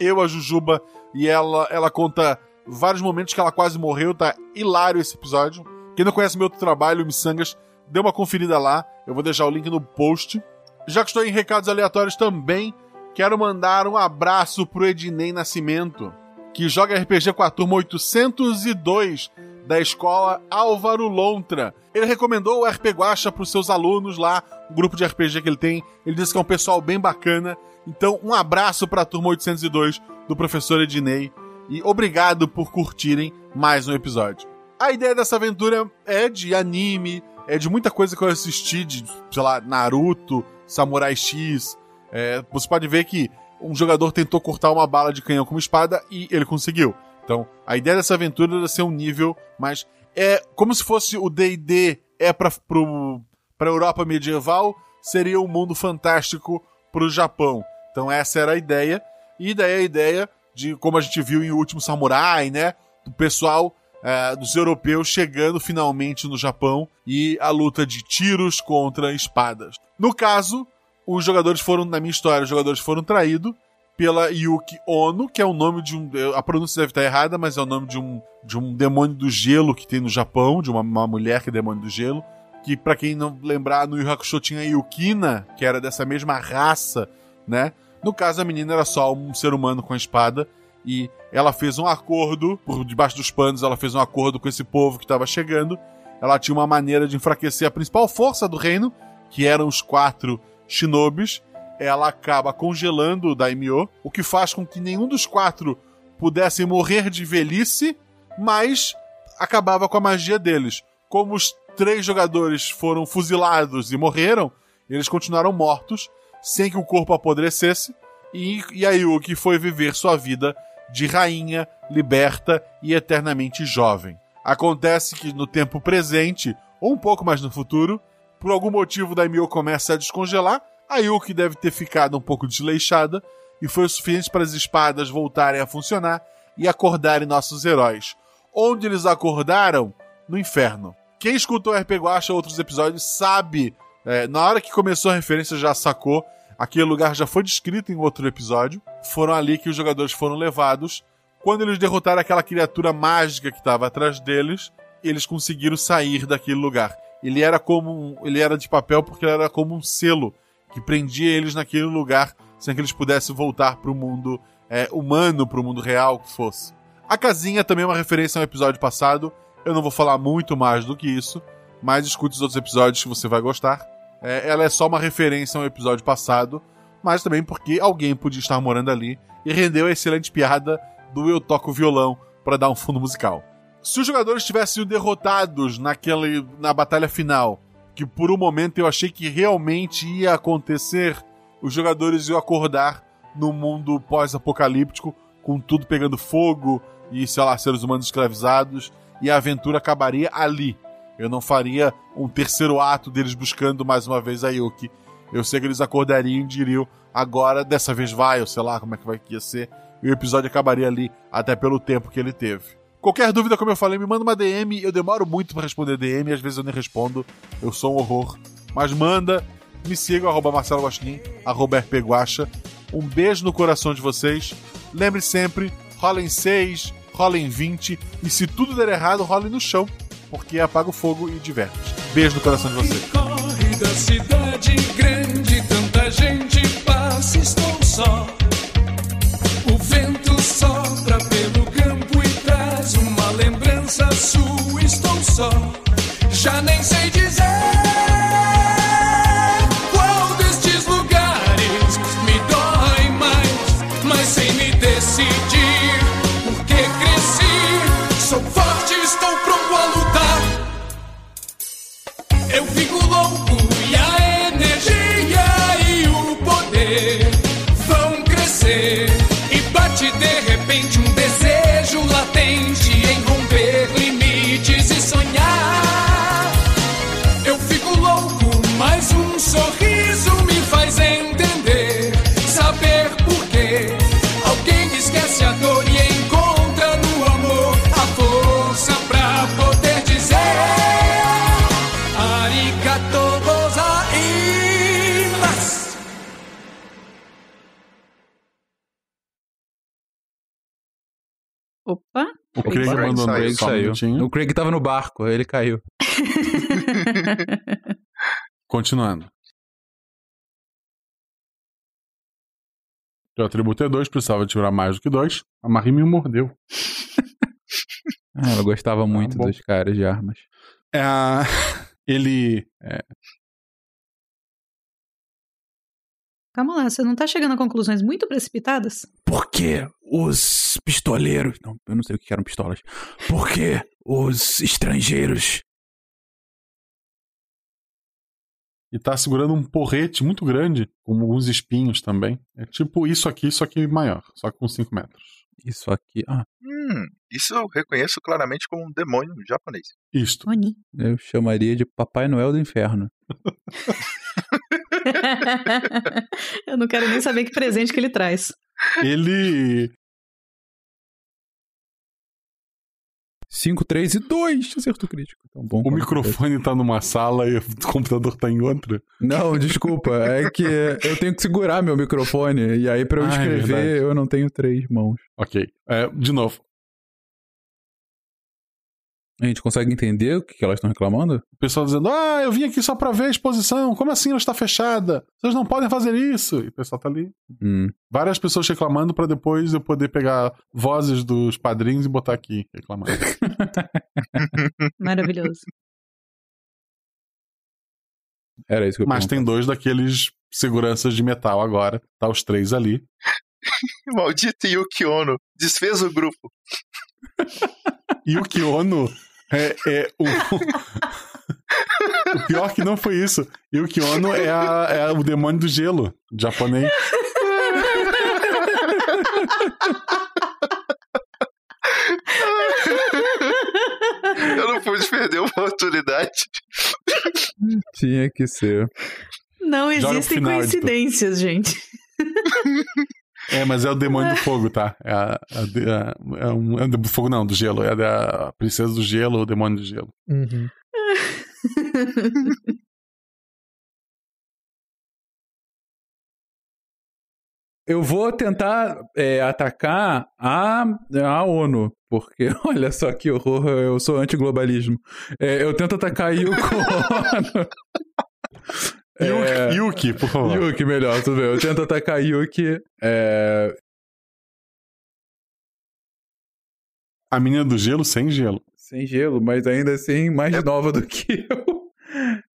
Eu, a Jujuba, e ela, ela conta vários momentos que ela quase morreu, tá hilário esse episódio. Quem não conhece meu outro trabalho, Missangas, dê uma conferida lá, eu vou deixar o link no post. Já que estou em recados aleatórios também, quero mandar um abraço pro Ednei Nascimento, que joga RPG com a turma 802 da escola Álvaro Lontra. Ele recomendou o RP Guacha para os seus alunos lá, o grupo de RPG que ele tem. Ele disse que é um pessoal bem bacana. Então, um abraço para a turma 802 do professor Ednei e obrigado por curtirem mais um episódio. A ideia dessa aventura é de anime, é de muita coisa que eu assisti, de, sei lá, Naruto, Samurai X. É, você pode ver que um jogador tentou cortar uma bala de canhão com uma espada e ele conseguiu. Então, a ideia dessa aventura era ser um nível mais. É como se fosse o DD é para a Europa medieval, seria um mundo fantástico para o Japão. Então, essa era a ideia. E daí a ideia de como a gente viu em O Último Samurai, né? Do pessoal é, dos europeus chegando finalmente no Japão e a luta de tiros contra espadas. No caso, os jogadores foram, na minha história, os jogadores foram traídos pela Yuki Ono, que é o nome de um. A pronúncia deve estar errada, mas é o nome de um, de um demônio do gelo que tem no Japão, de uma, uma mulher que é demônio do gelo. Que, para quem não lembrar, no Yu Hakusho tinha a Yukina, que era dessa mesma raça, né? No caso, a menina era só um ser humano com a espada e ela fez um acordo, por debaixo dos panos, ela fez um acordo com esse povo que estava chegando. Ela tinha uma maneira de enfraquecer a principal força do reino, que eram os quatro shinobis. Ela acaba congelando o daimyo, o que faz com que nenhum dos quatro pudessem morrer de velhice, mas acabava com a magia deles. Como os três jogadores foram fuzilados e morreram, eles continuaram mortos, sem que o corpo apodrecesse, e, e a Yuki foi viver sua vida de rainha, liberta e eternamente jovem. Acontece que no tempo presente, ou um pouco mais no futuro, por algum motivo Daimyo começa a descongelar, a Yuki deve ter ficado um pouco desleixada, e foi o suficiente para as espadas voltarem a funcionar e acordarem nossos heróis. Onde eles acordaram? No inferno. Quem escutou RP Guacha outros episódios sabe, é, na hora que começou a referência já sacou, aquele lugar já foi descrito em outro episódio. Foram ali que os jogadores foram levados. Quando eles derrotaram aquela criatura mágica que estava atrás deles, eles conseguiram sair daquele lugar. Ele era como um, ele era de papel porque era como um selo que prendia eles naquele lugar sem que eles pudessem voltar para o mundo é, humano, para o mundo real que fosse. A casinha também é uma referência ao episódio passado. Eu não vou falar muito mais do que isso, mas escute os outros episódios que você vai gostar. É, ela é só uma referência ao episódio passado, mas também porque alguém podia estar morando ali e rendeu a excelente piada do Eu Toco Violão para dar um fundo musical. Se os jogadores tivessem sido derrotados naquele, na batalha final, que por um momento eu achei que realmente ia acontecer, os jogadores iam acordar no mundo pós-apocalíptico, com tudo pegando fogo e, sei lá, seres humanos escravizados, e a aventura acabaria ali. Eu não faria um terceiro ato deles buscando mais uma vez a Yuki. Eu sei que eles acordariam e diriam, agora dessa vez vai, ou sei lá como é que vai que ia ser. E o episódio acabaria ali, até pelo tempo que ele teve. Qualquer dúvida, como eu falei, me manda uma DM. Eu demoro muito para responder DM, às vezes eu nem respondo. Eu sou um horror. Mas manda, me siga, arroba Marcelo Guaxinim, arroba RP Guaxa. Um beijo no coração de vocês. Lembre sempre, rola em 6, rola em 20. E se tudo der errado, role no chão. Porque apaga o fogo e diverte. Beijo no coração de vocês. Corre da cidade grande, tanta gente passa, estou só. Lembrança sua, estou só. Já nem sei dizer sorriso me faz entender. Saber por quê. Alguém esquece a dor e encontra no amor a força pra poder dizer. Arigato gozaimasu. Opa! O Craig Opa, mandou o um Craig um saiu. minutinho. O Craig tava no barco, ele caiu. Continuando. O atributo é 2, precisava tirar mais do que 2. A Marie me mordeu. Ah, ela gostava muito bom. dos caras de armas. É, ele. é, Calma lá, você não tá chegando a conclusões muito precipitadas? Porque os pistoleiros. Não, eu não sei o que eram pistolas. Porque os estrangeiros. E tá segurando um porrete muito grande, com alguns espinhos também. É tipo isso aqui, só que maior, só com 5 metros. Isso aqui. Ah, Hum, isso eu reconheço claramente como um demônio japonês. Isto. Oni. eu chamaria de Papai Noel do Inferno. Eu não quero nem saber que presente que ele traz. Ele. 5, 3 e 2. Acerto crítico. Então, bom, O microfone tá numa sala e o computador tá em outra. Não, desculpa. É que eu tenho que segurar meu microfone. E aí, pra eu Ah, é escrever, verdade. eu não tenho três mãos. Ok. É, de novo. A gente consegue entender o que elas estão reclamando? O pessoal dizendo: Ah, eu vim aqui só pra ver a exposição. Como assim ela está fechada? Vocês não podem fazer isso. E o pessoal tá ali. Hum. Várias pessoas reclamando pra depois eu poder pegar vozes dos padrinhos e botar aqui reclamando. Maravilhoso. Era isso que eu Mas tem dois daqueles seguranças de metal agora. Tá os três ali. Maldito Yuki Ono. Desfez o grupo. Yuki Ono é, é o. o pior que não foi isso. Yuki Ono é, a- é o demônio do gelo japonês. Eu não pude perder a oportunidade. Tinha que ser. Não existem final, coincidências, gente. É, mas é o demônio do fogo, tá? É, a, a, a- é um, é um do fogo, não, do gelo. É da princesa do gelo, o demônio do gelo. Eu vou tentar é, atacar a, a ONU, porque olha só que horror, eu sou anti-globalismo. É, eu tento atacar a Yuko Ono. É, Yuki, por favor. Yuki, melhor, tudo bem. Eu tento atacar a Yuki. É, A menina do gelo sem gelo. sem gelo, mas ainda assim mais nova do que eu.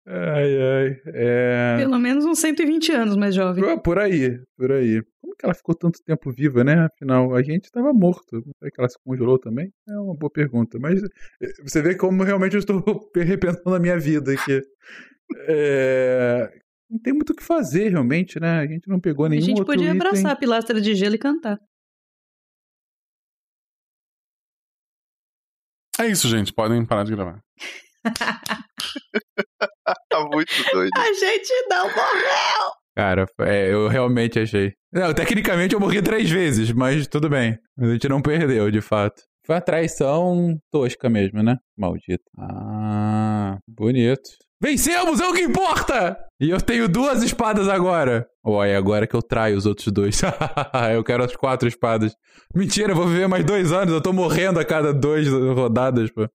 Ai, ai. É... Pelo menos uns 120 anos mais jovem. Por aí, por aí. Como que ela ficou tanto tempo viva, né? Afinal, a gente estava morto. Será que ela se congelou também? É uma boa pergunta. Mas eh, você vê como realmente eu estou repensando a minha vida aqui. É, Não tem muito o que fazer, realmente, né? A gente não pegou A nenhum gente outro podia item. abraçar a pilastra de gelo e cantar. É isso, gente. Podem parar de gravar. Tá muito doido. A gente não morreu! Cara, é, eu realmente achei. Não, tecnicamente eu morri três vezes, mas tudo bem. A gente não perdeu, de fato. Foi uma traição tosca mesmo, né? Maldito. Ah, bonito. Vencemos, é o que importa! E eu tenho duas espadas agora. Ué, agora que eu traio os outros dois. eu quero as quatro espadas. Mentira, eu vou viver mais dois anos. Eu tô morrendo a cada duas rodadas, pô.